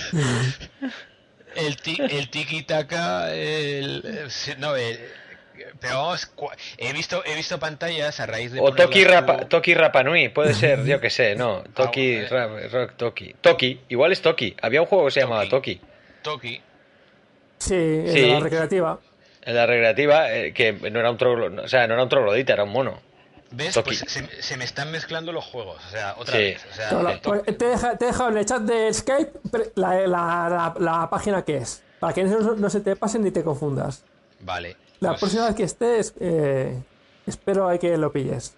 El, el tiki taka, el, no, el, pero he visto, he visto pantallas a raíz de. O Toki, Rapa, Toki Rapanui, puede [laughs] ser, yo que sé, no. Ah, Toki, Rock Toki. Toki, igual es Toki. Había un juego que se llamaba Toki. Toki. Sí, en la recreativa. En la recreativa, eh, que no era un o sea, no era un troglodita, era un mono. ¿Ves? Pues se, me están mezclando los juegos. O sea, otra vez. O sea, pues, te, he dejado en el chat de Skype la, la, la, página que es. Para que no, no se te pasen ni te confundas. Vale. La pues próxima vez que estés, eh, espero hay que lo pilles.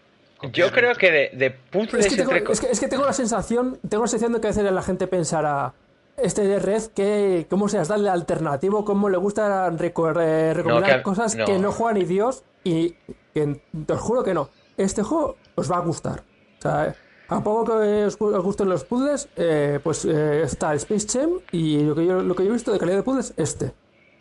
Yo creo que de, de es que, tengo, es, que, tengo la sensación, tengo la sensación de que a veces la gente pensará este de red que cómo se darle alternativo, cómo le gusta recomendar cosas que no juegan ni Dios y que te os juro que no. Este juego os va a gustar. O sea, a poco que os, gusten los puzzles, eh, pues eh, está Space Jam y lo que, yo, lo que yo he visto de calidad de puzzles, este.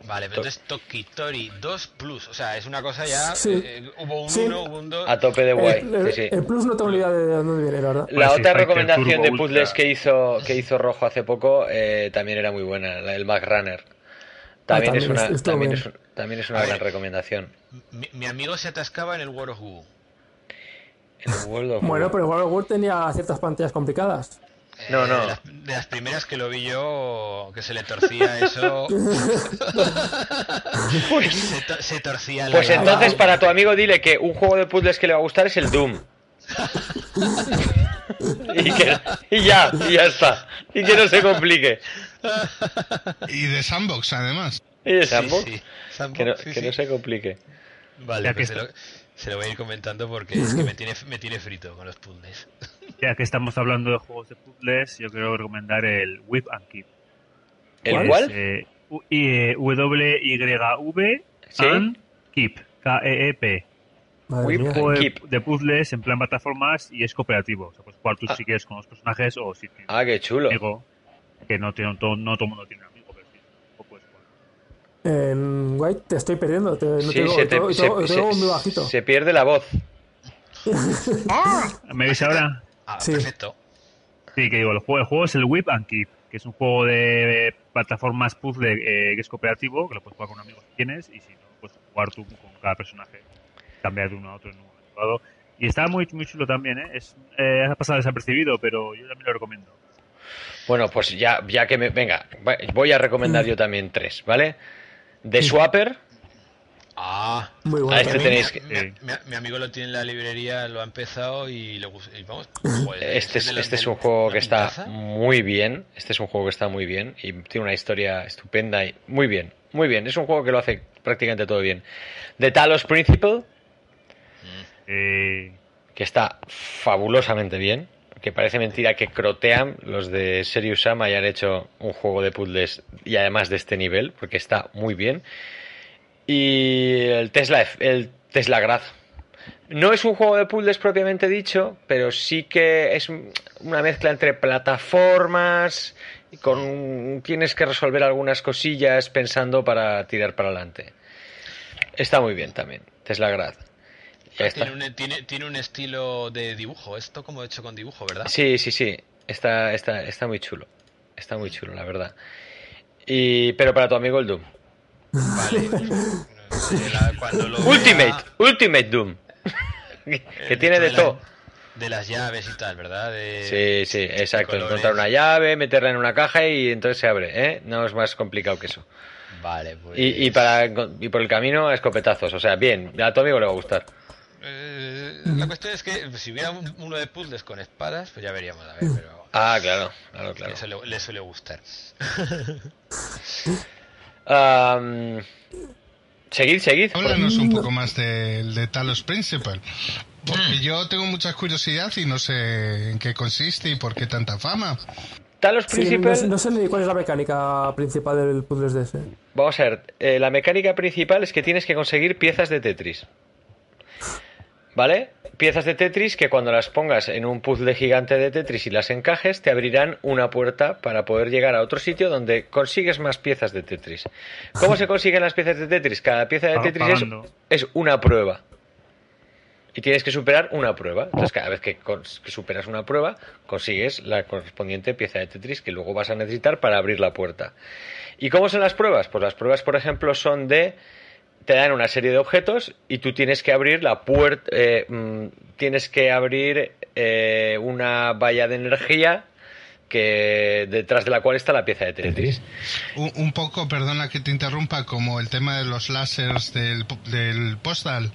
Vale, pero entonces Tokitori 2 Plus, o sea, es una cosa ya. Eh, hubo un 1, hubo un 2. A tope de guay. El, sí, el, Plus no tengo ni idea de dónde viene, la verdad. La otra recomendación de puzzles que hizo, que hizo Rojo hace poco eh, también era muy buena, la del Mac Runner. También, ah, es una, también, es, también es una gran recomendación. Mi, mi, amigo se atascaba en el World of Woo. En el World of bueno, pero el World of Woo tenía ciertas pantallas complicadas. No, no. De las, primeras que lo vi yo, que se le torcía eso. [laughs] pues, se, torcía Pues entonces, para tu amigo, dile que un juego de puzzles que le va a gustar es el Doom. [laughs] y, ya, y ya está. Y que no se complique. Y de sandbox, además. Y de sandbox. que, no, se complique. Vale, pues se, lo, voy a ir comentando porque es que me tiene, me tiene frito con los puzzles. [laughs] Ya que estamos hablando de juegos de puzzles, yo quiero recomendar el Whip and Keep. ¿El cuál? Eh, w y v and Keep. K-E-E-P. Whip juego de, puzzles en plan plataformas y es cooperativo. O sea, pues jugar tú ah. si quieres con los personajes o si Ah, qué chulo. Amigo, que no, tiene, todo, no todo el mundo tiene un amigo, pero sí, puedes jugar. En White te estoy perdiendo. Te, no sí, te, se, te, muy bajito. se pierde la voz. ¿Me veis ahora? Ah, perfecto. Sí, que digo, el juego, el juego es el Whip and Keep, que es un juego de plataformas puzzle eh, que es cooperativo, que lo puedes jugar con amigos que tienes, y si no, puedes jugar tú con cada personaje, cambiar de uno a otro en un lado. Y está muy, muy chulo también, ¿eh? Es, eh, ha pasado desapercibido, pero yo también lo recomiendo. Bueno, pues ya, ya que me. Venga, voy a recomendar mm. yo también tres, ¿vale? The Swapper, Ah, muy bueno. este tenéis mi, amigo lo tiene en la librería, lo ha empezado y le gusta. vamos, este es, este es un juego que está muy bien. Este es un juego que está muy bien y tiene una historia estupenda y muy bien, muy bien. Es un juego que lo hace prácticamente todo bien. The Talos Principle, mm. que está fabulosamente bien. Que parece mentira que crotean los de Serious Sam hayan hecho un juego de puzzles y además de este nivel, porque está muy bien. Y el Tesla, el Tesla Grad. No es un juego de puzzles propiamente dicho, pero sí que es una mezcla entre plataformas con tienes que resolver algunas cosillas pensando para tirar para adelante. Está muy bien también, Tesla Grad. Tiene un, tiene, un, estilo de dibujo, esto como hecho con dibujo, ¿verdad? Sí, sí, sí. Está, está, está muy chulo. Está muy chulo, la verdad. Y, pero para tu amigo el Doom. Vale. [laughs] Ultimate, Ultimate Doom. [laughs] que tiene de, todo. De las llaves y tal, ¿verdad? sí, sí, exacto. Encontrar una llave, meterla en una caja y entonces se abre, ¿eh? No es más complicado que eso. Vale, pues... y, para, y por el camino, escopetazos. O sea, bien, a tu amigo le va a gustar. La cuestión es que si hubiera uno de puzzles con espadas, pues ya veríamos a ver, pero... Ah, claro, claro, claro. le, suele gustar. Seguid, seguid. Háblanos un poco más del de Talos Principal. Porque yo tengo mucha curiosidad y no sé en qué consiste y por qué tanta fama. Talos Principal. no, sé ni cuál es la mecánica principal del puzzle de ese. Vamos a ver, eh, la mecánica principal es que tienes que conseguir piezas de Tetris. ¿Vale? Piezas de Tetris que cuando las pongas en un puzzle gigante de Tetris y las encajes, te abrirán una puerta para poder llegar a otro sitio donde consigues más piezas de Tetris. ¿Cómo se consiguen las piezas de Tetris? Cada pieza de Tetris es, una prueba. Y tienes que superar una prueba. Entonces, cada vez que, que superas una prueba, consigues la correspondiente pieza de Tetris que luego vas a necesitar para abrir la puerta. ¿Y cómo son las pruebas? Pues las pruebas, por ejemplo, son de te dan una serie de objetos y tú tienes que abrir la puerta, eh, mm, tienes que abrir eh, una valla de energía que detrás de la cual está la pieza de Tetris. Un, poco, perdona que te interrumpa, como el tema de los láseres del, del postal.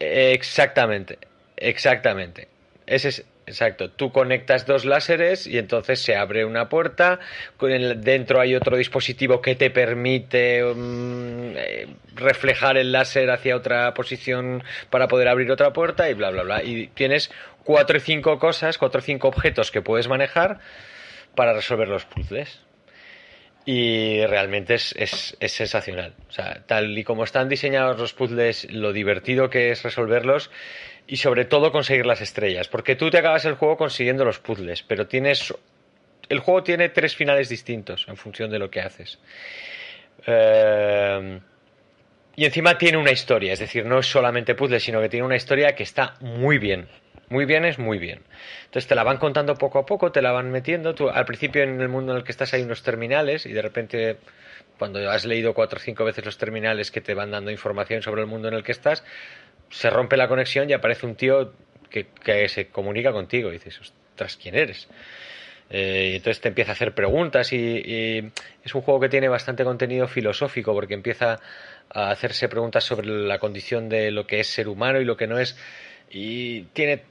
Exactamente, exactamente. Ese es, Exacto, tú conectas dos láseres y entonces se abre una puerta, dentro hay otro dispositivo que te permite eh, reflejar el láser hacia otra posición para poder abrir otra puerta y bla, bla, bla. Y tienes cuatro o cinco cosas, cuatro o cinco objetos que puedes manejar para resolver los puzzles. Y realmente es, es, es sensacional. O sea, tal y como están diseñados los puzzles, lo divertido que es resolverlos y sobre todo conseguir las estrellas, porque tú te acabas el juego consiguiendo los puzzles, pero tienes el juego tiene tres finales distintos en función de lo que haces. Eh, y encima tiene una historia, es decir, no es solamente puzzles, sino que tiene una historia que está muy bien. Muy bien es muy bien. Entonces te la van contando poco a poco, te la van metiendo. Tú, al principio en el mundo en el que estás hay unos terminales y de repente cuando has leído cuatro o cinco veces los terminales que te van dando información sobre el mundo en el que estás, se rompe la conexión y aparece un tío que, se comunica contigo y dices, ostras, ¿quién eres? Eh, y entonces te empieza a hacer preguntas y, es un juego que tiene bastante contenido filosófico porque empieza a hacerse preguntas sobre la condición de lo que es ser humano y lo que no es y tiene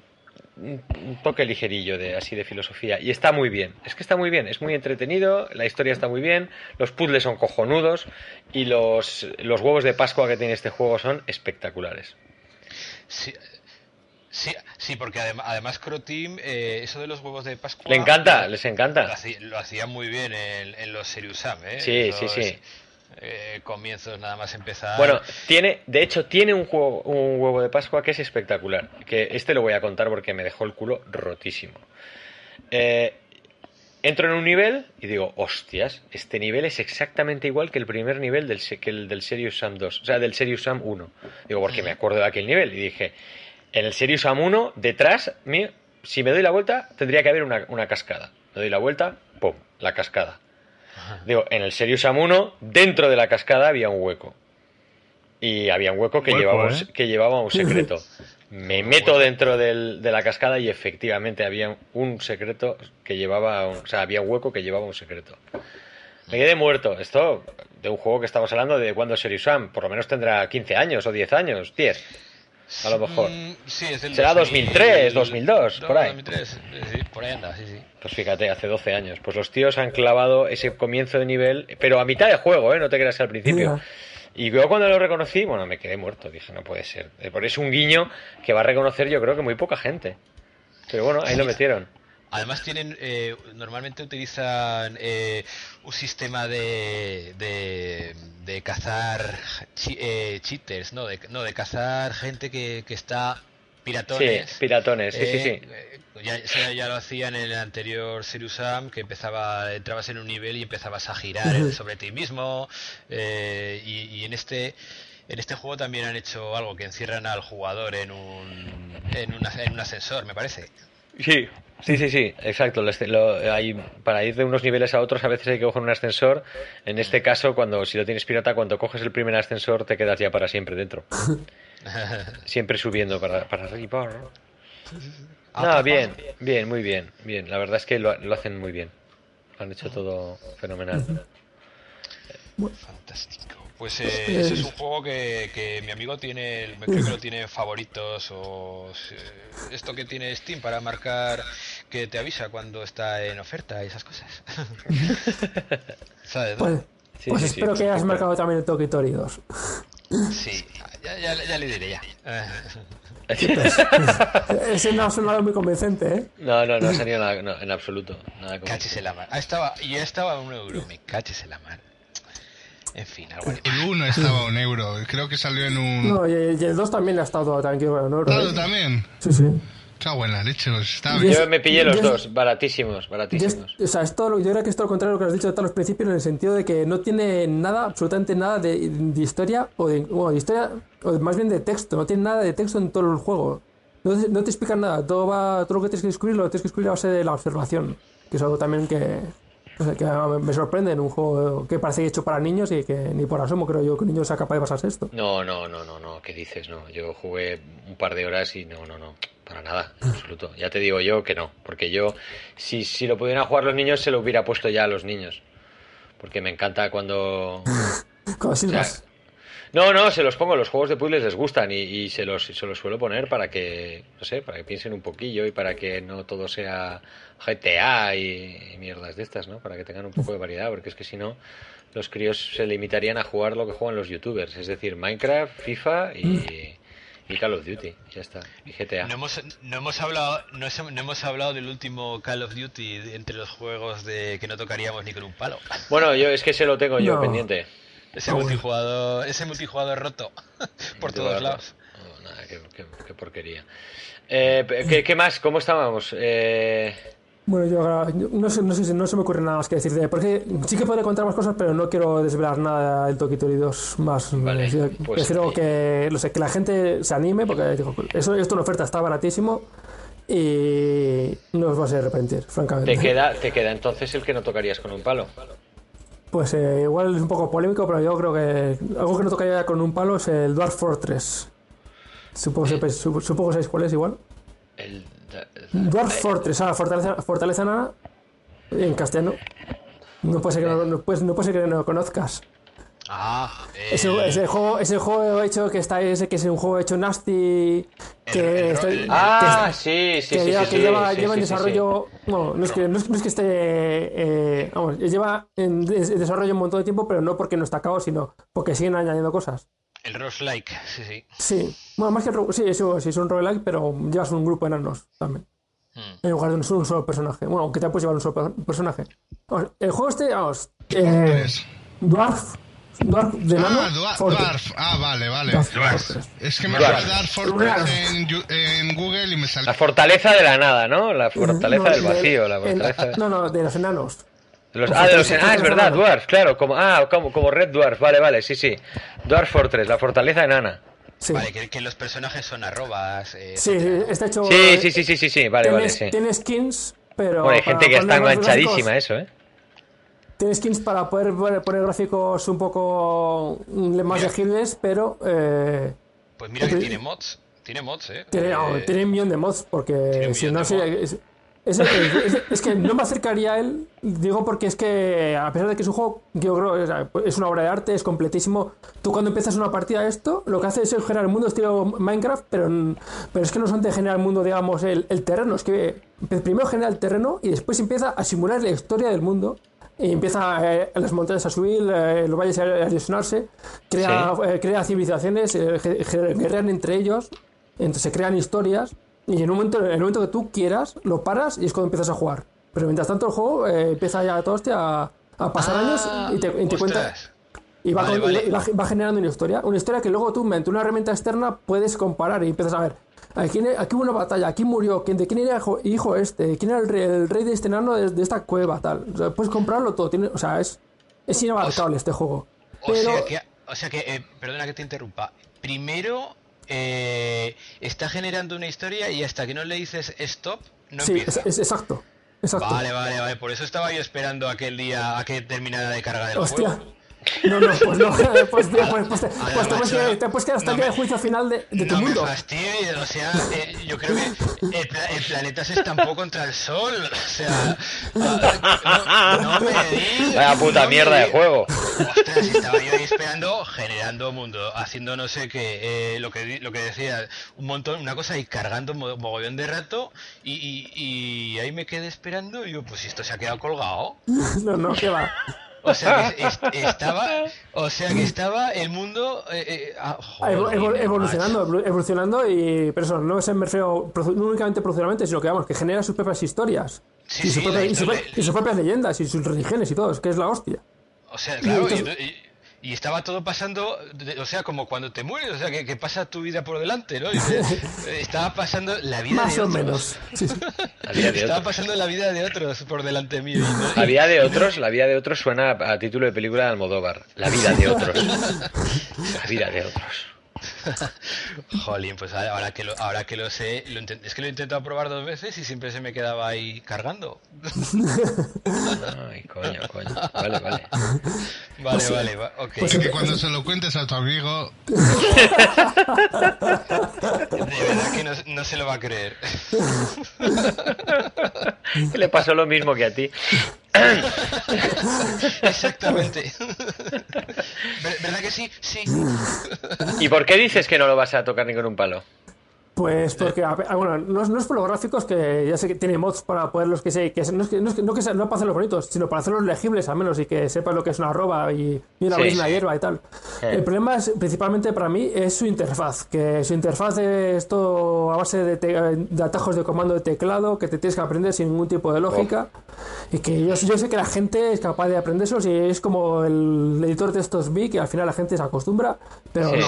un, toque ligerillo de así de filosofía y está muy bien es que está muy bien es muy entretenido la historia está muy bien los puzzles son cojonudos y los, los huevos de Pascua que tiene este juego son espectaculares Sí, sí, sí porque además, además Croteam, eh, eso de los huevos de Pascua... Le encanta, les encanta. Lo hacía, muy bien en, los Serious Sam, ¿eh? Sí, sí, sí. Eh, comienzos nada más empezar. Bueno, tiene, de hecho, tiene un, juego, un huevo de Pascua que es espectacular. Que este lo voy a contar porque me dejó el culo rotísimo. Eh, entro en un nivel y digo, hostias, este nivel es exactamente igual que el primer nivel del, que el del Serious Sam 2, o sea, del Serious Sam 1. Digo, porque me acuerdo de aquel nivel. Y dije, en el Serious Sam 1, detrás, si me doy la vuelta, tendría que haber una, cascada. Me doy la vuelta, ¡pum! La cascada. Digo, en el Serious Sam 1, dentro de la cascada había un hueco. Y había un hueco que, llevaba, ¿eh? que llevaba un secreto. [laughs] Me meto dentro del, de la cascada y efectivamente había un secreto que llevaba, o sea, había un hueco que llevaba un secreto. Me quedé muerto. Esto de un juego que estamos hablando de cuando Serious Sam. Por lo menos tendrá 15 años o 10 años, 10. A lo mejor. Mm, Será 2003, 2002, por ahí. 2003, sí, por ahí anda, sí, sí. Pues fíjate, hace 12 años. Pues los tíos han clavado ese comienzo de nivel, pero a mitad de juego, ¿eh? No te creas al principio. Y yo cuando lo reconocí, bueno, me quedé muerto. Dije, no puede ser. Por eso es un guiño que va a reconocer yo creo que muy poca gente. Pero bueno, ahí lo metieron. Además tienen, eh, normalmente utilizan eh, un sistema de, de, cazar eh, cheaters, ¿no? De, no, de cazar gente que, que está piratones. Sí, piratones, sí, sí, sí. Ya, ya, lo hacían en el anterior Serious Sam, que empezaba, entrabas en un nivel y empezabas a girar sobre ti mismo. y, y en este en este juego también han hecho algo que encierran al jugador en un, en, en un ascensor, me parece. Sí, sí, sí, sí, exacto. hay, para ir de unos niveles a otros a veces hay que coger un ascensor. En este caso, cuando si lo tienes pirata, cuando coges el primer ascensor te quedas ya para siempre dentro. [laughs] [laughs] siempre subiendo para, para arriba. No, bien, bien, muy bien, bien. La verdad es que lo, lo hacen muy bien. Lo han hecho todo fenomenal. Fantástico. Pues eh, ese es un juego que, mi amigo tiene, creo que lo tiene favoritos o esto que tiene Steam para marcar que te avisa cuando está en oferta y esas cosas. [laughs] ¿Sabes? Pues, pues espero que hayas marcado también el Tokitori 2. Sí, ya, le diré ya. [laughs] Ese no ha sonado muy convincente, ¿eh? No, no, no ha salido nada, en absoluto. Nada en la mar. Ah, estaba, y estaba a un euro, me caches en la mar. En fin, algo El 1 estaba a un euro, creo que salió en un... No, y el 2 también ha estado tranquilo a un euro. ¿Estado también? Sí, sí. Cago en la leche, está Yo me pillé los dos, baratísimos, baratísimos. o sea, esto, yo creo que es todo lo contrario a lo que has dicho de los principios, en el sentido de que no tiene nada, absolutamente nada de, historia, o de, bueno, de historia, o más bien de texto, no tiene nada de texto en todo el juego. No, no te explican nada, todo, va, todo lo que tienes que descubrir lo tienes que descubrir a base de la observación, que es algo también que, que me sorprende en un juego que parece hecho para niños y que ni por asomo creo yo que un niño sea capaz de pasarse esto. No, no, no, no, no, ¿qué dices? No, yo jugué un par de horas y no, no, no, para nada, en absoluto. Ya te digo yo que no, porque yo, si, si lo pudieran jugar los niños, se lo hubiera puesto ya a los niños. Porque me encanta cuando... [laughs] no, no, se los pongo, los juegos de puzzles les gustan y, y, se, los, se los suelo poner para que, no sé, para que piensen un poquillo y para que no todo sea GTA y, mierdas de estas, ¿no? Para que tengan un poco de variedad, porque es que si no, los críos se limitarían a jugar lo que juegan los youtubers, es decir, Minecraft, FIFA y, Call of Duty, ya está, y GTA. No hemos, no hemos hablado, no, hemos hablado del último Call of Duty entre los juegos de que no tocaríamos ni con un palo. Bueno, yo es que se lo tengo yo pendiente. Ese multijugador, ese multijugador roto [laughs] por todos lados. Oh, nada, qué, porquería. Eh, ¿qué, más? ¿Cómo estábamos? Eh... Bueno, yo no sé, no sé, no se me ocurre nada más que decirte, porque sí que podré contar más cosas, pero no quiero desvelar nada del Tokitori 2 más. Vale, pues, Prefiero que, lo sé, que la gente se anime, porque eso, esto en oferta está baratísimo y no os vas a arrepentir, francamente. ¿Te queda, ¿Te queda entonces el que no tocarías con un palo? Pues eh, igual es un poco polémico, pero yo creo que algo que no tocaría con un palo es el Dwarf Fortress. Supongo, que supongo sabéis cuál es igual. El Dwarf Fortress, ah, Fortaleza, Fortaleza Nana, en castellano. No puede ser que no, no, puede, no, puede ser que no lo conozcas. Ah, eh... ese, ese, juego, ese juego hecho que está ese que es un juego hecho nasty que, ah sí sí que, sí, lleva, sí, que lleva, lleva en desarrollo bueno no es que no es, no es que esté eh, vamos lleva en, en, desarrollo un montón de tiempo pero no porque no está acabado sino porque siguen añadiendo cosas el roguelike, sí, sí. Sí, bueno, más que el sí, eso, sí, es un roguelike, pero llevas un grupo de enanos también. Hmm. En lugar de un solo, un solo, personaje. Bueno, aunque te puedes llevar un solo personaje. Vamos, el juego este, vamos. Eh, Dwarf. Dwarf de. Ah, Dwarf. Ah, vale, vale. Dwarf. Es que me sale Dwarf Fortress en, en, Google y me sale. La fortaleza de la nada, ¿no? La fortaleza no, del vacío. La fortaleza... El, no, no, de los enanos. Los, ah, de los, ah, es verdad, Dwarf, claro, como, ah, como, como Red Dwarf, vale, vale, sí, sí. Dwarf Fortress, la fortaleza enana. Sí. Vale, que, que, los personajes son arrobas. Eh, sí, está hecho. Sí, sí, sí, sí, sí, sí. vale, tiene, vale. Sí. Tiene skins, pero. Bueno, hay gente que está enganchadísima eso, ¿eh? Tiene skins para poder poner gráficos un poco más legibles, pero. Eh, pues mira que tiene mods. Tiene mods, ¿eh? Tiene, eh, tiene un millón de mods, porque si no, si, Es, que no me acercaría a él, digo porque es que, a pesar de que es un juego, yo creo, es una obra de arte, es completísimo. Tú cuando empiezas una partida de esto, lo que haces es generar el mundo estilo Minecraft, pero, pero es que no son de generar el mundo, digamos, el, terreno. Es que primero genera el terreno y después empieza a simular la historia del mundo. Y empieza eh, las montañas a subir, eh, los valles a erosionarse, crea, eh, crea civilizaciones, guerrean entre ellos, entonces se crean historias y en un momento, en el momento que tú quieras, lo paras y es cuando empiezas a jugar. Pero mientras tanto el juego eh, empieza ya todo este a, a pasar años y te, y cuenta... Y, va, va, generando una historia. Una historia que luego tú, mediante una herramienta externa, puedes comparar y empiezas a ver. Aquí, aquí hubo una batalla, aquí murió, ¿quién, ¿de quién era hijo este? ¿Quién era el rey, el rey de este enano de, esta cueva? tal o sea, Puedes comprarlo todo. Tiene, o sea, es, es inabarcable este juego. O sea que, o sea que eh, perdona que te interrumpa. Primero eh, está generando una historia y hasta que no le dices stop, no sí, empieza. Es, exacto, exacto. Vale, vale, vale. Por eso estaba yo esperando aquel día a que terminara de cargar el Hostia. juego. No, no, pues no, [laughs] [laughs] pues, pues, pues, pues, te, pues te, puedes quedar, te puedes quedar hasta no el juicio final de, de tu no mundo. Me fastidies, o sea, eh, yo creo que el, el, planeta se estampó contra el sol, o sea, no, no me digas. Vaya puta mierda de juego. Ostras, estaba yo ahí esperando, generando mundo, haciendo no sé qué, eh, lo que lo que decía, un montón, una cosa y cargando mogollón de rato y, y, y ahí me quedé esperando y yo, pues esto se ha quedado colgado. [laughs] No, no, ¿qué va? O sea que [laughs] estaba, o sea que estaba el mundo eh, eh, ah, evolucionando, evolucionando y pero eso no es me refiero no únicamente proceduralmente, sino que vamos, que genera sus propias historias. Y, sus propias leyendas y sus religiones y todo, es que es la hostia. O sea, claro, y, y estaba todo pasando, o sea, como cuando te mueres, o sea, que, pasa tu vida por delante, ¿no? [laughs] estaba pasando la vida Más de o menos. [laughs] estaba pasando la vida de otros por delante mío. [laughs] La vida de otros, la vida de otros suena a título de película de Almodóvar. La vida de otros. La vida de otros. [laughs] Jolín, pues ahora que lo, ahora que lo sé, es que lo he intentado probar dos veces y siempre se me quedaba ahí cargando. Ay, coño, coño. Vale, vale. [laughs] Vale, vale, ok. Pues que cuando se lo cuentes a tu amigo. [laughs] De verdad que no, no se lo va a creer. Le pasó lo mismo que a ti. [laughs] Exactamente. [laughs] ¿Verdad que sí? Sí. ¿Y por qué dices que no lo vas a tocar ni con un palo? Pues porque, bueno, no, no, es por los gráficos, que ya sé que tiene mods para poderlos que sé, que no es que no, es que, no, que no para hacerlos bonitos, sino para hacerlos legibles al menos y que sepas lo que es una arroba y, una, sí, hierba y tal. El problema es, principalmente para mí, es su interfaz, que su interfaz es todo a base de, atajos de comando de teclado que te tienes que aprender sin ningún tipo de lógica. Y que yo, yo sé que la gente es capaz de aprenderlos y es como el editor de estos vi que al final la gente se acostumbra, pero no,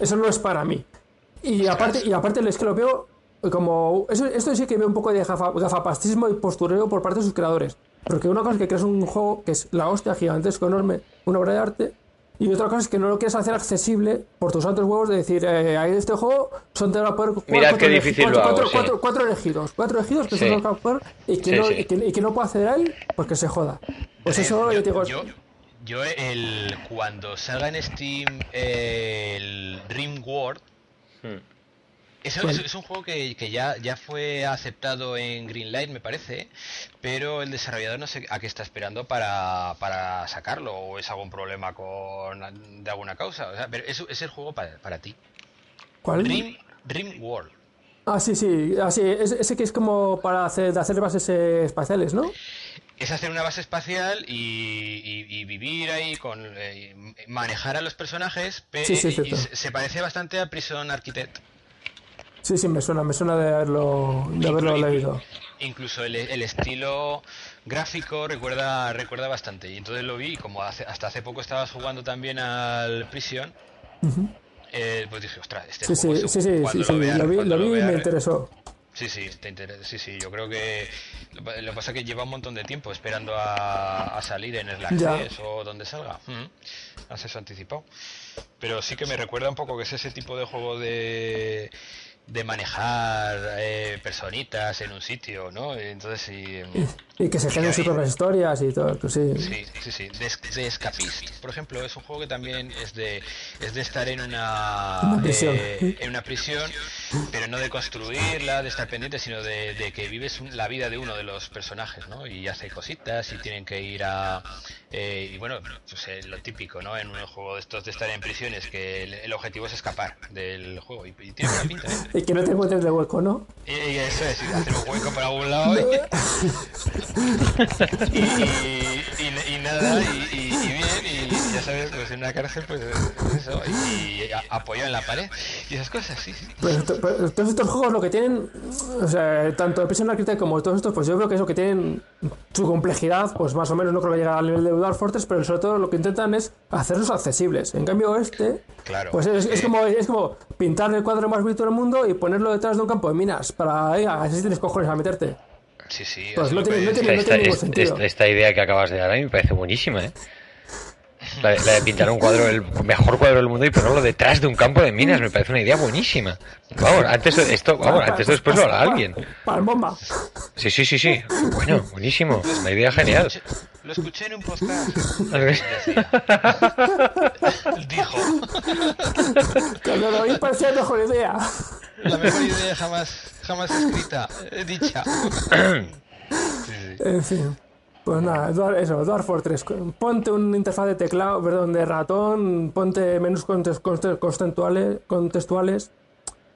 eso no es para mí. Y aparte, y aparte es que lo veo como... Eso, esto sí que veo un poco de gafapastismo y postureo por parte de sus creadores. Porque una cosa es que creas un juego que es la hostia gigantesco, enorme, una obra de arte, y otra cosa es que no lo quieres hacer accesible por tus santos huevos de decir, eh, ahí este juego son de la poder Mirad qué difícil cuatro, lo hago, cuatro, cuatro, cuatro, elegidos, cuatro elegidos que son los poder y que, no, y que, y, que, no puede acceder a él, pues que se joda. Pues eso yo, yo te digo. Yo, yo el, cuando salga en Steam el Dream World, hmm es, es, un juego que, que, ya, ya fue aceptado en Greenlight, me parece, pero el desarrollador no sé a qué está esperando para, para sacarlo, o es algún problema con de alguna causa. O sea, pero es, es el juego para, para ti. ¿Cuál? Dream, Dream World. Ah, sí, sí, ah, sí. ese que es como para hacer, hacer bases eh, espaciales, ¿no? Es hacer una base espacial y, y, y vivir ahí, con eh, manejar a los personajes, pero sí, sí, y se parece bastante a Prison Architect. Sí, sí, me suena, me suena de haberlo, de haberlo leído. Incluso el, el, estilo gráfico recuerda recuerda bastante. Y entonces lo vi, como hace, hasta hace poco estabas jugando también al Prison, uh -huh. eh, pues dije, ostras, este sí, juego sí, sí, sí, sí, lo, vea, lo, vi, lo vi y me interesó. Sí, sí, te interesa. Sí, sí, yo creo que lo, que pasa es que lleva un montón de tiempo esperando a, a salir en el Access o donde salga. -huh. Acceso anticipado. Pero sí que me recuerda un poco que es ese tipo de juego de de manejar eh, personitas en un sitio, ¿no? Entonces sí. Y, y que se generen sus propias historias y todo, pues sí. Sí, sí, sí. De, de, Escapist, por ejemplo, es un juego que también es de, es de estar en una, una prisión. Eh, en una prisión pero no de construirla, de estar pendiente, sino de, que vives la vida de uno de los personajes, ¿no? Y hace cositas y tienen que ir a... Eh, y bueno, pues eh, lo típico, ¿no? En un juego de estos de estar en prisiones, que el, objetivo es escapar del juego. Y, tiene una pinta, ¿eh? [laughs] Y que no te encuentres de hueco, ¿no? Y, eso es, hacer un hueco por algún lado. y, [laughs] y, nada, y, bien, y ya sabes, pues en una cárcel, pues eso, y, apoyado en la pared, y esas cosas, sí, sí. Todos estos juegos lo que tienen, o sea, tanto Prison Architect como todos estos, pues yo creo que eso que tienen su complejidad, pues más o menos no creo que llegue al nivel de Dark Fortress, pero sobre todo lo que intentan es hacerlos accesibles. En cambio este, claro, pues es, es, como, es como pintar el cuadro más bonito del mundo y ponerlo detrás de un campo de minas, para, venga, así tienes cojones a meterte. Sí, sí. Pues no tiene, no tiene, esta, ningún sentido. Esta, idea que acabas de dar a mí me parece buenísima, ¿eh? La de, pintar un cuadro, el mejor cuadro del mundo y ponerlo detrás de un campo de minas, me parece una idea buenísima. Vamos, antes esto, vamos, antes después lo hará alguien. Para bomba. Sí, sí, sí, sí. Bueno, buenísimo. Una idea genial. Lo escuché en un podcast. [laughs] Dijo. Cuando lo vi parecía la mejor idea. La mejor idea jamás, jamás escrita, dicha. En fin. Pues nada, eso, Dwarf Fortress. Ponte un interfaz de teclado, perdón, de ratón, ponte menús contextuales, contextuales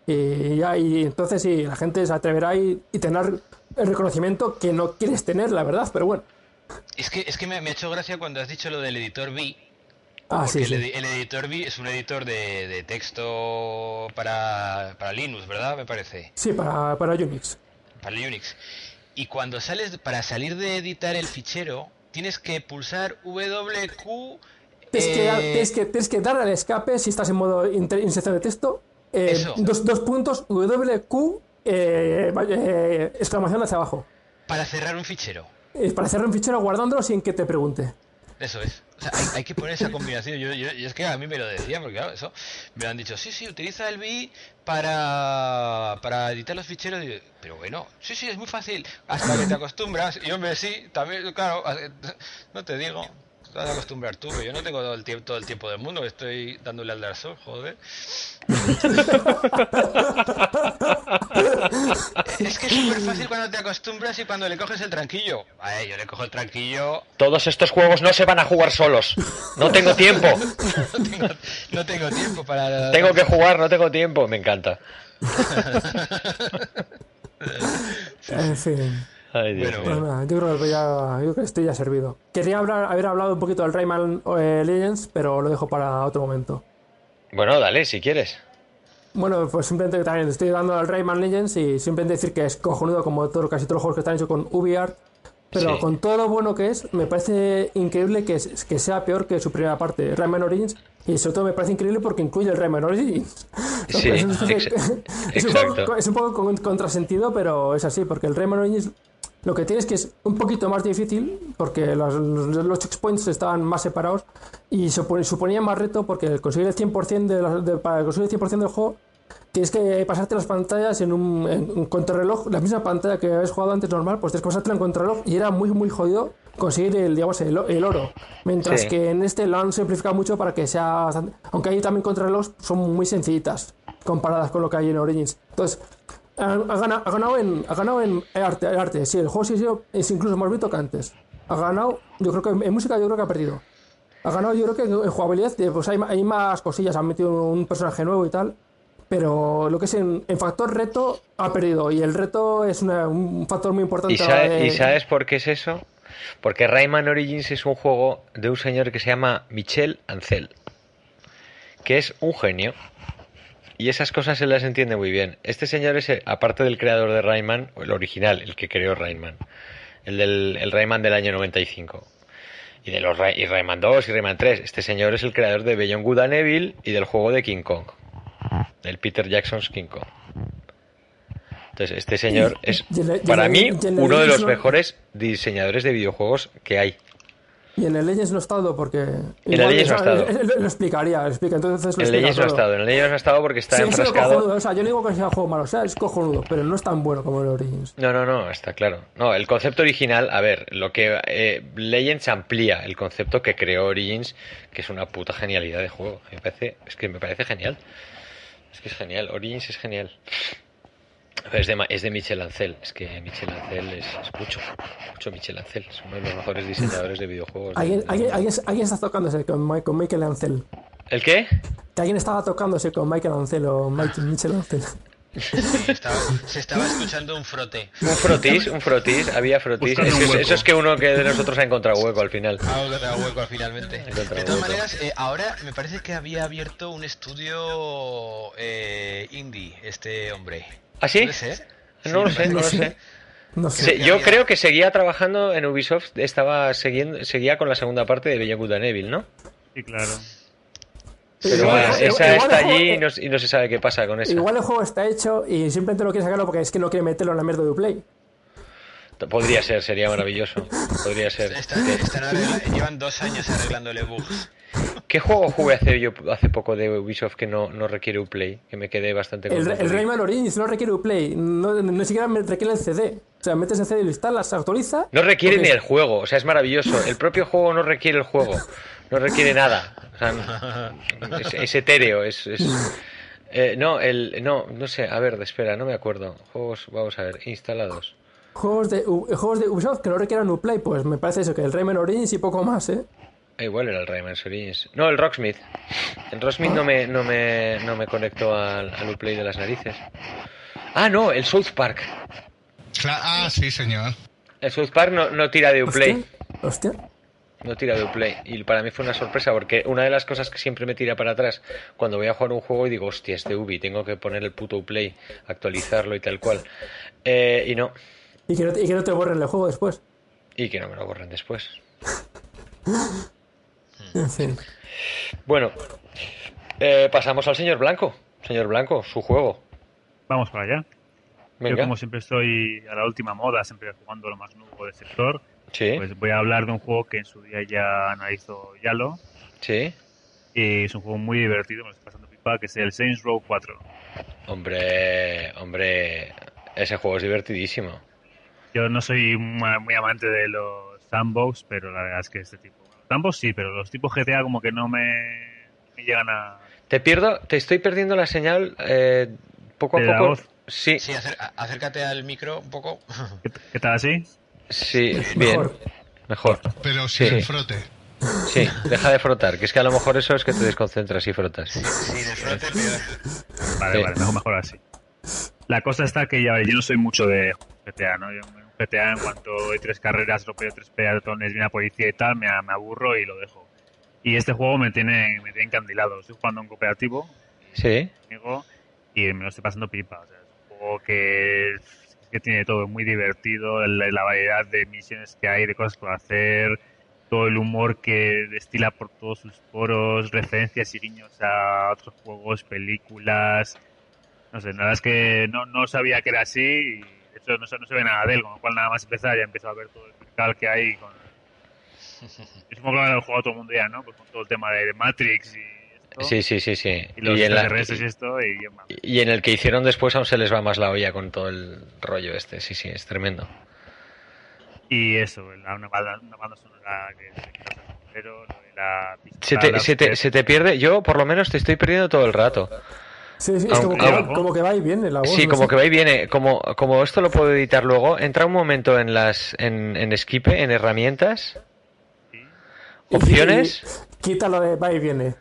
y ya, y entonces sí, la gente se atreverá y, y tendrá el reconocimiento que no quieres tener, la verdad, pero bueno. Es que, es que me, ha hecho gracia cuando has dicho lo del editor V. Ah, porque sí, el, el, editor V es un editor de, de texto para, para, Linux, ¿verdad? Me parece. Sí, para, para Unix. Para Unix. Y cuando sales, para salir de editar el fichero, tienes que pulsar WQ. Tienes, que, dar, eh, que, tienes que dar al escape si estás en modo inserción de texto. Eh, dos, dos, puntos WQ eh, eh, exclamación hacia abajo. Para cerrar un fichero. para cerrar un fichero guardándolo sin que te pregunte. Eso es. O sea, hay, que poner esa combinación. Yo, yo, es que a mí me lo decían, porque claro, eso me han dicho, sí, sí, utiliza el BI para, para editar los ficheros. pero bueno, sí, sí, es muy fácil. Hasta que te acostumbras. Y hombre, sí, también, claro, [laughs] no te digo. Te vas a acostumbrar tú, pero yo no tengo todo el tiempo, todo el tiempo del mundo, estoy dándole al Dark Souls, joder. [laughs] es que es súper fácil cuando te acostumbras y cuando le coges el tranquillo. Ay, yo le cojo el tranquillo. Todos estos juegos no se van a jugar solos. No tengo tiempo. [laughs] no, tengo, tiempo para. Tengo que jugar, no tengo tiempo. Me encanta. [laughs] en fin. Bueno, yo creo que ya yo estoy ya servido. Quería hablar, haber hablado un poquito del Rayman eh, Legends, pero lo dejo para otro momento. Bueno, dale, si quieres. Bueno, pues simplemente también estoy dando al Rayman Legends y simplemente decir que es cojonudo como todo, casi todos los juegos que están hechos con UbiArt. Pero con todo lo bueno que es, me parece increíble que, que sea peor que su primera parte, Rayman Origins. Y sobre todo me parece increíble porque incluye el Rayman Origins. Sí, [laughs] es, [laughs] es, un poco, es, un poco, contrasentido, pero es así, porque el Rayman Origins lo que tienes que es un poquito más difícil porque los, los checkpoints estaban más separados y suponía más reto porque conseguir el 100% de, de, para conseguir el 100% del juego tienes que pasarte las pantallas en un en, contrarreloj, la misma pantalla que habéis jugado antes normal, pues tienes que pasarte en contrarreloj y era muy muy jodido conseguir el digamos el, el oro, mientras que en este lo han simplificado mucho para que sea bastante, aunque hay también contrarreloj son muy sencillitas comparadas con lo que hay en Origins. Entonces, ha, ganado, ha, ganado, en, ha ganado en arte, arte. Sí, el juego sí, es incluso más bonito que antes. Ha ganado, yo creo que en música yo creo que ha perdido. Ha ganado, yo creo que en jugabilidad pues hay, hay más cosillas, han metido un personaje nuevo y tal. Pero lo que es en, factor reto ha perdido. Y el reto es un factor muy importante. ¿Y, sabes por qué es eso? Porque Rayman Origins es un juego de un señor que se llama Michel Ancel. Que es un genio. Y esas cosas se las entiende muy bien. Este señor es, eh, aparte del creador de Rayman, el original, el que creó Rayman, el del el Rayman del año 95. Y de los y Rayman 2 y Rayman 3. Este señor es el creador de Beyond Good and Evil y del juego de King Kong. Del Peter Jackson's King Kong. Entonces, este señor es, para mí, uno de los mejores diseñadores de videojuegos que hay. Y en el Legends no ha estado porque... En el Legends no ha estado. Lo explicaría, lo explica. Entonces lo el Legends no ha estado, en el Legends no ha estado porque está sí, enfrascado... O sea, yo no digo que sea un juego malo, o sea, es cojonudo, pero no es tan bueno como el Origins. No, no, no, está claro. No, el concepto original, a ver, lo que eh, Legends amplía el concepto que creó Origins, que es una puta genialidad de juego. Me parece, es que me parece genial. Es que es genial. Origins es genial. Es de, es de Michel Ancel. Es que Michel Ancel es, mucho. Mucho Michel Ancel. Es uno de los mejores diseñadores de videojuegos. ¿Alguien, ¿alguien, está tocándose con, con Michael Ancel? ¿El qué? Que alguien estaba tocándose con Michael Ancel o Michel Ancel se estaba escuchando un frote. Un frotis, un frotis, había frotis. Eso, es que uno que de nosotros ha encontrado hueco al final. Ha encontrado hueco finalmente. De todas maneras, eh, ahora me parece que había abierto un estudio eh, indie este hombre. ¿Ah, sí? No, lo [laughs] sé, no, lo sé. yo creo que seguía trabajando en Ubisoft, estaba siguiendo, seguía con la segunda parte de and Evil, ¿no? Sí, claro. Pero esa está allí y no, se sabe qué pasa con eso. Igual el juego está hecho y simplemente no quiere sacarlo porque es que no quiere meterlo en la mierda de Uplay. Podría ser, sería maravilloso. [laughs] Podría ser. llevan dos años arreglándole bugs. ¿Qué juego jugué hace yo hace poco de Ubisoft que no, no requiere Uplay? Que me quedé bastante El, el Rayman Origins no requiere Uplay, no, ni siquiera requiere el CD. O sea, metes el CD y lo instalas, se actualiza. No requiere ni el juego, o sea, es maravilloso. El propio juego no requiere el juego, no requiere nada. O sea, es, etéreo, es. Eh, no, el, no, no sé, a ver, espera, no me acuerdo. Juegos, vamos a ver, instalados. Juegos de, juegos de Ubisoft que no requieran Uplay, pues me parece eso, que el Rayman Origins y poco más, ¿eh? Ah, igual era el Rayman Origins. No, el Rocksmith. El Rocksmith no me, no me, no me conectó al, al Uplay de las narices. Ah, no, el South Park. Ah, sí, señor. El South Park no, no tira de Uplay. Hostia. No tira de Uplay. Y para mí fue una sorpresa porque una de las cosas que siempre me tira para atrás cuando voy a jugar un juego y digo, hostia, es de Ubi, tengo que poner el puto Uplay, actualizarlo y tal cual. Eh, y no. ¿Y que no, te, y que no te borren el juego después. Y que no me lo borren después. [laughs] Bueno, eh, pasamos al señor Blanco. Señor Blanco, su juego. Vamos para allá. Yo como siempre estoy a la última moda, siempre jugando lo más nuevo del sector, pues voy a hablar de un juego que en su día ya analizó Yalo. Sí. Y es un juego muy divertido, me estoy pasando pipa, que es el Saints Row 4. Hombre, hombre, ese juego es divertidísimo. Yo no soy muy amante de los sandbox, pero la verdad es que este tipo Ambos sí, pero los tipos GTA como que no me, llegan a... Te pierdo, te estoy perdiendo la señal eh, poco a poco. Sí. Sí, acércate al micro un poco. [laughs] ¿Qué, tal así? Sí, bien. Mejor. Pero sin frote. Sí, deja de frotar, que es que a lo mejor eso es que te desconcentras y frotas. Sí, de frote Vale, vale, mejor, mejor así. La cosa está que ya yo no soy mucho de GTA, ¿no? Yo GTA en cuanto hay tres carreras, ropeo tres peatones, viene la policía y tal, me, me, aburro y lo dejo. Y este juego me tiene, me tiene encandilado. Estoy jugando un cooperativo. Sí. Y me lo estoy pasando pipa. O sea, es un juego que, que tiene todo muy divertido, la, variedad de misiones que hay, de cosas por hacer, todo el humor que destila por todos sus poros, referencias y guiños a otros juegos, películas. No sé, nada es que no, no sabía que era así y no, no, se ve nada de él, con lo cual nada más empezar ya empiezo a ver todo el mercado que hay con... [laughs] Es como que lo jugado todo el mundo ya, ¿no? Pues con todo el tema de Matrix y. Sí, sí, sí, sí. Y los y en, y, esto y, y, en el que hicieron después aún se les va más la olla con todo el rollo este, sí, sí, es tremendo. Y eso, una, banda, una banda sonora que, pero la se, te, se, te, se te pierde, yo por lo menos te estoy perdiendo todo el rato. Sí, sí, es como, que va, como, que va, y viene la voz. Sí, como que va y viene. Como, como esto lo puedo editar luego, entra un momento en las en, en Esquipe, en herramientas, opciones. quítalo de va y viene.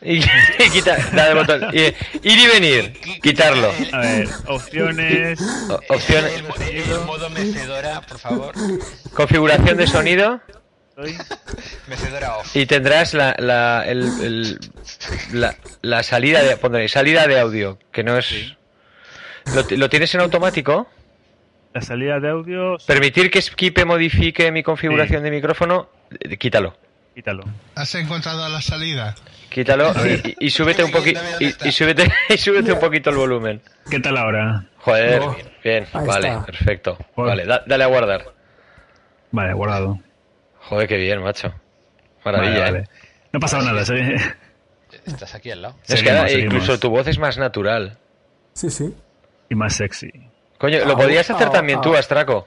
Y, [laughs] quita, da de botón. ir y venir, quitarlo. A ver, opciones. opciones. El, modo mecedora, por favor. Configuración de sonido. [laughs] Y tendrás la, la, el, la, la, salida de pondré salida de audio, que no es ¿Lo, ¿Lo, tienes en automático? La salida de audio. Permitir que Skipe modifique mi configuración de micrófono, eh, quítalo. Quítalo. ¿Has encontrado la salida? Quítalo y, súbete un poquito y, súbete, [laughs] y súbete un poquito el volumen. ¿Qué tal ahora? Joder, bien, vale, perfecto. Vale, dale a guardar. Vale, guardado. Joder, qué bien, macho. Maravilla, ¿eh? No ha pasado nada, ¿sí? Estás aquí al lado. Es que incluso tu voz es más natural. Sí, sí. Y más sexy. Coño, lo podías hacer también tú, Astraco.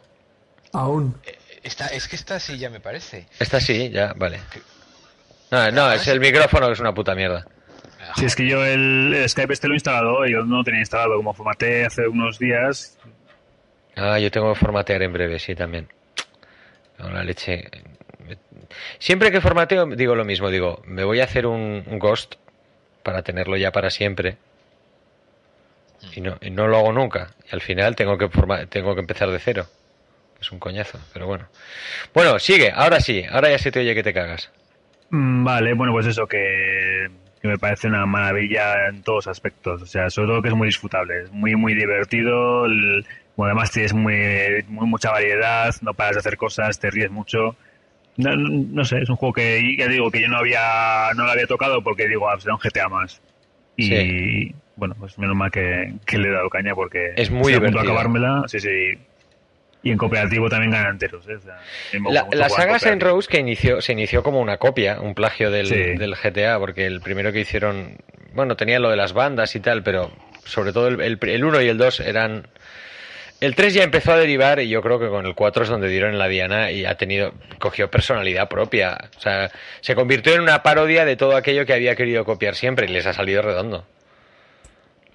Aún. Eh, es que está así ya me parece. Está así, ya, vale. No, no, es el micrófono que es una puta mierda. Si es que yo el, Skype este lo he instalado y yo no lo tenía instalado, como formateé hace unos días. Ah, yo tengo que formatear en breve, sí, también. la leche. Siempre que formateo digo lo mismo, digo, me voy a hacer un, Ghost para tenerlo ya para siempre. Y no, y no lo hago nunca. Y al final tengo que, tengo que empezar de cero. Es un coñazo, pero bueno. Bueno, sigue, ahora sí, ahora ya se te oye que te cagas. Mm, vale, bueno, pues eso, que, me parece una maravilla en todos aspectos. O sea, sobre todo que es muy disfrutable, es muy, muy divertido. además tienes muy, muy, mucha variedad, no paras de hacer cosas, te ríes mucho. No, sé, es un juego que ya digo que yo no había no lo había tocado porque digo, ah, será un GTA más. Y bueno, pues menos mal que, le he dado caña porque es muy divertido. acabármela, sí, sí, y en cooperativo también ganan enteros. ¿eh? la, saga Saint Rose que inició, se inició como una copia, un plagio del, del, GTA, porque el primero que hicieron, bueno, tenía lo de las bandas y tal, pero sobre todo el, el, 1 y el 2 eran... El 3 ya empezó a derivar y yo creo que con el 4 es donde dieron la diana y ha tenido, cogió personalidad propia. O sea, se convirtió en una parodia de todo aquello que había querido copiar siempre y les ha salido redondo.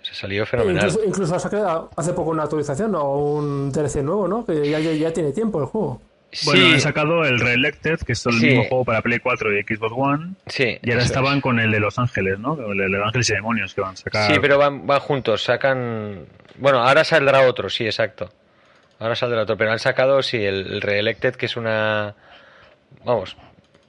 Se salió fenomenal. Incluso, ha sacado hace poco una actualización o un DLC nuevo, ¿no? Que ya, ya, tiene tiempo el juego. Bueno, han sacado el Reelected, que es el mismo juego para Play 4 y Xbox One. Sí. Y ahora estaban con el de Los Ángeles, ¿no? El de Los Ángeles y Demonios que van a sacar. Sí, pero van, van juntos. Sacan. Bueno, ahora saldrá otro, sí, exacto. Ahora saldrá otro. Pero han sacado, sí, el, el Reelected, que es una. Vamos,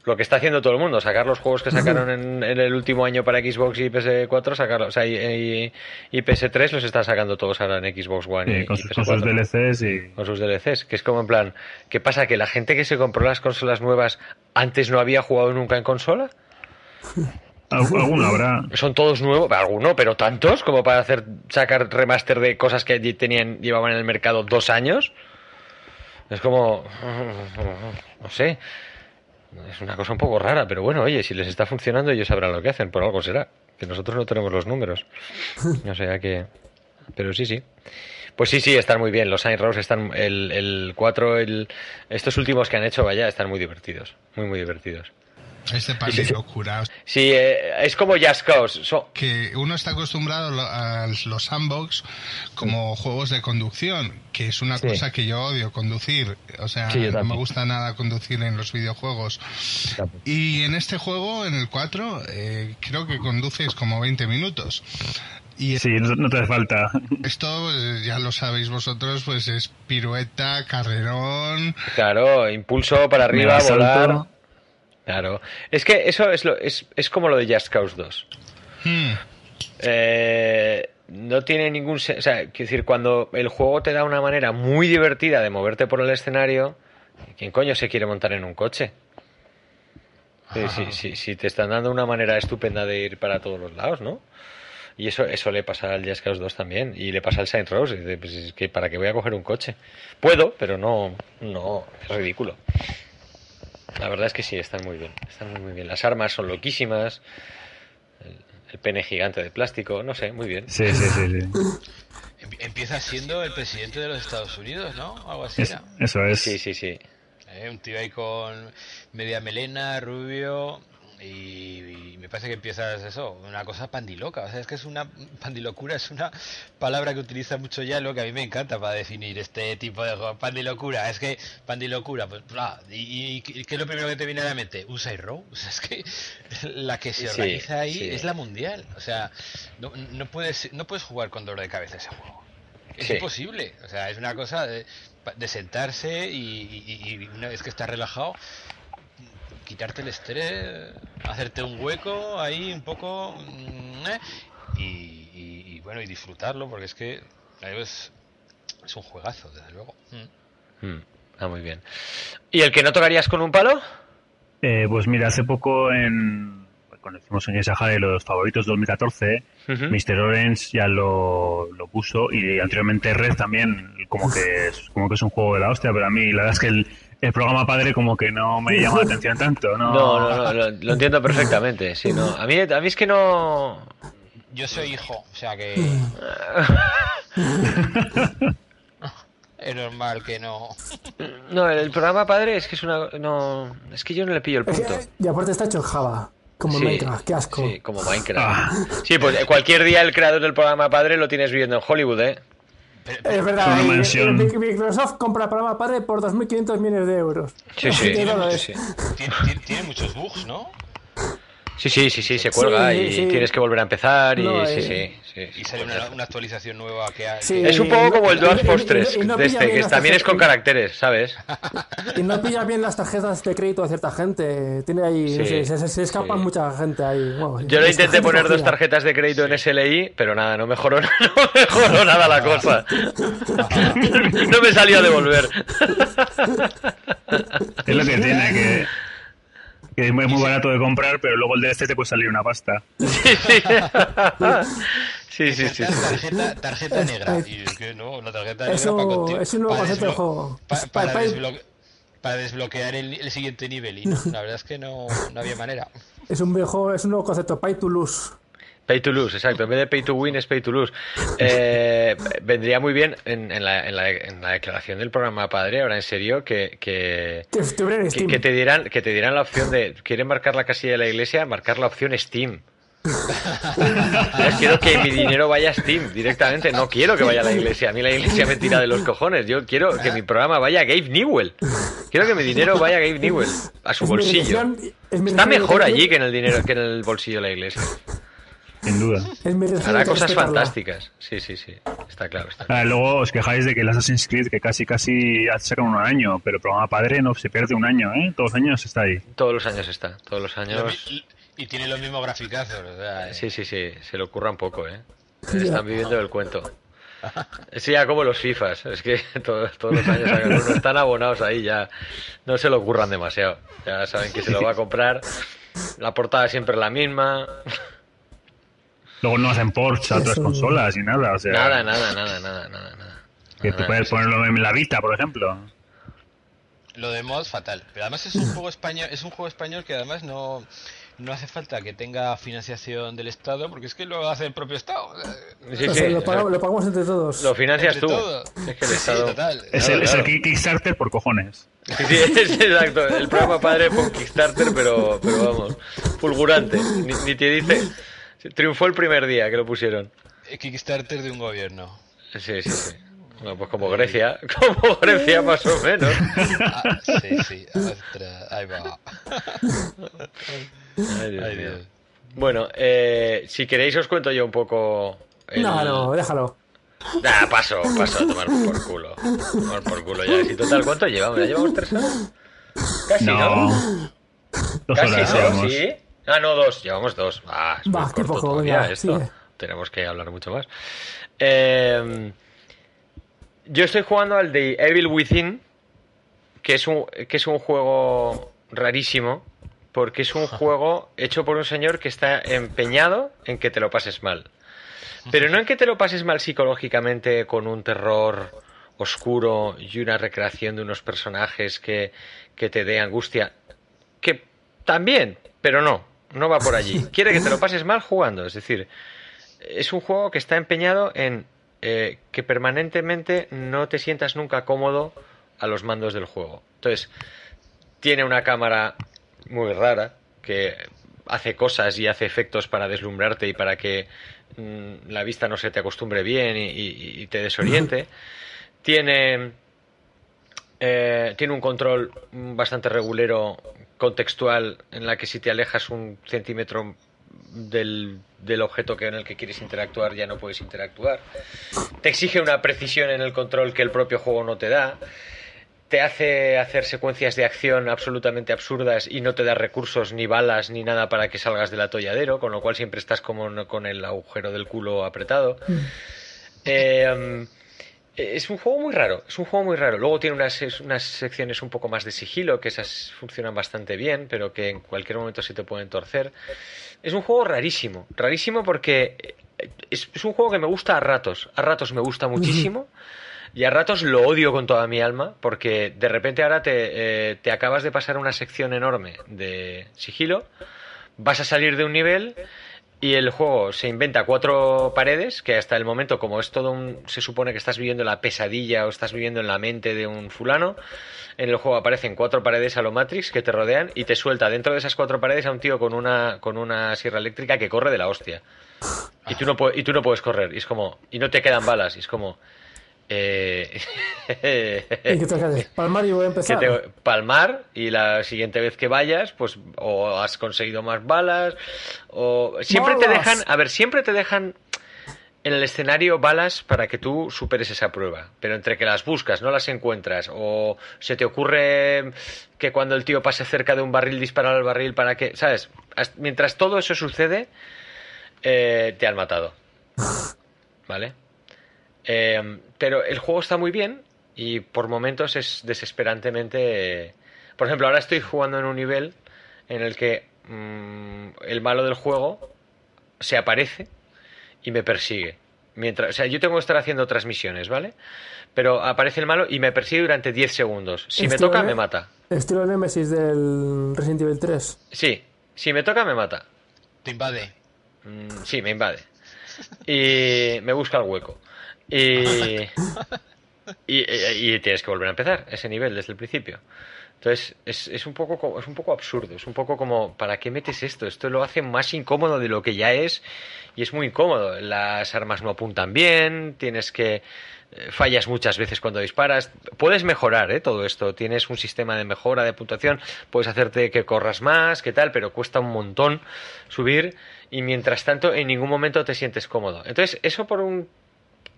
lo que está haciendo todo el mundo, sacar los juegos que sacaron en, el último año para Xbox y PS4, sacarlos, o sea, y, PS3 los están sacando todos ahora en Xbox One. y, con, sus, DLCs y... Con sus DLCs, que es como en plan, ¿qué pasa? ¿Que la gente que se compró las consolas nuevas antes no había jugado nunca en consola? [laughs] Alguno habrá. Son todos nuevos, alguno, pero tantos como para hacer sacar remaster de cosas que tenían llevaban en el mercado dos años. Es como, no sé. Es una cosa un poco rara, pero bueno, oye, si les está funcionando, ellos sabrán lo que hacen, por algo será. Que nosotros no tenemos los números. O sea que. Pero sí, sí. Pues sí, sí, están muy bien. Los Saint Rose están. El, el 4, el, estos últimos que han hecho, vaya, están muy divertidos. Muy, muy divertidos. Este de locura. Sí, eh, es como Just Cause. Que uno está acostumbrado a los sandbox como juegos de conducción, que es una cosa que yo odio, conducir. O sea, no me gusta nada conducir en los videojuegos. Y en este juego, en el 4, eh, creo que conduces como 20 minutos. Y sí, no, te hace falta. Esto, eh, ya lo sabéis vosotros, pues es pirueta, carrerón. Claro, impulso para arriba, volar. Claro. Es que eso es, lo, es, es como lo de Just Cause 2. Hmm. Eh, no tiene ningún... O sea, quiero decir, cuando el juego te da una manera muy divertida de moverte por el escenario, ¿quién coño se quiere montar en un coche? Si, si, te están dando una manera estupenda de ir para todos los lados, ¿no? Y eso, eso le pasa al Just Cause 2 también. Y le pasa al Saint Rose. Pues es que para qué voy a coger un coche. Puedo, pero no, no, es ridículo. La verdad es que sí, están muy bien. Están muy, bien. Las armas son loquísimas. El, pene gigante de plástico, no sé, muy bien. Sí, sí, sí. Empieza siendo el presidente de los Estados Unidos, ¿no? Algo así. eso es. Sí, sí, sí. Eh, un tío ahí con media melena, rubio, y, me parece que empiezas eso, una cosa pandiloca. O sea, es que es una pandilocura, es una palabra que utiliza mucho ya lo que a mí me encanta para definir este tipo de juego. Pandilocura, es que pandilocura, pues, y, ¿qué es lo primero que te viene a la mente? Un side row. [laughs] O sea, es que la que se organiza ahí es la mundial. O sea, no, no, puedes, no puedes jugar con dolor de cabeza ese juego. Es imposible. O sea, es una cosa de, de sentarse y, una vez que estás relajado, quitarte el estrés, hacerte un hueco ahí un poco mm, ¿eh? y, bueno, y disfrutarlo, porque es que es, es un juegazo, desde luego. Mm. Mm. Ah, muy bien. ¿Y el que no tocarías con un palo? Eh, pues mira, hace poco en cuando hicimos en esa de los favoritos 2014, Mr. Orange ya lo, lo, puso y anteriormente Red también, como que, es, como que es un juego de la hostia, pero a mí la verdad es que el, el programa padre como que no me llama la atención tanto, ¿no? No, no, lo, entiendo perfectamente, sí, no. A mí, a mí es que no... Yo soy hijo, o sea que... [laughs] es normal que no... No, el programa padre es que es una... No, es que yo no le pillo el punto. y aparte está hecho en Java. Como Minecraft, qué asco. Sí, como Minecraft. Ah. Sí, pues cualquier día el creador del programa padre lo tienes viviendo en Hollywood, ¿eh? Es verdad, Microsoft compra el programa padre por 2.500 millones de euros. Sí, sí. sí. tiene muchos bugs, ¿no? Sí, sí, sí, sí, se cuelga y tienes que volver a empezar y sí, sí, sí, Y sale una, actualización nueva que hay. Es un poco como el Dwarf Postres, de este, que también es con caracteres, ¿sabes? Y no pilla bien las tarjetas de crédito de cierta gente. Tiene ahí, se, se, escapan mucha gente ahí. Yo lo intenté poner dos tarjetas de crédito en SLI, pero nada, no mejoró, [laughs] no mejoró nada la cosa. [laughs] no me salió a devolver. Es lo que tiene que que es muy, barato de comprar, pero luego el de este te puede salir una pasta. [laughs] Sí, sí, sí. Tarjeta, tarjeta negra. Y es que no, la tarjeta negra Eso, para es un nuevo concepto de juego. para, desbloquear el, siguiente nivel. Y [laughs] la verdad es que no, no había manera. Es un viejo, es un nuevo concepto, pay to lose. Pay to lose, exacto. En vez de pay to win es pay to lose. Eh, vendría muy bien en, la, en, la, en, la, declaración del programa Padre, ahora en serio, que, que, que, te dieran, que te dieran la opción de, ¿quieren marcar la casilla de la iglesia? Marcar la opción Steam. quiero que mi dinero vaya a Steam directamente. No quiero que vaya a la iglesia. A mí la iglesia me tira de los cojones. Yo quiero que mi programa vaya a Gabe Newell. Quiero que mi dinero vaya a Gabe Newell, a su bolsillo. Está mejor allí que en el dinero que en el bolsillo de la iglesia. Sin duda. Hará cosas fantásticas. Sí, sí, sí. Está claro. Ah, luego os quejáis de que el Assassin's Creed, que casi casi sacan un año, pero el programa padre no se pierde un año, ¿eh? Todos los años está ahí. Todos los años está. Todos los años. Y, tiene los mismos graficazos, ¿verdad? Sí, sí, sí. Se le ocurra un poco, ¿eh? Están viviendo el cuento. Es ya como los FIFAs, es que [laughs] todos, los años están abonados ahí ya, no se lo ocurran demasiado, ya saben que se lo va a comprar, la portada siempre es la misma, Luego no hacen ports a otras consolas y nada, o sea... Nada, nada, nada, nada, nada. nada. Que tú puedes ponerlo en la Vita, por ejemplo. Lo de mod fatal. Pero además es un juego español, es un juego español que además no, no hace falta que tenga financiación del Estado, porque es que lo hace el propio Estado. Sí, sí, lo, pagamos, entre todos. Lo financias tú. Es que el Estado. Es, el, es el, Kickstarter por cojones. Sí, sí, es exacto. El programa padre un Kickstarter, pero, pero vamos, fulgurante. Ni, ni te dice triunfó el primer día que lo pusieron. Kickstarter de un gobierno. Sí, sí, sí. Bueno, pues como Grecia, [laughs] como Grecia más o menos. Ah, sí, sí, ahí va. Ay, Dios, Bueno, eh, si queréis os cuento yo un poco... No, no, déjalo. Nah, paso, paso a tomar por culo. Tomar por culo ya. ¿Y total cuánto llevamos? ¿Ya llevamos tres horas? Casi, ¿no? ¿no? Dos Casi, horas, ¿no? ¿Sí? Ah, no, dos. Llevamos dos. Ah, es poco, todavía esto. Tenemos que hablar mucho más. Eh, yo estoy jugando al de Evil Within, que es un, que es un juego rarísimo, porque es un [laughs] juego hecho por un señor que está empeñado en que te lo pases mal. Pero no en que te lo pases mal psicológicamente con un terror oscuro y una recreación de unos personajes que, que te dé angustia. Que también, pero no no va por allí. [laughs] Quiere que te lo pases mal jugando. Es decir, es un juego que está empeñado en eh, que permanentemente no te sientas nunca cómodo a los mandos del juego. Entonces, tiene una cámara muy rara que hace cosas y hace efectos para deslumbrarte y para que mm, la vista no se te acostumbre bien y, te desoriente. [laughs] tiene, eh, tiene un control bastante regulero contextual en la que si te alejas un centímetro del, del, objeto que en el que quieres interactuar ya no puedes interactuar. Te exige una precisión en el control que el propio juego no te da. Te hace hacer secuencias de acción absolutamente absurdas y no te da recursos ni balas ni nada para que salgas del atolladero, con lo cual siempre estás como con el agujero del culo apretado. Mm. Eh, es un juego muy raro, es un juego muy raro. Luego tiene unas, unas secciones un poco más de sigilo, que esas funcionan bastante bien, pero que en cualquier momento se te pueden torcer. Es un juego rarísimo, rarísimo porque eh, es, un juego que me gusta a ratos, a ratos me gusta muchísimo. Y a ratos lo odio con toda mi alma, porque de repente ahora te, eh, te acabas de pasar una sección enorme de sigilo, vas a salir de un nivel y el juego se inventa cuatro paredes, que hasta el momento, como es todo un. se supone que estás viviendo la pesadilla o estás viviendo en la mente de un fulano, en el juego aparecen cuatro paredes a lo Matrix que te rodean y te suelta dentro de esas cuatro paredes a un tío con una, con una sierra eléctrica que corre de la hostia. Y tú no, y tú no puedes correr, y es como. y no te quedan balas, y es como. Eh... [laughs] ¿Y qué te ¿Palmar y voy a empezar? palmar y la siguiente vez que vayas, pues o has conseguido más balas, o siempre te dejan, a ver, siempre te dejan en el escenario balas para que tú superes esa prueba, pero entre que las buscas, no las encuentras, o se te ocurre que cuando el tío pase cerca de un barril disparar al barril para que, ¿sabes? Mientras todo eso sucede, eh, te han matado. [laughs] ¿Vale? Eh, pero el juego está muy bien y por momentos es desesperantemente... Por ejemplo, ahora estoy jugando en un nivel en el que mm, el malo del juego se aparece y me persigue. Mientras, o sea, yo tengo que estar haciendo otras misiones, ¿vale? Pero aparece el malo y me persigue durante 10 segundos. Si me toca, me mata. ¿Estilo Nemesis del Resident Evil 3? Sí, si me toca, me mata. ¿Te invade? Mm, sí, me invade. Y me busca el hueco. Y, y, tienes que volver a empezar ese nivel desde el principio. Entonces, es, es, un poco, es un poco absurdo, es un poco como, ¿para qué metes esto? Esto lo hace más incómodo de lo que ya es y es muy incómodo. Las armas no apuntan bien, tienes que... Eh, fallas muchas veces cuando disparas. Puedes mejorar ¿eh? todo esto, tienes un sistema de mejora de puntuación, puedes hacerte que corras más, que tal, pero cuesta un montón subir y mientras tanto en ningún momento te sientes cómodo. Entonces, eso por un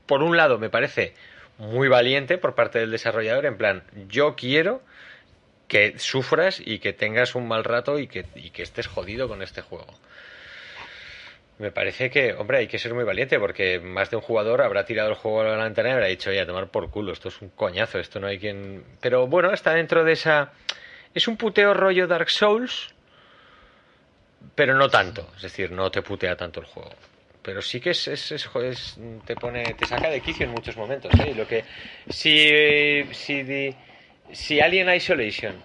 por un lado me parece muy valiente por parte del desarrollador, en plan, yo quiero que sufras y que tengas un mal rato y que, estés jodido con este juego. Me parece que, hombre, hay que ser muy valiente porque más de un jugador habrá tirado el juego a la lantana y habrá dicho, oye, a tomar por culo, esto es un coñazo, esto no hay quien... Pero bueno, está dentro de esa... Es un puteo rollo Dark Souls, pero no tanto, es decir, no te putea tanto el juego pero sí que es, es, te pone te saca de quicio en muchos momentos ¿eh? lo que si si si Alien Isolation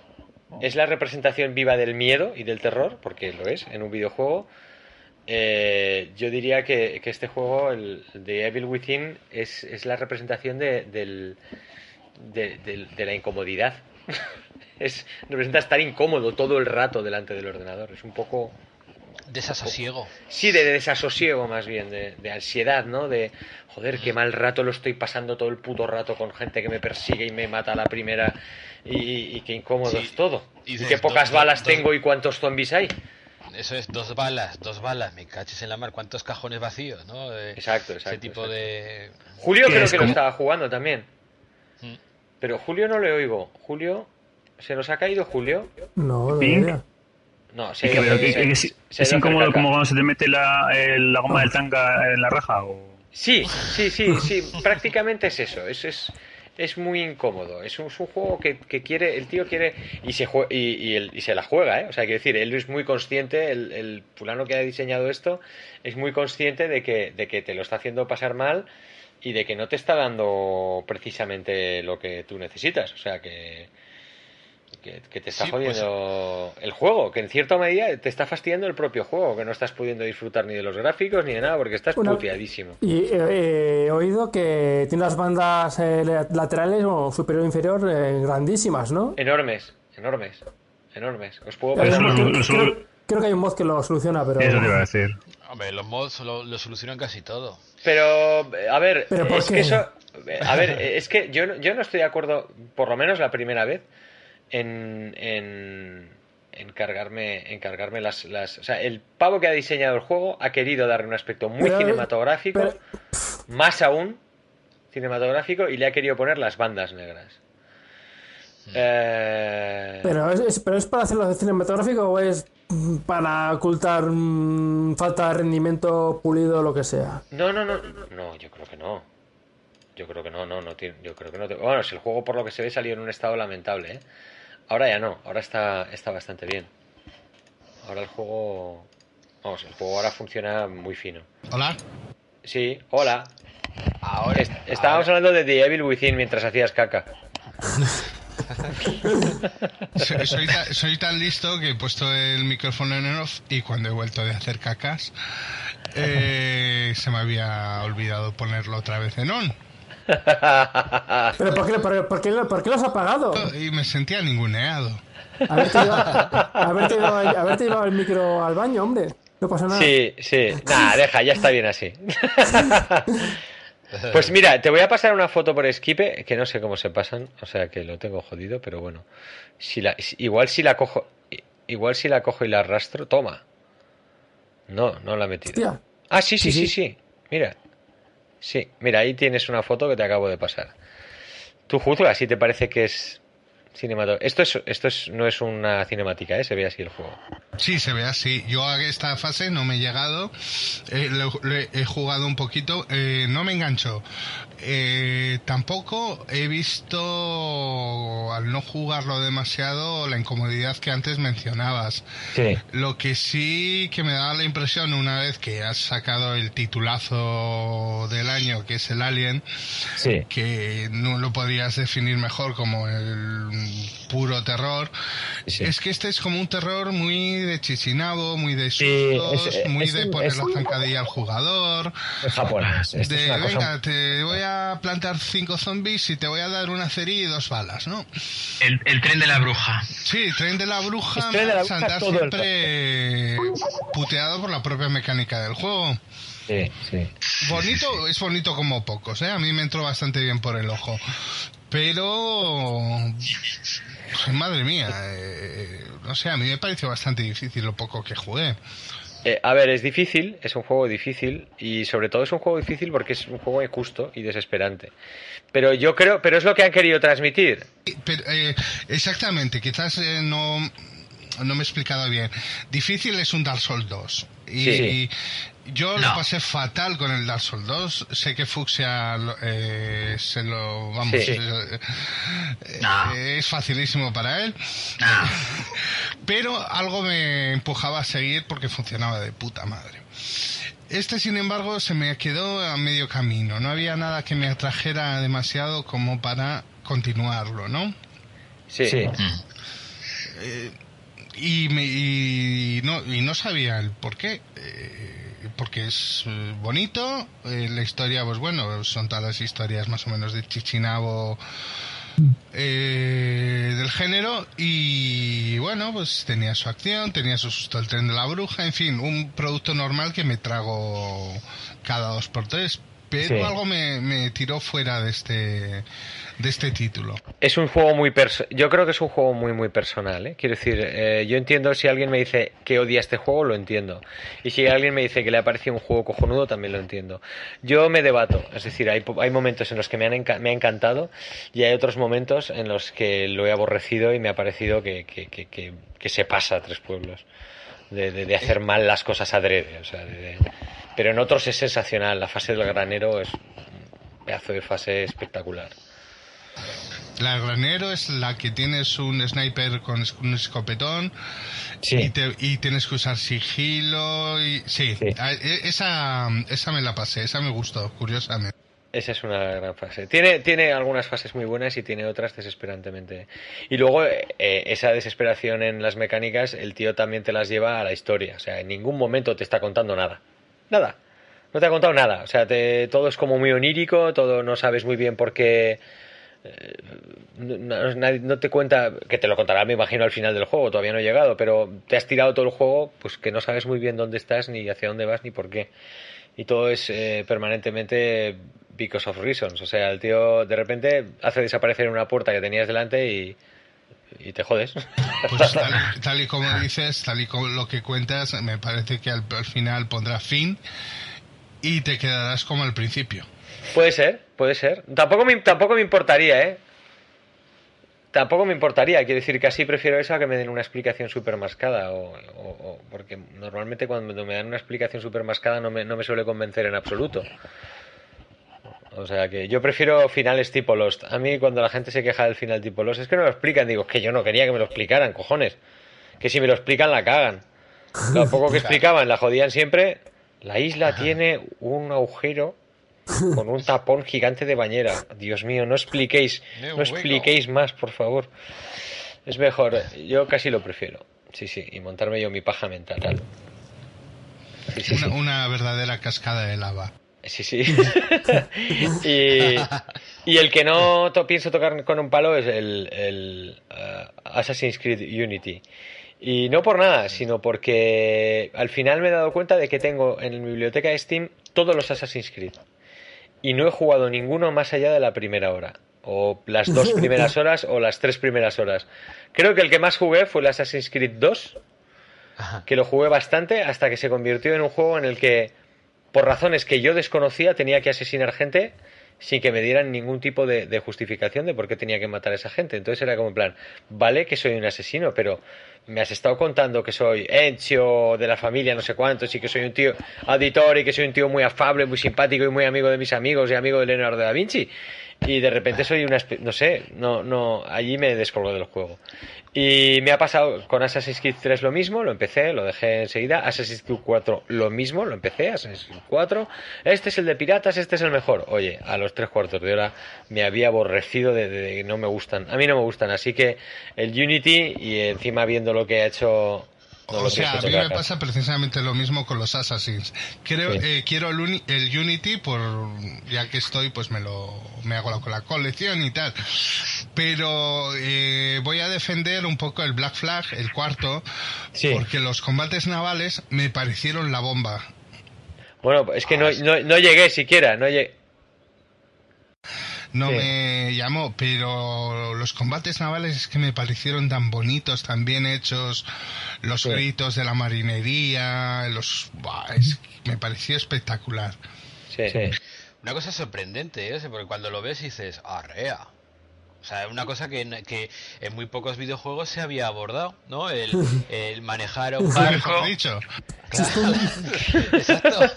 es la representación viva del miedo y del terror porque lo es en un videojuego eh, yo diría que, que, este juego el de Evil Within es, es la representación de, del, de, de la incomodidad [laughs] es representa estar incómodo todo el rato delante del ordenador es un poco Desasosiego. Sí, de desasosiego más bien, de, ansiedad, ¿no? De, joder, qué mal rato lo estoy pasando todo el puto rato con gente que me persigue y me mata a la primera y, qué incómodo es todo. Y, qué pocas balas tengo y cuántos zombies hay. Eso es, dos balas, dos balas, me caches en la mar, cuántos cajones vacíos, ¿no? exacto, exacto. Ese tipo de... Julio creo que lo estaba jugando también. Mm. Pero Julio no le oigo. Julio, ¿se nos ha caído Julio? No, no. No, es, incómodo como cuando se te mete la, la goma del tanga en la raja. O... Sí, sí, sí, sí, prácticamente es eso. Es, es, es muy incómodo. Es un, juego que, quiere, el tío quiere y se, y, y, se la juega, ¿eh? O sea, quiere decir, él es muy consciente, el, el fulano que ha diseñado esto es muy consciente de que, de que te lo está haciendo pasar mal y de que no te está dando precisamente lo que tú necesitas. O sea, que que, te está pues, jodiendo el juego, que en cierta medida te está fastidiando el propio juego, que no estás pudiendo disfrutar ni de los gráficos ni de nada, porque estás puteadísimo. Y he oído que tiene las bandas eh, laterales o superior e inferior eh, grandísimas, ¿no? Enormes, enormes, enormes. Os puedo creo, que hay un mod que lo soluciona, pero... Eso te iba a decir. Hombre, los mods lo, solucionan casi todo. Pero, a ver, es que eso... A ver, es que yo, yo no estoy de acuerdo, por lo menos la primera vez, en, en, encargarme, encargarme las, las... O sea, el pavo que ha diseñado el juego ha querido darle un aspecto muy cinematográfico, más aún cinematográfico, y le ha querido poner las bandas negras. Hmm. Eh, pero, es, ¿Pero es para hacerlo de cinematográfico o es para ocultar mm, falta de rendimiento pulido o lo que sea? No, no, no, no, yo creo que no. Yo creo que no, no, no tiene, yo creo que no. Bueno, si el juego por lo que se ve salió en un estado lamentable, ¿eh? Ahora ya no, ahora está, está bastante bien. Ahora el juego. Vamos, el juego ahora funciona muy fino. ¿Hola? Sí, hola. Ahora, estábamos hablando de The Evil Within mientras hacías caca. soy, tan listo que he puesto el micrófono en off y cuando he vuelto de hacer cacas eh, se me había olvidado ponerlo otra vez en on. ¿Pero por qué, por, qué, lo has apagado? Y me sentía ninguneado. Haberte llevado, llevado el micro al baño, hombre. No pasa nada. Sí, sí. Nada, deja, ya está bien así. [laughs] Pues mira, te voy a pasar una foto por Skype, que no sé cómo se pasan, o sea que lo tengo jodido, pero bueno. Si la, igual si la cojo, igual si la cojo y la arrastro, toma. No, no la he metido. Ah, sí, sí, sí, sí, Mira. Sí, mira, ahí tienes una foto que te acabo de pasar. Tú juzgas si te parece que es esto es, esto es, no es una cinemática, ¿eh? se ve así el juego. Sí, se ve así. Yo a esta fase no me he llegado, eh, he jugado un poquito, eh, no me engancho. Eh, tampoco he visto, al no jugarlo demasiado, la incomodidad que antes mencionabas. Lo que sí que me da la impresión, una vez que has sacado el titulazo del año, que es el Alien, que no lo podrías definir mejor como el puro terror. Es que este es como un terror muy de chichinabo, muy de sustos, muy de poner la zancadilla al jugador. japonés. De, venga, te voy a plantar cinco zombies y te voy a dar una serie y dos balas, ¿no? El, tren de la bruja. Sí, el tren de la bruja, de siempre puteado por la propia mecánica del juego. Sí, sí. Bonito, es bonito como pocos, ¿eh? A mí me entró bastante bien por el ojo. Pero... Madre mía, eh, no sé, a mí me pareció bastante difícil lo poco que jugué. Eh, a ver, es difícil, es un juego difícil y sobre todo es un juego difícil porque es un juego injusto y desesperante. Pero yo creo, pero es lo que han querido transmitir. Eh, exactamente, quizás no, no me he explicado bien. Difícil es un Dark Souls 2. Y, yo lo pasé fatal con el Dark Souls 2. Sé que Fuxia eh, se lo. Vamos. Eh, eh, es facilísimo para él. [laughs] Pero algo me empujaba a seguir porque funcionaba de puta madre. Este, sin embargo, se me quedó a medio camino. No había nada que me atrajera demasiado como para continuarlo, ¿no? Sí. sí. y, me, y, no, y no sabía el por qué. Eh, porque es eh, bonito, eh, la historia, pues bueno, son todas las historias más o menos de Chichinabo eh, del género y bueno, pues tenía su acción, tenía su susto el tren de la bruja, en fin, un producto normal que me trago cada dos por tres, pero algo me, me tiró fuera de este de este título. Es un juego muy yo creo que es un juego muy muy personal, ¿eh? quiero decir, eh, yo entiendo si alguien me dice que odia este juego, lo entiendo. Y si alguien me dice que le ha parecido un juego cojonudo, también lo entiendo. Yo me debato, es decir, hay, hay momentos en los que me, han me ha encantado y hay otros momentos en los que lo he aborrecido y me ha parecido que, que, que, que se pasa a tres pueblos. De, de, hacer mal las cosas adrede, o sea, pero en otros es sensacional. La fase del granero es un pedazo de fase espectacular. La granero es la que tienes un sniper con un escopetón y, tienes que usar sigilo y sí, e, esa esa me la pasé, esa me gustó, curiosamente. Esa es una gran fase. Tiene, tiene algunas fases muy buenas y tiene otras desesperantemente. Y luego, eh, esa desesperación en las mecánicas, el tío también te las lleva a la historia. O sea, en ningún momento te está contando nada. Nada. No te ha contado nada. O sea, te, todo es como muy onírico, todo no sabes muy bien por qué eh, no, te cuenta, que te lo contará me imagino al final del juego, todavía no he llegado, pero te has tirado todo el juego, pues que no sabes muy bien dónde estás, ni hacia dónde vas, ni por qué. Y todo es eh, permanentemente because of reasons. O sea, el tío de repente hace desaparecer una puerta que tenías delante y, y te jodes. Pues tal, y como dices, tal y como lo que cuentas, me parece que al final pondrá fin y te quedarás como al principio. Puede ser, puede ser. Tampoco me, tampoco me importaría, ¿eh? Tampoco me importaría, quiero decir que así prefiero eso a que me den una explicación super mascada, o, porque normalmente cuando me dan una explicación super mascada no me, no me suele convencer en absoluto. O sea que yo prefiero finales tipo Lost. A mí cuando la gente se queja del final tipo Lost es que no lo explican. Digo, que yo no quería que me lo explicaran, cojones. Que si me lo explican la cagan. Lo poco que [laughs] explicaban la jodían siempre. La isla tiene un agujero con un tapón gigante de bañera. Dios mío, no expliquéis, [laughs] no expliquéis más, por favor. Es mejor, yo casi lo prefiero. Sí, sí, y montarme yo mi paja mental. una, verdadera cascada de lava. Sí, sí. [laughs] y, y, el que no pienso tocar con un palo es el, el uh, Assassin's Creed Unity. Y no por nada, sino porque al final me he dado cuenta de que tengo en mi biblioteca de Steam todos los Assassin's Creed. Y no he jugado ninguno más allá de la primera hora. O las dos [laughs] primeras horas o las tres primeras horas. Creo que el que más jugué fue el Assassin's Creed 2. Que lo jugué bastante hasta que se convirtió en un juego en el que, por razones que yo desconocía, tenía que asesinar gente sin que me dieran ningún tipo de, de, justificación de por qué tenía que matar a esa gente. Entonces era como en plan, vale que soy un asesino, pero me has estado contando que soy Encio de la familia no sé cuántos y que soy un tío auditor y que soy un tío muy afable, muy simpático y muy amigo de mis amigos y amigo de Leonardo da Vinci y de repente soy una no sé, no no allí me descolgo del juego. Y me ha pasado con Assassin's Creed 3 lo mismo, lo empecé, lo dejé enseguida. Assassin's Creed 4 lo mismo, lo empecé, Assassin's Creed 4. Este es el de piratas, este es el mejor. Oye, a los tres cuartos de hora me había aborrecido de, no me gustan. A mí no me gustan, así que el Unity y encima viendo lo que ha hecho o sea, a mí me pasa precisamente lo mismo con los Assassins. Creo, eh, quiero el, Unity por ya que estoy, pues me lo me hago la, la colección y tal. Pero eh, voy a defender un poco el Black Flag, el cuarto, porque los combates navales me parecieron la bomba. Bueno, es que no, no, no llegué siquiera, no llegué no me llamó, pero los combates navales es que me parecieron tan bonitos, tan bien hechos, los gritos de la marinería, los me pareció espectacular. Sí. Una cosa sorprendente, ¿eh? porque cuando lo ves dices, arrea. O sea, una cosa que, que, en muy pocos videojuegos se había abordado, ¿no? El, [laughs] el manejar un barco. dicho. [laughs] Exacto.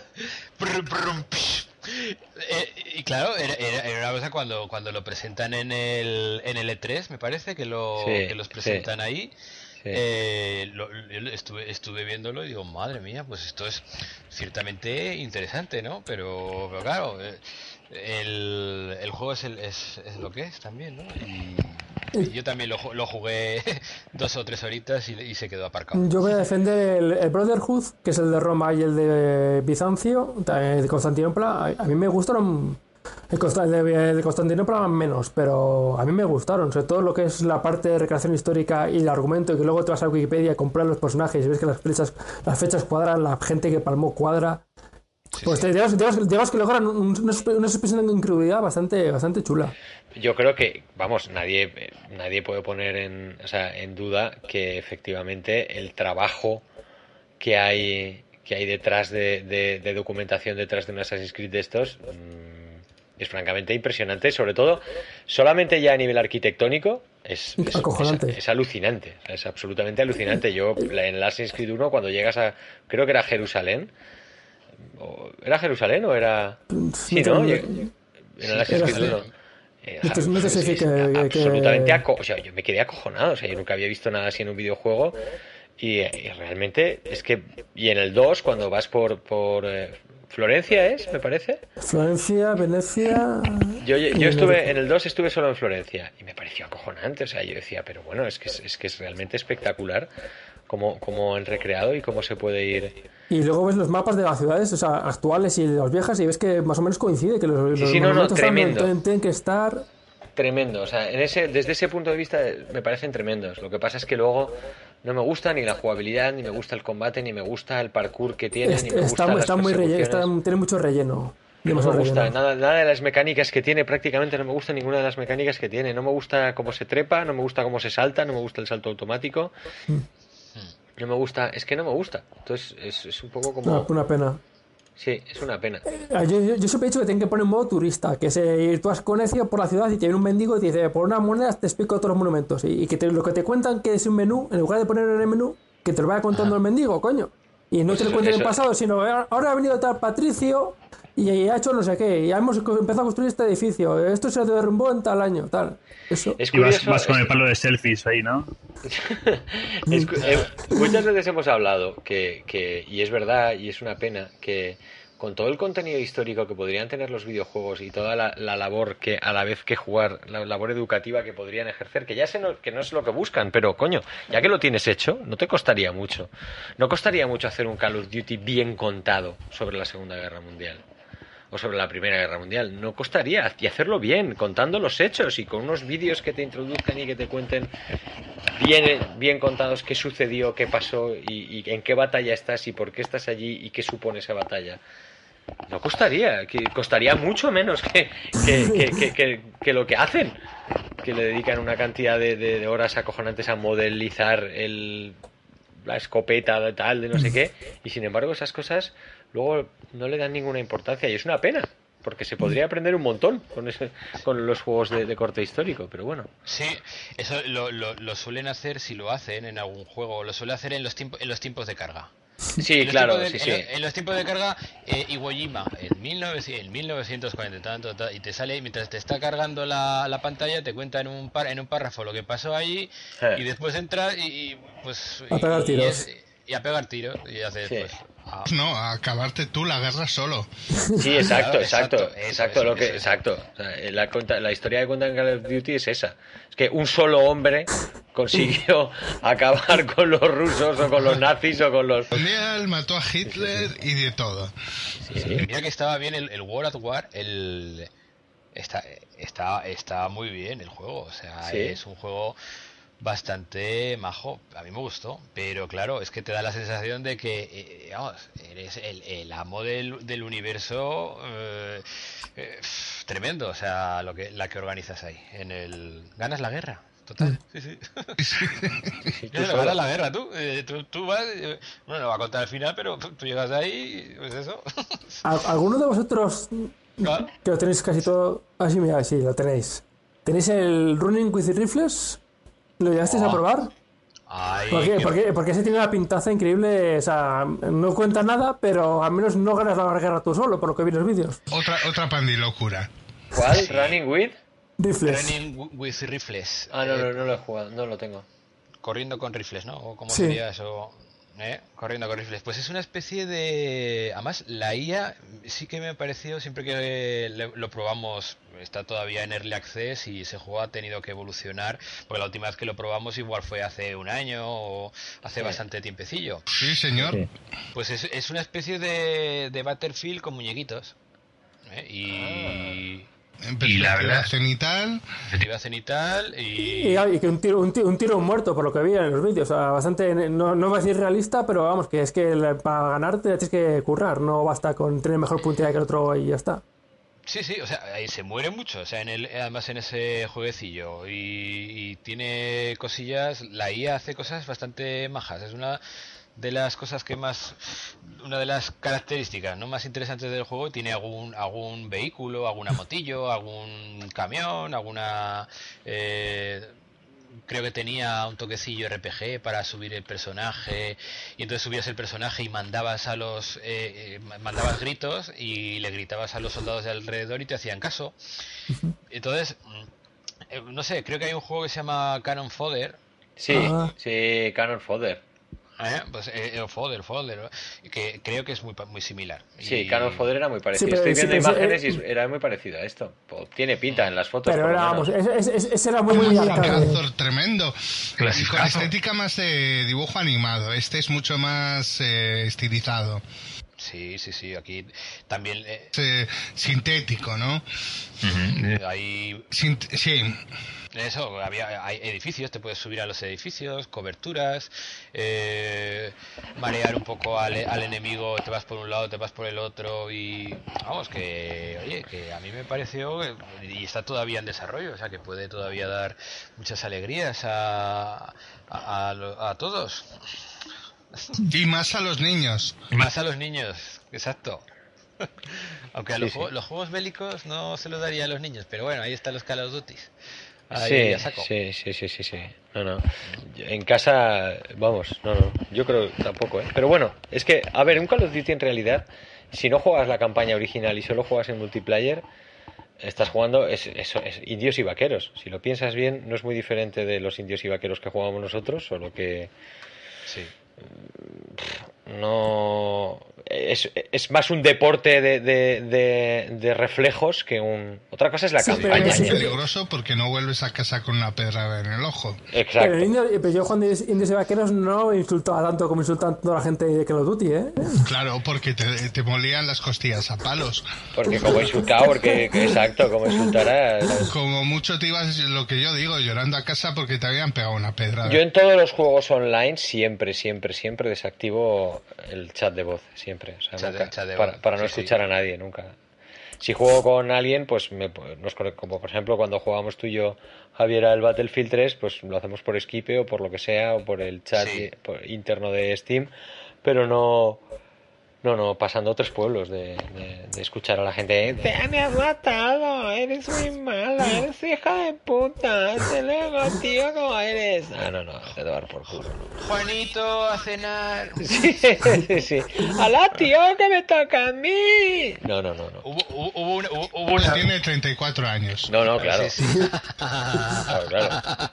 Eh, y claro, era, era, una cosa cuando, cuando lo presentan en el, en el E3, me parece, que, lo, que los presentan ahí. Eh, estuve, estuve viéndolo y digo, madre mía, pues esto es ciertamente interesante, ¿no? Pero, pero claro, eh, el, el juego es, el, es, es, lo que es también, ¿no? Y, yo también lo, lo, jugué [laughs] dos o tres horitas y, se quedó aparcado. Yo voy a defender el, Brotherhood, que es el de Roma y el de Bizancio, de Constantinopla. A, mí me gustaron. El de, Constantinopla menos, pero a mí me gustaron, sobre todo lo que es la parte de recreación histórica y el argumento, y que luego te vas a Wikipedia a comprar los personajes y ves que las fechas, las fechas cuadran, la gente que palmó cuadra. Pues te digamos, que logran una, una expresión de incredulidad bastante, bastante chula. Yo creo que, vamos, nadie, nadie puede poner en, o sea, en duda que efectivamente el trabajo que hay, que hay detrás de, de, documentación detrás de un Assassin's Creed de estos mm, es francamente impresionante, sobre todo solamente ya a nivel arquitectónico es, es, alucinante, es absolutamente alucinante. Yo en Assassin's Creed 1 cuando llegas a, creo que era Jerusalén, ¿era Jerusalén o era... Sí, ¿no? El Assassin's Creed 1 no sé que, absolutamente o sea, yo me quedé acojonado, o sea, yo nunca había visto nada así en un videojuego y, realmente es que y en el 2 cuando vas por por eh, Florencia es, me parece. Florencia, Venecia. Yo, yo estuve en el 2 estuve solo en Florencia y me pareció acojonante, o sea, yo decía, pero bueno, es que es, que es realmente espectacular cómo, cómo han recreado y cómo se puede ir y luego ves los mapas de las ciudades o sea, actuales y las viejas y ves que más o menos coincide, que los, sí, no, no, tremendo. Tienen, que estar... Tremendo, o sea, en ese, desde ese punto de vista me parecen tremendos. Lo que pasa es que luego no me gusta ni la jugabilidad, ni me gusta el combate, ni me gusta el parkour que tiene, ni me está, está muy relleno, tiene mucho relleno. No me gusta nada, nada de las mecánicas que tiene, prácticamente no me gusta ninguna de las mecánicas que tiene. No me gusta cómo se trepa, no me gusta cómo se salta, no me gusta el salto automático. No me gusta, es que no me gusta. Entonces es, un poco como... una pena. Sí, es una pena. Eh, yo, yo, yo siempre he dicho que tienen que poner un modo turista, que se, tú has conocido por la ciudad y te viene un mendigo y te dice, por una moneda te explico todos los monumentos. Y, que lo que te cuentan que es un menú, en lugar de poner en el menú, que te lo vaya contando el mendigo, coño. Y no pues te lo cuenten en el pasado, sino ahora ha venido tal Patricio y ha hecho no sé qué, ya hemos empezado a construir este edificio, esto se derrumbó en tal año, tal. Eso. Es curioso, vas, con el palo de selfies ahí, ¿no? [laughs] Eh, muchas veces hemos hablado que, que, y es verdad, y es una pena, que con todo el contenido histórico que podrían tener los videojuegos y toda la, labor que a la vez que jugar, la labor educativa que podrían ejercer, que ya sé que no es lo que buscan, pero coño, ya que lo tienes hecho, no te costaría mucho. No costaría mucho hacer un Call of Duty bien contado sobre la Segunda Guerra Mundial o sobre la Primera Guerra Mundial. No costaría y hacerlo bien, contando los hechos y con unos vídeos que te introduzcan y que te cuenten bien, bien contados qué sucedió, qué pasó y, en qué batalla estás y por qué estás allí y qué supone esa batalla. No costaría, que costaría mucho menos que, que, lo que hacen, que le dedican una cantidad de, horas acojonantes a modelizar el, la escopeta de tal, de no sé qué, y sin embargo esas cosas luego no le dan ninguna importancia y es una pena, porque se podría aprender un montón con, ese, con los juegos de, corte histórico, pero bueno. Sí, eso lo, lo, suelen hacer si lo hacen en algún juego, lo suelen hacer en los, tiempos en los tiempos de carga. Sí, claro, sí, sí. En, los tiempos de carga, eh, Iwo Jima, en, 1940 tanto, y te sale, mientras te está cargando la, la pantalla, te cuenta en un, par, en un párrafo lo que pasó allí, y después entras y, pues... A pegar tiros. Y, a pegar tiros, y haces, pues, Ah. No, a acabarte tú la guerra solo. Sí, exacto, exacto, exacto, lo que, exacto. la, la historia de cuenta en Call of Duty es esa. Es que un solo hombre consiguió [laughs] acabar con los rusos o con los nazis o con los... mató a Hitler y de todo. Mira que estaba bien el, World at War, el... Está, está, está muy bien el juego, o sea, es un juego bastante majo. A mí me gustó, pero claro, es que te da la sensación de que, eh, vamos, eres el, amo del, del universo eh, eh, tremendo, o sea, lo que la que organizas ahí. En el ganas la guerra. Total, mm. sí, sí. [laughs] sí [laughs] ganas la guerra, tú. tú, vas, bueno, no va a contar el final, pero tú llegas ahí, pues eso. [laughs] ¿Alguno de vosotros que lo tenéis casi todo? Ah, sí, mira, sí, lo tenéis. ¿Tenéis el Running with Rifles? ¿Lo llegasteis a ah. probar? porque, porque, ese tiene una pintaza increíble. O sea, no cuenta nada, pero al menos no ganas la guerra tú solo, por lo que vi en los vídeos. Otra, otra pandilocura. ¿Cuál? ¿Running with? Rifles. Running with rifles. Ah, no, no, no lo he jugado, no lo tengo. Corriendo con rifles, ¿no? ¿O cómo sería eso? ¿Eh? Corriendo con rifles. Pues es una especie de. Además, la IA sí que me ha parecido, siempre que lo probamos, está todavía en Early Access y ese juego ha tenido que evolucionar, porque la última vez que lo probamos igual fue hace un año o hace bastante tiempecillo. Sí, señor. Pues es, es, una especie de, de Battlefield con muñequitos. ¿eh? Y. Ah y la verdad cenital. Perspectiva cenital y... y, que un tiro un, tiro, un tiro muerto por lo que vi en los vídeos o sea, bastante no, no va a decir realista pero vamos que es que para ganar te tienes que currar no basta con tener mejor puntería que el otro y ya está. Sí, sí, o sea, ahí se muere mucho, o sea, en el, además en ese jueguecillo y, y tiene cosillas, la IA hace cosas bastante majas, es una de las cosas que más una de las características no más interesantes del juego tiene algún algún vehículo alguna motillo [laughs] algún camión alguna eh, creo que tenía un toquecillo RPG para subir el personaje y entonces subías el personaje y mandabas a los eh, eh, mandabas gritos y le gritabas a los soldados de alrededor y te hacían caso. Entonces mm, no sé creo que hay un juego que se llama Canon Fodder. Sí ah. sí Canon Fodder ¿Eh? Pues eh, el Fodder, Fodder, que creo que es muy, muy similar. Sí, y... Canon Fodder era muy parecido. Estoy viendo imágenes y era muy parecido a esto. Tiene pinta en las fotos. Pero era, vamos, ese, era muy, muy Un tremendo. Con estética más de dibujo animado. Este es mucho más eh, estilizado. Sí, sí, sí. Aquí también. sintético, ¿no? Ahí. sí. Eso, había, hay edificios, te puedes subir a los edificios, coberturas, eh, marear un poco al, al, enemigo, te vas por un lado, te vas por el otro y vamos, que oye, que a mí me pareció y está todavía en desarrollo, o sea que puede todavía dar muchas alegrías a, a, a todos. Y más a los niños. Más a los niños, exacto. Aunque a los, los, juegos bélicos no se los daría a los niños, pero bueno, ahí están los Call of Duty sí, sí, sí, sí, sí, sí. No, no. En casa, vamos, no, no. Yo creo tampoco, ¿eh? Pero bueno, es que, a ver, un Call of Duty en realidad, si no juegas la campaña original y solo juegas en multiplayer, estás jugando es, es, indios y vaqueros. Si lo piensas bien, no es muy diferente de los indios y vaqueros que jugamos nosotros, solo que. Sí. No es, es, más un deporte de, de, de, reflejos que un... Otra cosa es la campaña. Es peligroso porque no vuelves a casa con una pedra en el ojo. Exacto. Pero, yo cuando Indios y Vaqueros no insultaba tanto como insultan toda la gente de Call of Duty, ¿eh? Claro, porque te, te molían las costillas a palos. Porque como insultaba, porque exacto, como insultará. Como mucho te ibas, lo que yo digo, llorando a casa porque te habían pegado una pedra. Yo en todos los juegos online siempre, siempre, siempre desactivo el chat de voz, siempre. Para, no escuchar a nadie, nunca. Si juego con alguien, pues, me, como por ejemplo cuando jugamos tú y yo, Javier, al Battlefield 3, pues lo hacemos por Skype o por lo que sea, o por el chat interno de Steam, pero no no, no, pasando otros pueblos de, de, escuchar a la gente. Te me has matado, eres muy mala, eres hija de puta, te lego, tío, ¿cómo eres? No, no, no, te dar por culo. Juanito, a cenar. [laughs] Sí, sí, sí. ¡Alá, tío, que me toca a mí! No, no, no. no. Hubo, hubo, una, hubo una... Tiene 34 años. No, no, claro. Sí, sí. claro, claro.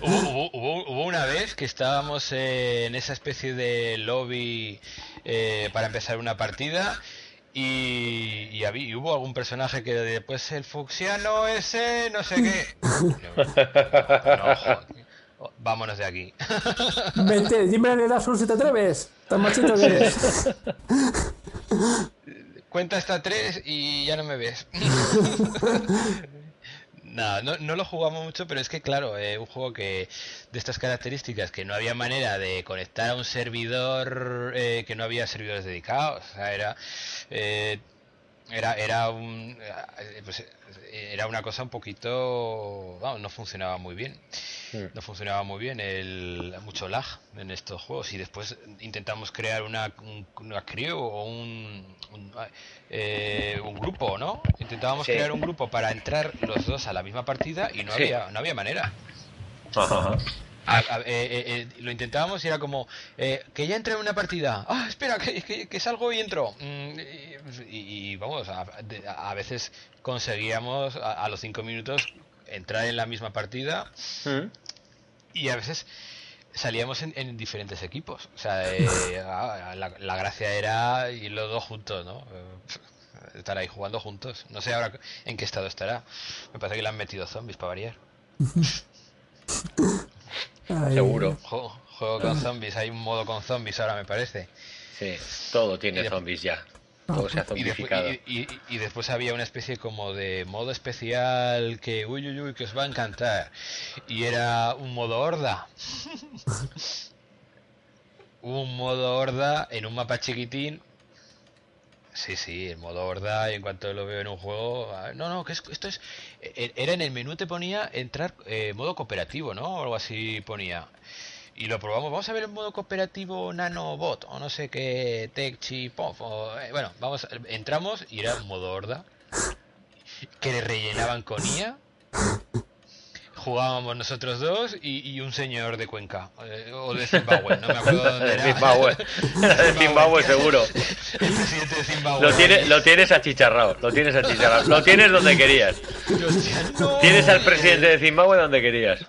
Hubo, hubo, hubo, una vez que estábamos en esa especie de lobby eh, para empezar una partida. Y, y, había, hubo algún personaje que después el fucsiano ese, no sé qué. [laughs] No, Vámonos de aquí. [laughs] Vente, dime en el azul si te atreves. Tan machito que eres. [laughs] Cuenta hasta tres y ya no me ves. No, no, lo jugamos mucho, pero es que claro, eh, un juego que de estas características que no había manera de conectar a un servidor, eh, que no había servidores dedicados, o sea, era eh, era era un pues, era una cosa un poquito, no funcionaba muy bien. Hmm. no funcionaba muy bien, el, mucho lag en estos juegos y después intentamos crear una, una crew o un, un, eh, grupo, ¿no? Intentábamos crear un grupo para entrar los dos a la misma partida y no, había, no había manera. Eh, eh, lo intentábamos y era como que ya entré en una partida ah espera que, que, salgo y entro mm, y, vamos a, veces conseguíamos a, los cinco minutos entrar en la misma partida mm. y a veces salíamos en, diferentes equipos. O sea, eh, [laughs] ah, la, gracia era ir los dos juntos, ¿no? Eh, estar ahí jugando juntos. No sé ahora en qué estado estará. Me parece que le han metido zombies para variar. [laughs] Seguro. Juego, con zombies. Hay un modo con zombies ahora, me parece. Sí, todo tiene zombies ya. Y después, había una especie como de modo especial que, uy, uy, uy, que os va a encantar. Y era un modo horda. [laughs] un modo horda en un mapa chiquitín. Sí, sí, el modo horda, y en cuanto lo veo en un juego. Ah, no, no, que esto es. E, era en el menú te ponía entrar eh, modo cooperativo, ¿no? O algo así ponía y lo probamos. Vamos a ver el modo cooperativo nanobot o no sé qué tech chip o, eh, bueno, vamos, entramos y era modo horda que le rellenaban con IA. Jugábamos nosotros dos y, un señor de Cuenca eh, o de Zimbabue, no me acuerdo [laughs] dónde era. Zimbabue, [laughs] de Zimbabue seguro. El presidente de Zimbabue. Lo, tiene, lo tienes achicharrado, lo tienes achicharrado, lo tienes donde querías. Tienes al presidente de Zimbabue donde querías.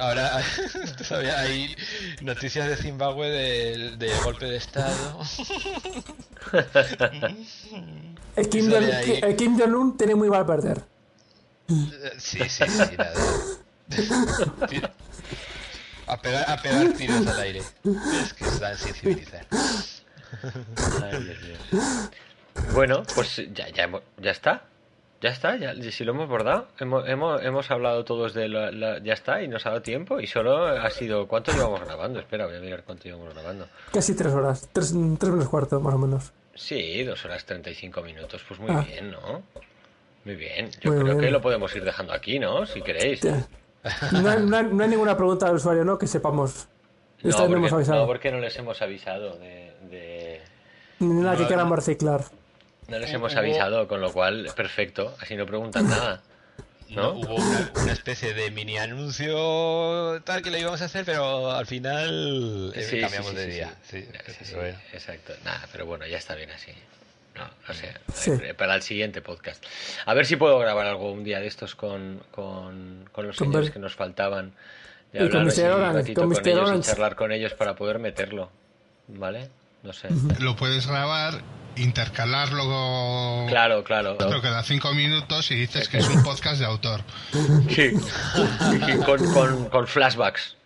Ahora [laughs] hay noticias de Zimbabue del de golpe de estado. el Kim, Jong-un tiene muy mal perder. Sí, sí, sí, nada. [laughs] A pegar, a pegar tiros al aire. Es que están sin civilizar. Bueno, pues ya, ya, ya está. Ya está, ya, si lo hemos bordado. Hemos, hemos, hemos hablado todos de la, Ya está, y nos ha dado tiempo. Y solo ha sido. ¿Cuánto llevamos grabando? Espera, voy a mirar cuánto llevamos grabando. Casi tres horas. Tres, tres menos cuarto, más o menos. Sí, dos horas treinta y cinco minutos. Pues muy ah. bien, ¿no? Muy bien. Yo creo que lo podemos ir dejando aquí, ¿no? Si queréis. No, hay, no, hay, ninguna pregunta al usuario, ¿no? Que sepamos. No, porque, hemos avisado. no, porque no les hemos avisado de. de... Nada que queramos reciclar. No les hemos avisado, con lo cual, perfecto, así no preguntan nada. ¿no? hubo una, especie de mini anuncio tal que le íbamos a hacer, pero al final eh, cambiamos de día. Exacto. Nada, pero bueno, ya está bien así. No, no sé, para el siguiente podcast. A ver si puedo grabar algo un día de estos con, con, con los señores que nos faltaban De y un ratito con, ellos y charlar con ellos para poder meterlo. ¿Vale? No sé. Lo puedes grabar intercalarlo. Claro, claro. Creo que da cinco minutos y dices que es un [laughs] podcast de autor. Sí. con, con, flashbacks.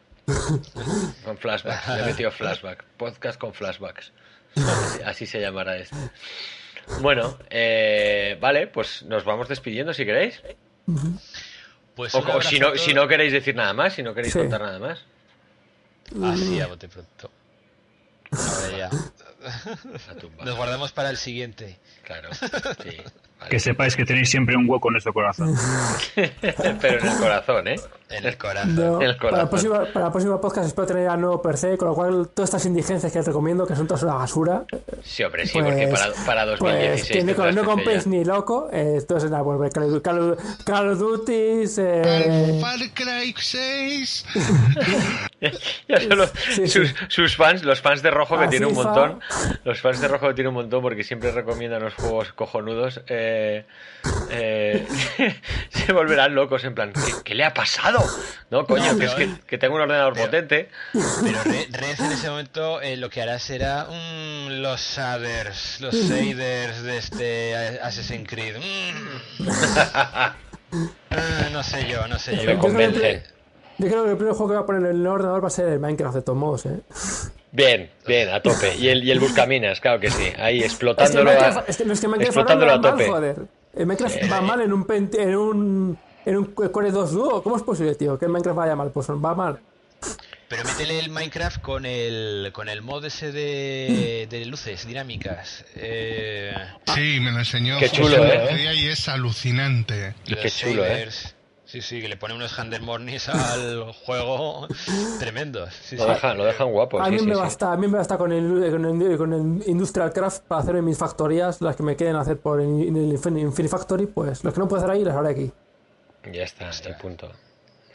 Con flashbacks. Le he metido flashback. Podcast con flashbacks. Así, se llamará este. Bueno, eh, vale, pues nos vamos despidiendo si queréis. Pues o, si, no, si no queréis decir nada más, si no queréis contar nada más. Así a bote pronto. Ahora ya. [laughs] Nos guardamos para el siguiente. Claro. [laughs] Que sepáis que tenéis siempre un hueco en nuestro corazón. [laughs] Pero en el corazón, ¿eh? En el corazón. Para, la próxima, para próxima podcast espero tener a nuevo per se, con lo cual todas estas indigencias que os recomiendo, que son todas una basura. Sí, hombre, sí, porque pues, para, para 2016. Pues, que no, compréis ni loco, eh, entonces nada, pues Call, Call, Call of Duty. Eh... Far Cry 6. [laughs] ya solo sus, sus, fans, los fans de rojo que tiene un montón, los fans de rojo que tiene un montón porque siempre recomiendan los juegos cojonudos. Eh, eh, [laughs] se volverán locos en plan, ¿qué, le ha pasado? No, coño, es que, tengo un ordenador potente. Pero Red en ese momento eh, lo que hará será los shaders, los shaders de este Assassin's Creed. Mm. Ah, [laughs] no sé yo, no sé yo. Me convence. Yo creo que el primer juego que va a poner en el ordenador va a ser el Minecraft de todos modos, ¿eh? Bien, bien, a tope. Y el, y el Buscaminas, claro que sí. Ahí explotándolo es que a, es que, es que Minecraft explotándolo a tope. Mal, joder. El Minecraft va mal en un, en un en un Core 2 Duo. ¿Cómo es posible, tío? Que el Minecraft vaya mal. Pues va mal. Pero métele el Minecraft con el, con el mod ese de, de luces dinámicas. Eh... Sí, me lo enseñó. Qué chulo, ¿eh? Y es alucinante. Qué chulo, ¿eh? Sí, sí, que le pone unos Handermornis al juego [laughs] tremendos. lo, dejan, lo dejan guapo. A mí, me basta, a mí me basta con el, con el, con el Industrial Craft para hacer mis factorías, las que me queden hacer por el, el Infinity Factory, pues los que no puedo hacer ahí las haré aquí. Ya está, el punto.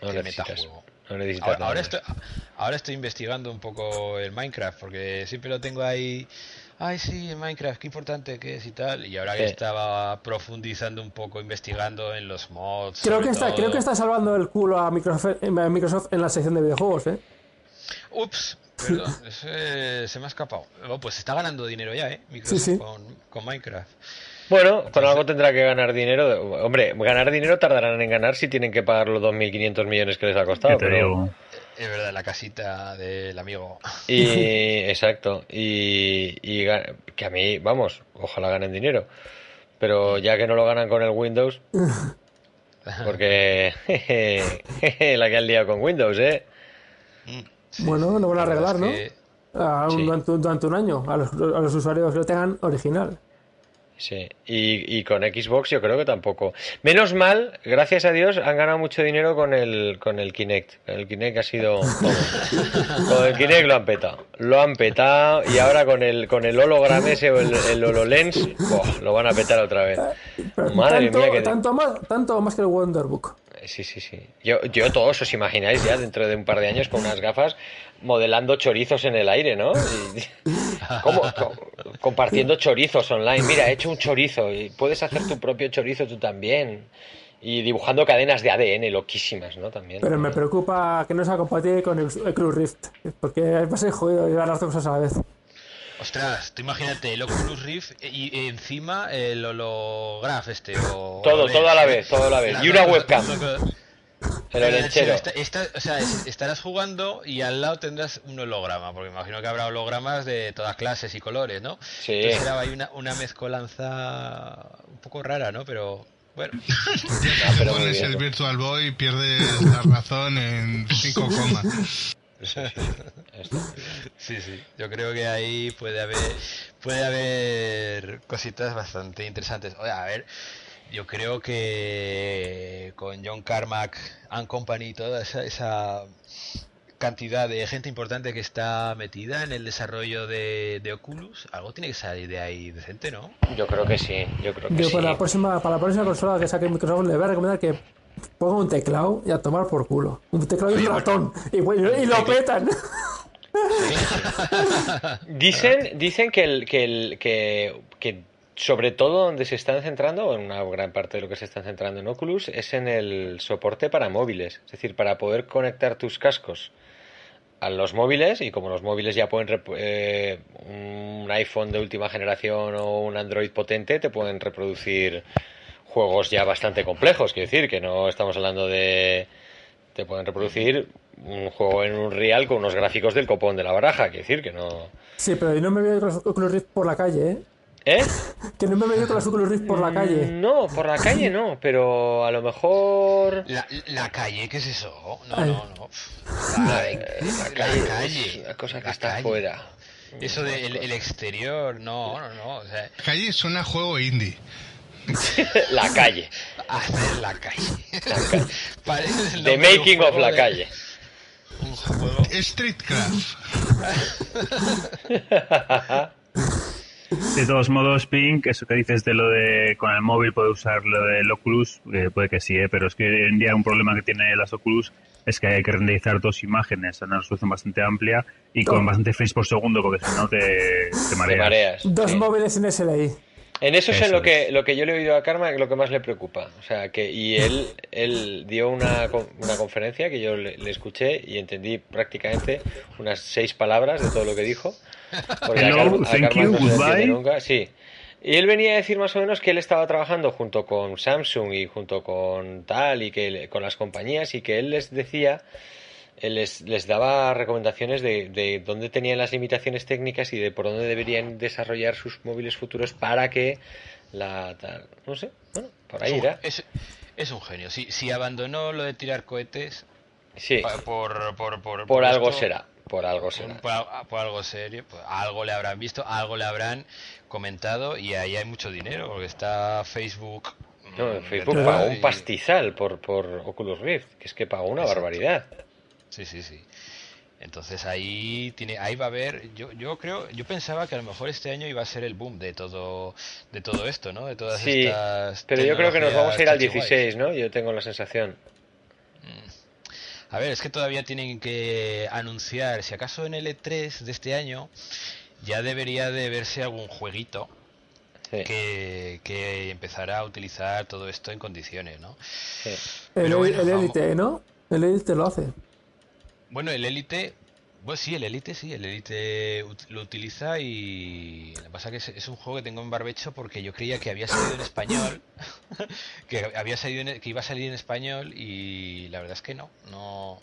No necesitas, no necesitas ahora, ahora, estoy, ahora estoy investigando un poco el Minecraft, porque siempre lo tengo ahí ay sí, en Minecraft, qué importante que es y tal. Y ahora que estaba profundizando un poco, investigando en los mods. Creo que, está, creo que está salvando el culo a Microsoft, en la sección de videojuegos, ¿eh? Ups, perdón, [laughs] se me ha escapado. Oh, pues está ganando dinero ya, ¿eh? Microsoft Con, Minecraft. Bueno, con algo tendrá que ganar dinero. Hombre, ganar dinero tardarán en ganar si tienen que pagar los 2.500 millones que les ha costado. Pero... Es verdad, la casita del amigo. Y [laughs] exacto. Y, que a mí, vamos, ojalá ganen dinero. Pero ya que no lo ganan con el Windows, [laughs] porque [laughs] la que han liado con Windows, ¿eh? bueno, lo van a arreglar, ¿no? durante, un año, a los, a los usuarios que lo tengan original. Sí, y, con Xbox yo creo que tampoco. Menos mal, gracias a Dios, han ganado mucho dinero con el, con el Kinect. El Kinect ha sido... [laughs] con el Kinect lo han petado. Lo han petado y ahora con el, con el hologram ese o el, el HoloLens, [laughs] lo van a petar otra vez. Madre mía que... Tanto más, tanto más que el Wonderbook. Sí, sí, sí. Yo, yo todos os imagináis ya dentro de un par de años con unas gafas modelando chorizos en el aire, ¿no? [laughs] ¿Cómo? compartiendo chorizos online. Mira, he hecho un chorizo y puedes hacer tu propio chorizo tú también. Y dibujando cadenas de ADN loquísimas, ¿no? También. Pero me preocupa que no sea compatible con el, Oculus Rift, porque va a ser jodido llevar las dos cosas a la vez. Ostras, tú imagínate el Oculus Rift y, encima el holograph este. O, todo, todo a la vez, todo a la vez. y una webcam. Pero el lechero. o sea, estarás jugando y al lado tendrás un holograma, porque imagino que habrá hologramas de todas clases y colores, ¿no? Sí. Entonces será ahí una, una mezcolanza un poco rara, ¿no? Pero bueno. [laughs] No, pero pones el Virtual Boy y pierdes la razón en 5 comas. [laughs] [laughs] Sí, sí. Yo creo que ahí puede haber puede haber cositas bastante interesantes. Oye, a ver, yo creo que con John Carmack and Company toda esa, cantidad de gente importante que está metida en el desarrollo de, Oculus, algo tiene que salir de ahí decente, ¿no? Yo creo que sí, yo creo que sí. Para la, próxima, para la próxima consola que saque Microsoft le voy a recomendar que ponga un teclado y a tomar por culo. Un teclado y un ratón. Y, y, lo petan. [laughs] dicen, dicen que el, que el que, que sobre todo donde se están centrando, en una gran parte de lo que se están centrando en Oculus, es en el soporte para móviles. Es decir, para poder conectar tus cascos a los móviles y como los móviles ya pueden eh, un iPhone de última generación o un Android potente te pueden reproducir juegos ya bastante complejos, quiero decir que no estamos hablando de te pueden reproducir un juego en un real con unos gráficos del copón de la baraja, quiero decir que no Sí, pero yo no me veo con los Oculus Rift por la calle, ¿eh? ¿Eh? [laughs] que no me veo con los Oculus Rift por la calle. No, por la calle no, pero a lo mejor. La, la calle, ¿qué es eso? No, no, no. La, la, calle, la [laughs] cosa que está afuera. Eso del el exterior, no, no, no. O sea... Calle suena a juego indie. [laughs] la calle. Hacer la calle. The making of la calle. Un juego. Streetcraft. [laughs] De todos modos, Pink, eso que dices de lo de con el móvil puede usar lo del Oculus, eh, puede que sí, eh, pero es que hoy en día un problema que tiene las Oculus es que hay que renderizar dos imágenes a una resolución bastante amplia y con bastante frames por segundo, porque si no te, mareas. Dos móviles en SLI. En eso, es en lo que, lo que yo le he oído a Karma, lo que más le preocupa. O sea, que, y él, él dio una, una conferencia que yo le, escuché y entendí prácticamente unas seis palabras de todo lo que dijo. Porque Hello, thank you, goodbye. Nunca. Sí. Y él venía a decir más o menos que él estaba trabajando junto con Samsung y junto con tal y que con las compañías y que él les decía les, les daba recomendaciones de, de dónde tenían las limitaciones técnicas y de por dónde deberían desarrollar sus móviles futuros para que la no sé, bueno, por ahí irá. Es, es un genio. Si, si abandonó lo de tirar cohetes, sí. por, por, por, por, algo será. Por algo será. Por, algo serio, pues algo le habrán visto, algo le habrán comentado y ahí hay mucho dinero, porque está Facebook. No, Facebook pagó un pastizal por, por Oculus Rift, que es que pagó una barbaridad. Sí, sí, sí. Entonces ahí tiene, ahí va a haber, yo, yo creo, yo pensaba que a lo mejor este año iba a ser el boom de todo, de todo esto, ¿no? De todas sí, estas. Pero yo creo que nos vamos a ir al 16, ¿no? Yo tengo la sensación. Mm. A ver, es que todavía tienen que anunciar, si acaso en el E3 de este año ya debería de verse algún jueguito que, que, empezará a utilizar todo esto en condiciones, ¿no? Sí. el, el Elite, ¿no? El Elite lo hace. Bueno, el Elite, pues sí, el Elite sí, el Elite lo utiliza y lo que pasa es que es, un juego que tengo en barbecho porque yo creía que había salido en español, [laughs] que había salido que iba a salir en español y la verdad es que no, no.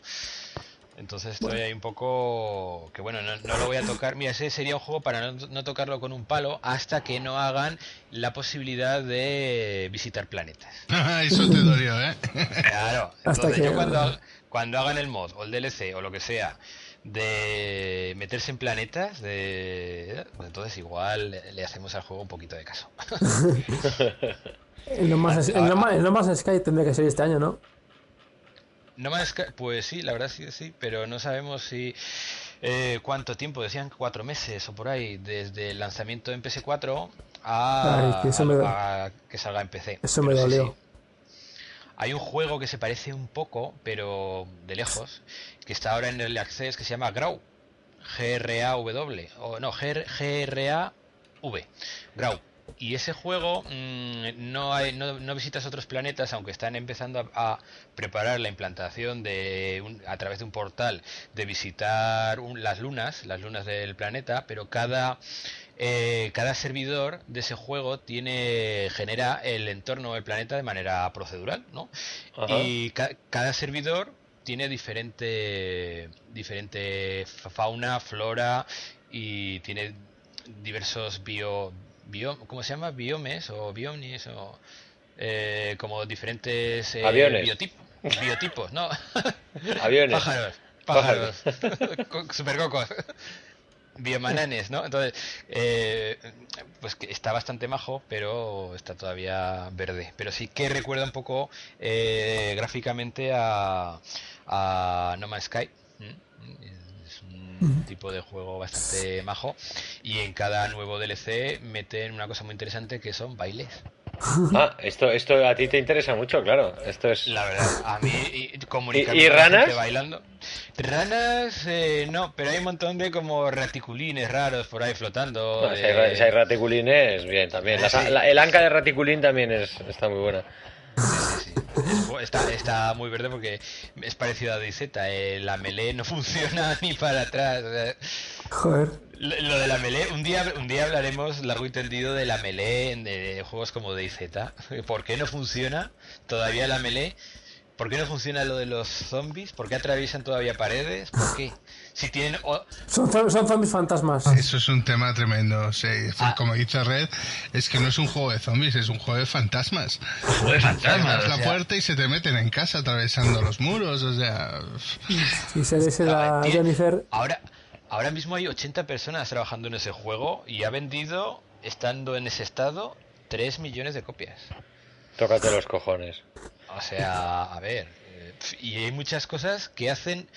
Entonces estoy ahí un poco que bueno, no, lo voy a tocar. Mira, ese sería un juego para no, tocarlo con un palo hasta que no hagan la posibilidad de visitar planetas. [laughs] Eso te dolió, ¿eh? Claro. Entonces yo cuando cuando hagan el mod o el DLC o lo que sea de meterse en planetas, de pues entonces igual le hacemos al juego un poquito de caso. [laughs] el, no más, [laughs] el, Sky tendría que ser este año, ¿no? No Sky, pues sí, la verdad sí, sí, pero no sabemos si eh, cuánto tiempo, decían cuatro meses o por ahí, desde el lanzamiento en PS4 a, que, salga en PC. Eso me dolió. Hay un juego que se parece un poco, pero de lejos, que está ahora en el Access que se llama Grau. G-R-A-W. O no, G-R-A-V. Grau. Y ese juego mm, no, hay, no, visitas otros planetas, aunque están empezando a, preparar la implantación de a través de un portal de visitar las lunas, las lunas del planeta, pero cada eh, cada servidor de ese juego tiene genera el entorno del planeta de manera procedural, ¿no? Y cada servidor tiene diferente diferente fauna, flora y tiene diversos bio, bio ¿cómo se llama? biomes o bionis o eh, como diferentes eh, biotipos, ¿no? Aviones. [laughs] Pájaros. Pájaros. [laughs] Supercocos. Biomananes, ¿no? Entonces, eh, pues que está bastante majo, pero está todavía verde. Pero sí que recuerda un poco eh, gráficamente a, a No Man's Sky. Es un tipo de juego bastante majo. Y en cada nuevo DLC meten una cosa muy interesante que son bailes. Ah, esto, esto a ti te interesa mucho, claro. Esto es. La verdad, a mí ¿Y, ranas? bailando. Ranas, eh, no, pero hay un montón de como raticulines raros por ahí flotando. si, hay, raticulines, bien, también. el anca de raticulín también es, está muy buena. Está, está, muy verde porque es parecido a DZ. Eh, la melee no [laughs] funciona ni para atrás. Joder. Lo, de la melee, un día, un día hablaremos largo y tendido de la melee de juegos como DZ. [laughs] ¿Por qué no funciona todavía la melee? ¿Por qué no funciona lo de los zombies? ¿Por qué atraviesan todavía paredes? ¿Por qué? Si tienen... Son, son, zombies fantasmas. Eso es un tema tremendo. Sí. Ah. Como dice Red, es que no es un juego de zombies, es un juego de fantasmas. Un juego de fantasmas. la puerta y se te meten en casa atravesando los muros, o sea... Y se dice la Jennifer... Ahora, ahora mismo hay 80 personas trabajando en ese juego y ha vendido, estando en ese estado, 3 millones de copias. Tócate los cojones. O sea, a ver. Eh, y hay muchas cosas que hacen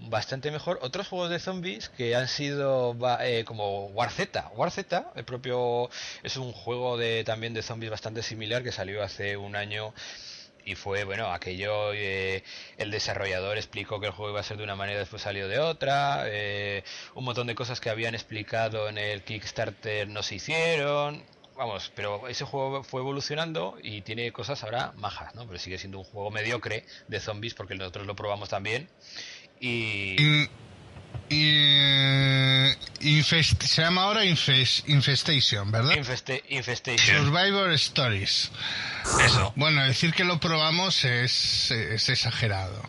bastante mejor otros juegos de zombies que han sido eh, como War Z. War Z, el propio, es un juego de también de zombies bastante similar que salió hace un año y fue bueno aquello eh, el desarrollador explicó que el juego iba a ser de una manera después salió de otra un montón de cosas que habían explicado en el Kickstarter no se hicieron vamos, pero ese juego fue evolucionando y tiene cosas ahora majas, ¿no? Pero sigue siendo un juego mediocre de zombies porque nosotros lo probamos también. Y. se llama ahora Infestation, ¿verdad? Infestation. Survivor Stories. Eso. Bueno, decir que lo probamos es, es exagerado.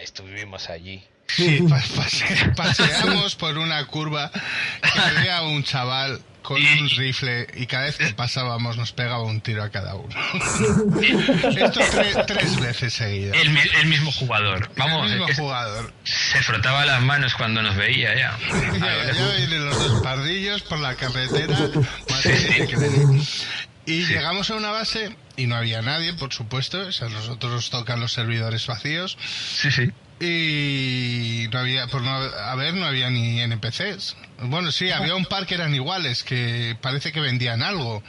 Estuvimos allí. Sí, [laughs] paseamos por una curva que había un chaval con un rifle y cada vez que [laughs] pasábamos nos pegaba un tiro a cada uno. [laughs] Esto tres, veces seguidas. El, mismo jugador. Vamos, el mismo jugador. Se frotaba las manos cuando nos veía ya. [laughs] ya, ya los dos pardillos por la carretera. Y llegamos a una base y no había nadie, por supuesto. O sea, nosotros nos tocan los servidores vacíos. Sí, sí. Y no había, por no haber, no había ni NPCs. Bueno, sí, había un par que eran iguales, que parece que vendían algo.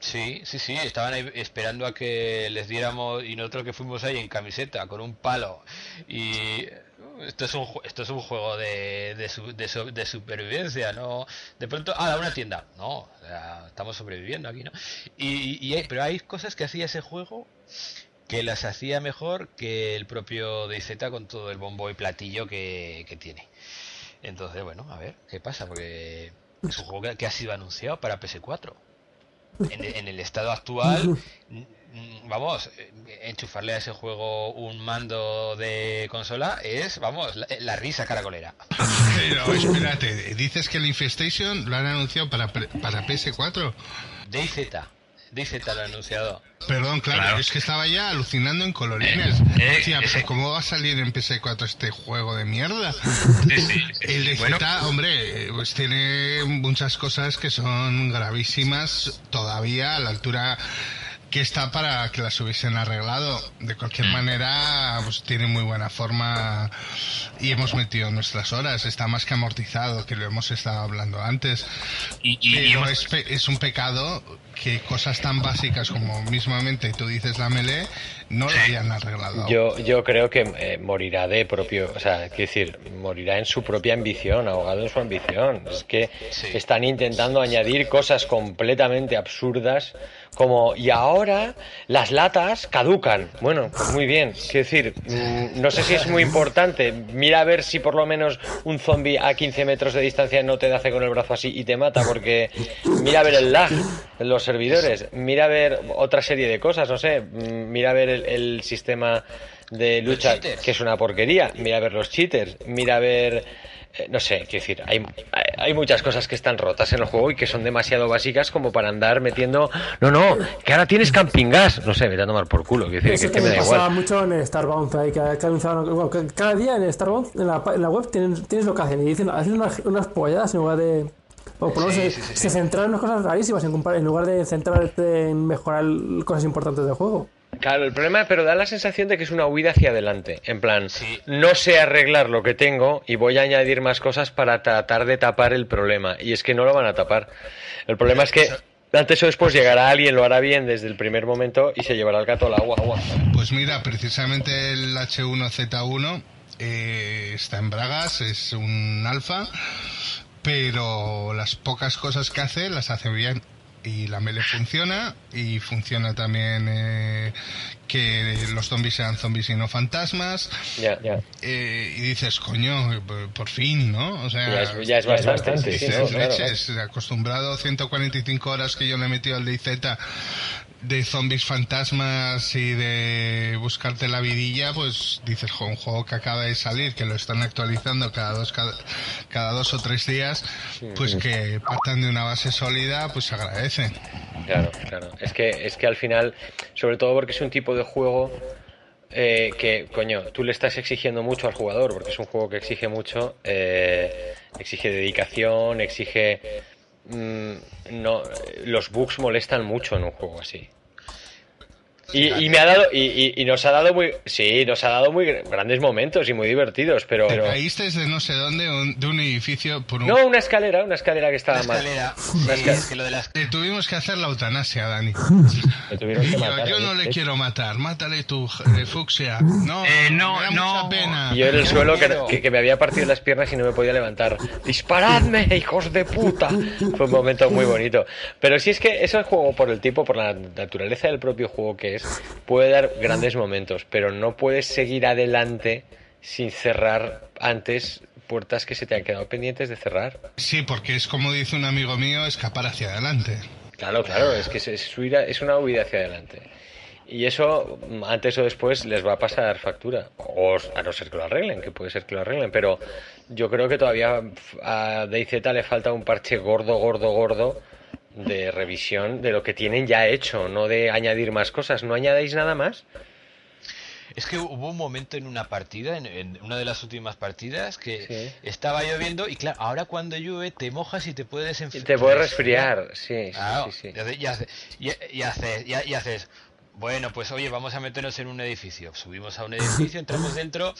Sí, sí, sí, estaban ahí esperando a que les diéramos y nosotros que fuimos ahí en camiseta con un palo y esto es un esto es un juego de, de, de, supervivencia, no de pronto ah una tienda, no, estamos sobreviviendo aquí, ¿no? Y, y, pero hay cosas que hacía ese juego que las hacía mejor que el propio DZ con todo el bombo y platillo que, tiene. Entonces, bueno, a ver, ¿qué pasa? Porque es un juego que, ha sido anunciado para PS4. En, el estado actual, [laughs] vamos, enchufarle a ese juego un mando de consola es, vamos, la, risa caracolera. [laughs] Pero espérate, dices que el Infestation lo han anunciado para, para PS4. DZ. Dice tal anunciado. Perdón, claro, es que estaba ya alucinando en colorines. Eh, eh, ¿cómo va a salir en PS4 este juego de mierda? [laughs] El de hombre, pues tiene muchas cosas que son gravísimas todavía a la altura que está para que las hubiesen arreglado. De cualquier manera, pues tiene muy buena forma y hemos metido nuestras horas. Está más que amortizado, que lo hemos estado hablando antes. Y, es, un pecado que cosas tan básicas como mismamente tú dices la melee no lo hayan arreglado. Yo, yo creo que eh, morirá de propio, o sea, quiero decir, morirá en su propia ambición, ahogado en su ambición. Es que están intentando añadir cosas completamente absurdas como y ahora las latas caducan. Bueno, muy bien. Quiero decir, mm, no sé si es muy importante. Mira a ver si por lo menos un zombie a 15 metros de distancia no te hace con el brazo así y te mata, porque mira a ver el lag en los servidores. Mira a ver otra serie de cosas, no sé. Mm, mira a ver el, el sistema de lucha, que es una porquería. Mira a ver los cheaters. Mira a ver no sé, quiero decir, hay, hay muchas cosas que están rotas en el juego y que son demasiado básicas como para andar metiendo, no, no, que ahora tienes camping gas, no sé, me a tomar por culo, quiero decir, que, que, me da igual. mucho en Starbound, que, que, cada día en Starbound, en la, en la web tienes, tienes lo que hacen y dicen, hacen unas, unas polladas en lugar de... O por lo menos se, centran en unas cosas rarísimas en, en lugar de centrarte en mejorar cosas importantes del juego. Claro, el problema, pero da la sensación de que es una huida hacia adelante. En plan, no sé arreglar lo que tengo y voy a añadir más cosas para tratar de tapar el problema. Y es que no lo van a tapar. El problema es que Antes o después llegará alguien, lo hará bien desde el primer momento y se llevará el gato al agua. agua. Pues mira, precisamente el H1Z1 eh, está en Bragas, es un alfa, pero las pocas cosas que hace las hace bien y la melee funciona y funciona también eh, que los zombies sean zombies y no fantasmas. Eh, y dices coño por fin no o sea ya es, bastante sí, sí, acostumbrado 145 horas que yo le he metido al DZ de zombies fantasmas y de buscarte la vidilla, pues dices, un juego que acaba de salir, que lo están actualizando cada dos, cada, dos o tres días, pues que partan de una base sólida, pues se agradece. Claro, claro. Es que, es que al final, sobre todo porque es un tipo de juego eh, que, coño, tú le estás exigiendo mucho al jugador, porque es un juego que exige mucho, eh, exige dedicación, exige Mm, no, los bugs molestan mucho en un juego así. Y, me ha dado y, y, nos ha dado muy sí nos ha dado muy grandes momentos y muy divertidos pero, pero... caíste de no sé dónde de un edificio por un... no una escalera una escalera que estaba mal. le tuvimos que hacer la eutanasia Dani. [laughs] Yo, no le quiero matar. Mátale tu eh, fucsia. No eh, no me da no. mucha pena. y yo en el suelo que, que, me había partido las piernas y no me podía levantar. Disparadme hijos de puta fue un momento muy bonito. Pero si es que eso es juego por el tipo por la naturaleza del propio juego que es puede dar grandes momentos, pero no puedes seguir adelante sin cerrar antes puertas que se te han quedado pendientes de cerrar. Sí, porque es como dice un amigo mío, escapar hacia adelante. Claro, claro, es que es, es una huida hacia adelante. Y eso, antes o después, les va a pasar factura. O a no ser que lo arreglen, que puede ser que lo arreglen. Pero yo creo que todavía a DayZ le falta un parche gordo, gordo, gordo de revisión de lo que tienen ya hecho, no de añadir más cosas. ¿No añadáis nada más? Es que hubo un momento en una partida, en, una de las últimas partidas, que estaba lloviendo y claro, ahora cuando llueve te mojas y te puedes enfermar. Te puedes resfriar, sí. sí, y, haces, bueno, pues oye, vamos a meternos en un edificio. Subimos a un edificio, entramos dentro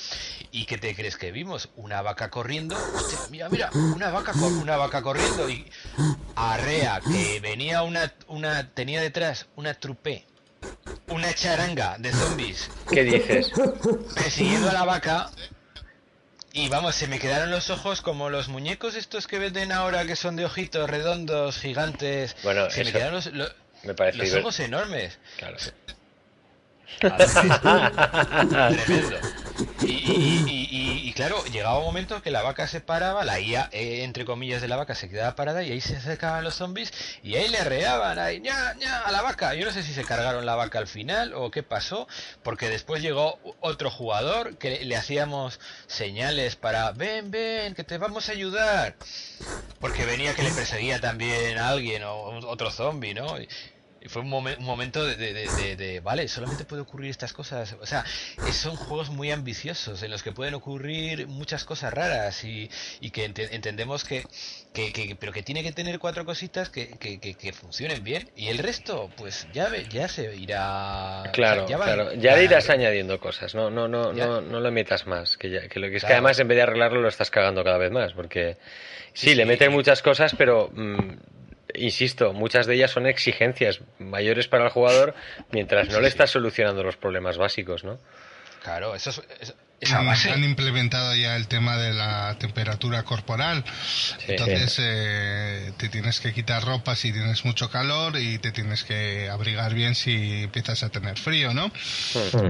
y ¿qué te crees que vimos? Una vaca corriendo. Hostia, mira, mira, una vaca, una vaca corriendo y arrea que venía una, una, tenía detrás una trupe, una charanga de zombies. ¿Qué dices? Persiguiendo a la vaca. Y vamos, se me quedaron los ojos como los muñecos estos que venden ahora que son de ojitos redondos, gigantes. Bueno, se me quedaron los, me parece los ojos enormes. Claro. Tremendo. [laughs] Y, claro, llegaba un momento que la vaca se paraba, la IA, eh, entre comillas, de la vaca se quedaba parada y ahí se acercaban los zombies y ahí le reaban ahí, ña, ña, a la vaca. Yo no sé si se cargaron la vaca al final o qué pasó, porque después llegó otro jugador que le hacíamos señales para, ven, ven, que te vamos a ayudar. Porque venía que le perseguía también a alguien o otro zombie, ¿no? Y fue un, momento de, vale, solamente puede ocurrir estas cosas. O sea, son juegos muy ambiciosos en los que pueden ocurrir muchas cosas raras y, que entendemos que, que, pero que tiene que tener cuatro cositas que, funcionen bien y el resto, pues ya ya se irá. Claro, ya claro, ya le irás añadiendo cosas. No, no, no, no, no lo metas más. Que, ya, que lo que es que además en vez de arreglarlo lo estás cagando cada vez más, porque sí, le meten muchas cosas, pero mm, insisto, muchas de ellas son exigencias mayores para el jugador mientras no le estás solucionando los problemas básicos, ¿no? Claro, eso es, han, implementado ya el tema de la temperatura corporal. Entonces eh, te tienes que quitar ropa si tienes mucho calor y te tienes que abrigar bien si empiezas a tener frío, ¿no?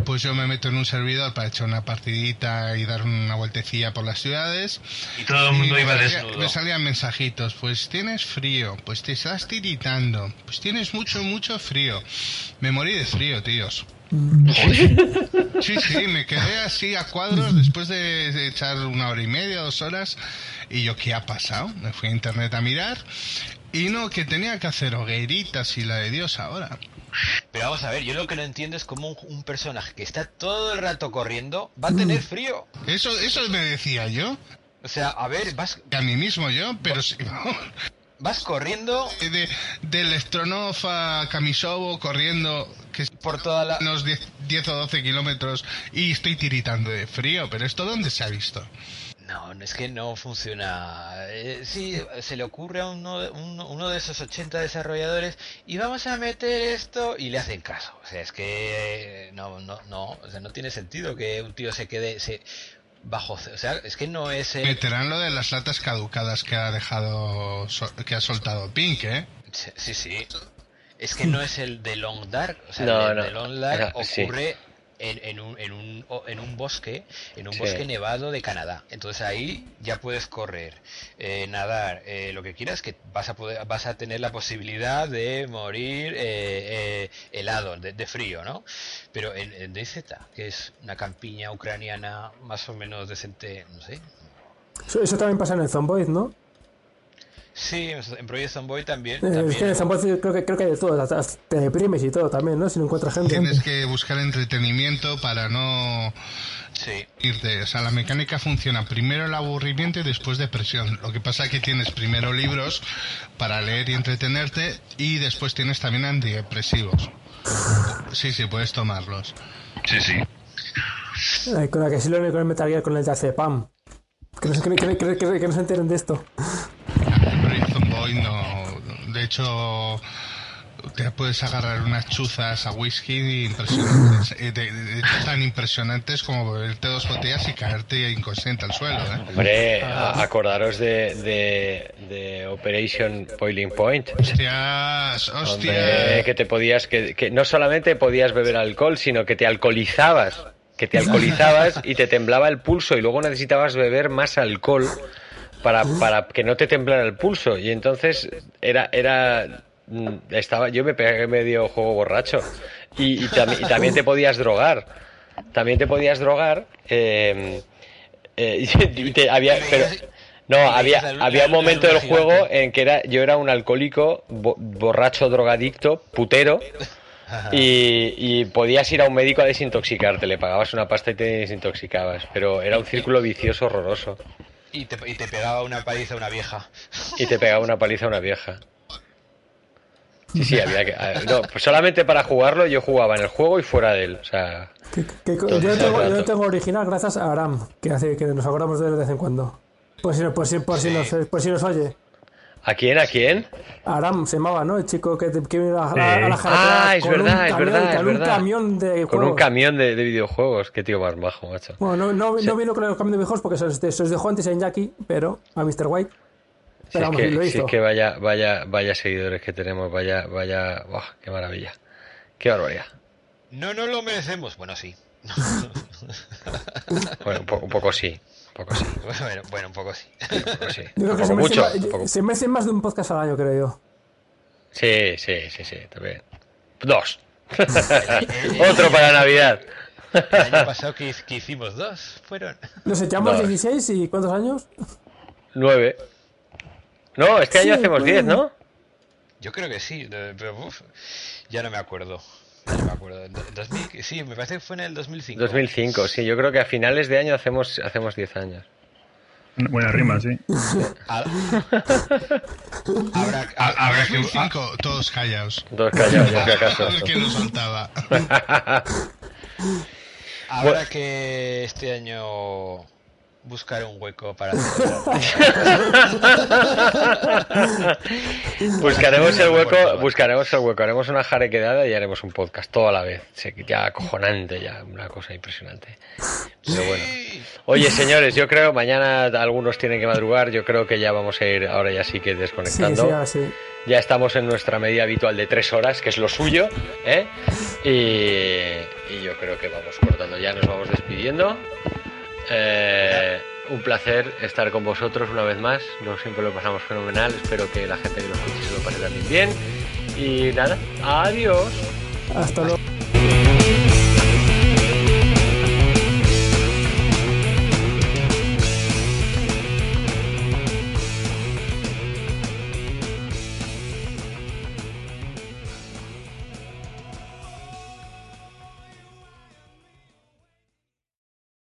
Pues yo me meto en un servidor para echar una partidita y dar una vueltecilla por las ciudades. Y todo el mundo iba desnudo. Me salían mensajitos, pues tienes frío, pues te estás tiritando, pues tienes mucho, mucho frío. Me morí de frío, tíos. Sí, sí, me quedé así a cuadros después de, echar una hora y media, dos horas. Y yo, ¿qué ha pasado? Me fui a internet a mirar. Y no, que tenía que hacer hogueritas y la de Dios ahora. Pero vamos a ver, yo lo que no entiendo es cómo un, personaje que está todo el rato corriendo va a tener frío. Eso, eso me decía yo. O sea, a ver, vas... A mí mismo yo, pero si vas corriendo de, de Stronov a Kamisovo corriendo que por toda la... unos 10, 10 o 12 kilómetros y estoy tiritando de frío pero esto dónde se ha visto No, es que no funciona. Eh, sí, se le ocurre a uno, uno, de esos 80 desarrolladores y vamos a meter esto y le hacen caso. O sea, es que no, no, no, o sea, no tiene sentido que un tío se quede se, bajo. O sea, es que no es. El... Meterán lo de las latas caducadas que ha dejado, que ha soltado Pink, ¿eh? Sí, sí. Es que no es el de Long Dark. O sea, el de Long Dark ocurre en, un, en, un, en un bosque, en un bosque nevado de Canadá. Entonces ahí ya puedes correr, eh, nadar, eh, lo que quieras, que vas a poder, vas a tener la posibilidad de morir eh, helado, de, frío, ¿no? Pero en, en DZ, que es una campiña ucraniana más o menos decente, no sé. Eso, también pasa en el Zomboid, ¿no? Sí, en Project Zomboid también. Es que en creo que, creo que hay de todo, hasta te deprimes y todo también, ¿no? Si no encuentras gente. Tienes que buscar entretenimiento para no sí. irte. O sea, la mecánica funciona primero el aburrimiento y después depresión. Lo que pasa es que tienes primero libros para leer y entretenerte y después tienes también antidepresivos. Sí, sí, puedes tomarlos. Sí, sí. con la que sí lo con el Metal Gear con el de Pam. Que no, que, que, que no se enteren de esto. No. De hecho, te puedes agarrar unas chuzas a whisky impresionantes, eh, de, tan impresionantes como beberte dos botellas y caerte inconsciente al suelo. ¿eh? Hombre, acordaros de, de, Operation Boiling Point. Hostias, hostias. que te podías, que, que no solamente podías beber alcohol, sino que te alcoholizabas que te alcoholizabas y te temblaba el pulso y luego necesitabas beber más alcohol para, para que no te temblara el pulso. Y entonces era, era mm, estaba, yo me pegué medio juego borracho. Y, y, también te podías drogar. También te podías drogar. Em, eh, [laughs] y había, pero, no, había, había un momento del juego en que era, yo era un alcohólico, borracho, drogadicto, putero. Y, y, podías ir a un médico a desintoxicarte, le pagabas una pasta y te desintoxicabas, pero era un círculo vicioso horroroso. Y te, y te pegaba una paliza a una vieja. Y te pegaba una paliza a una vieja. Sí, sí, había que. No, pues solamente para jugarlo yo jugaba en el juego y fuera de él. O sea. yo, tengo, tengo, original gracias a Aram, que hace que nos acordamos de él de vez en cuando. Pues si, por si, por si, nos, por si nos oye. ¿A quién? ¿A quién? Aram se llamaba, ¿no? El chico que, que vino a, a, la Ah, es verdad, es verdad. Con un camión de juegos. Con un camión de, videojuegos. Qué tío más bajo, macho. Bueno, no, no, vino con el camión de videojuegos porque se os dejó antes en Jackie, pero a Mr. White. Pero si, es que, lo hizo. si es que vaya, vaya, vaya seguidores que tenemos, vaya, vaya, ¡buah, qué maravilla. Qué barbaridad. No, no lo merecemos. Bueno, sí. [laughs] bueno, un, un poco sí. Un poco sí. [laughs] Bueno, [laughs] bueno, un poco sí. Yo creo que se, mucho, merecen, más de un podcast al año, creo yo. Sí, sí, sí, sí, también. Dos. [laughs] Otro para Navidad. El año pasado que, hicimos dos, fueron. Nos echamos 16 y ¿cuántos años? Nueve. No, este año hacemos 10, ¿no? Yo creo que sí, pero uf, ya no me acuerdo. No me acuerdo. sí, me parece que fue en el 2005. 2005, sí. Yo creo que a finales de año hacemos hacemos 10 años. Buena rima, sí. habrá, habrá que cinco, todos callados. Todos callados, por si acaso. que nos saltaba. [laughs] Habrá que este año buscar un hueco para [laughs] buscaremos el hueco buscaremos el hueco haremos una jarequedada y haremos un podcast todo a la vez. Ya acojonante ya una cosa impresionante. Pero bueno. Oye señores yo creo mañana algunos tienen que madrugar yo creo que ya vamos a ir ahora ya sí que desconectando. Ya estamos en nuestra medida habitual de tres horas que es lo suyo ¿eh? y, y yo creo que vamos cortando ya nos vamos despidiendo eh, un placer estar con vosotros una vez más. No siempre lo pasamos fenomenal. Espero que la gente que lo escuche se lo pase también bien. Y nada, adiós. Hasta luego.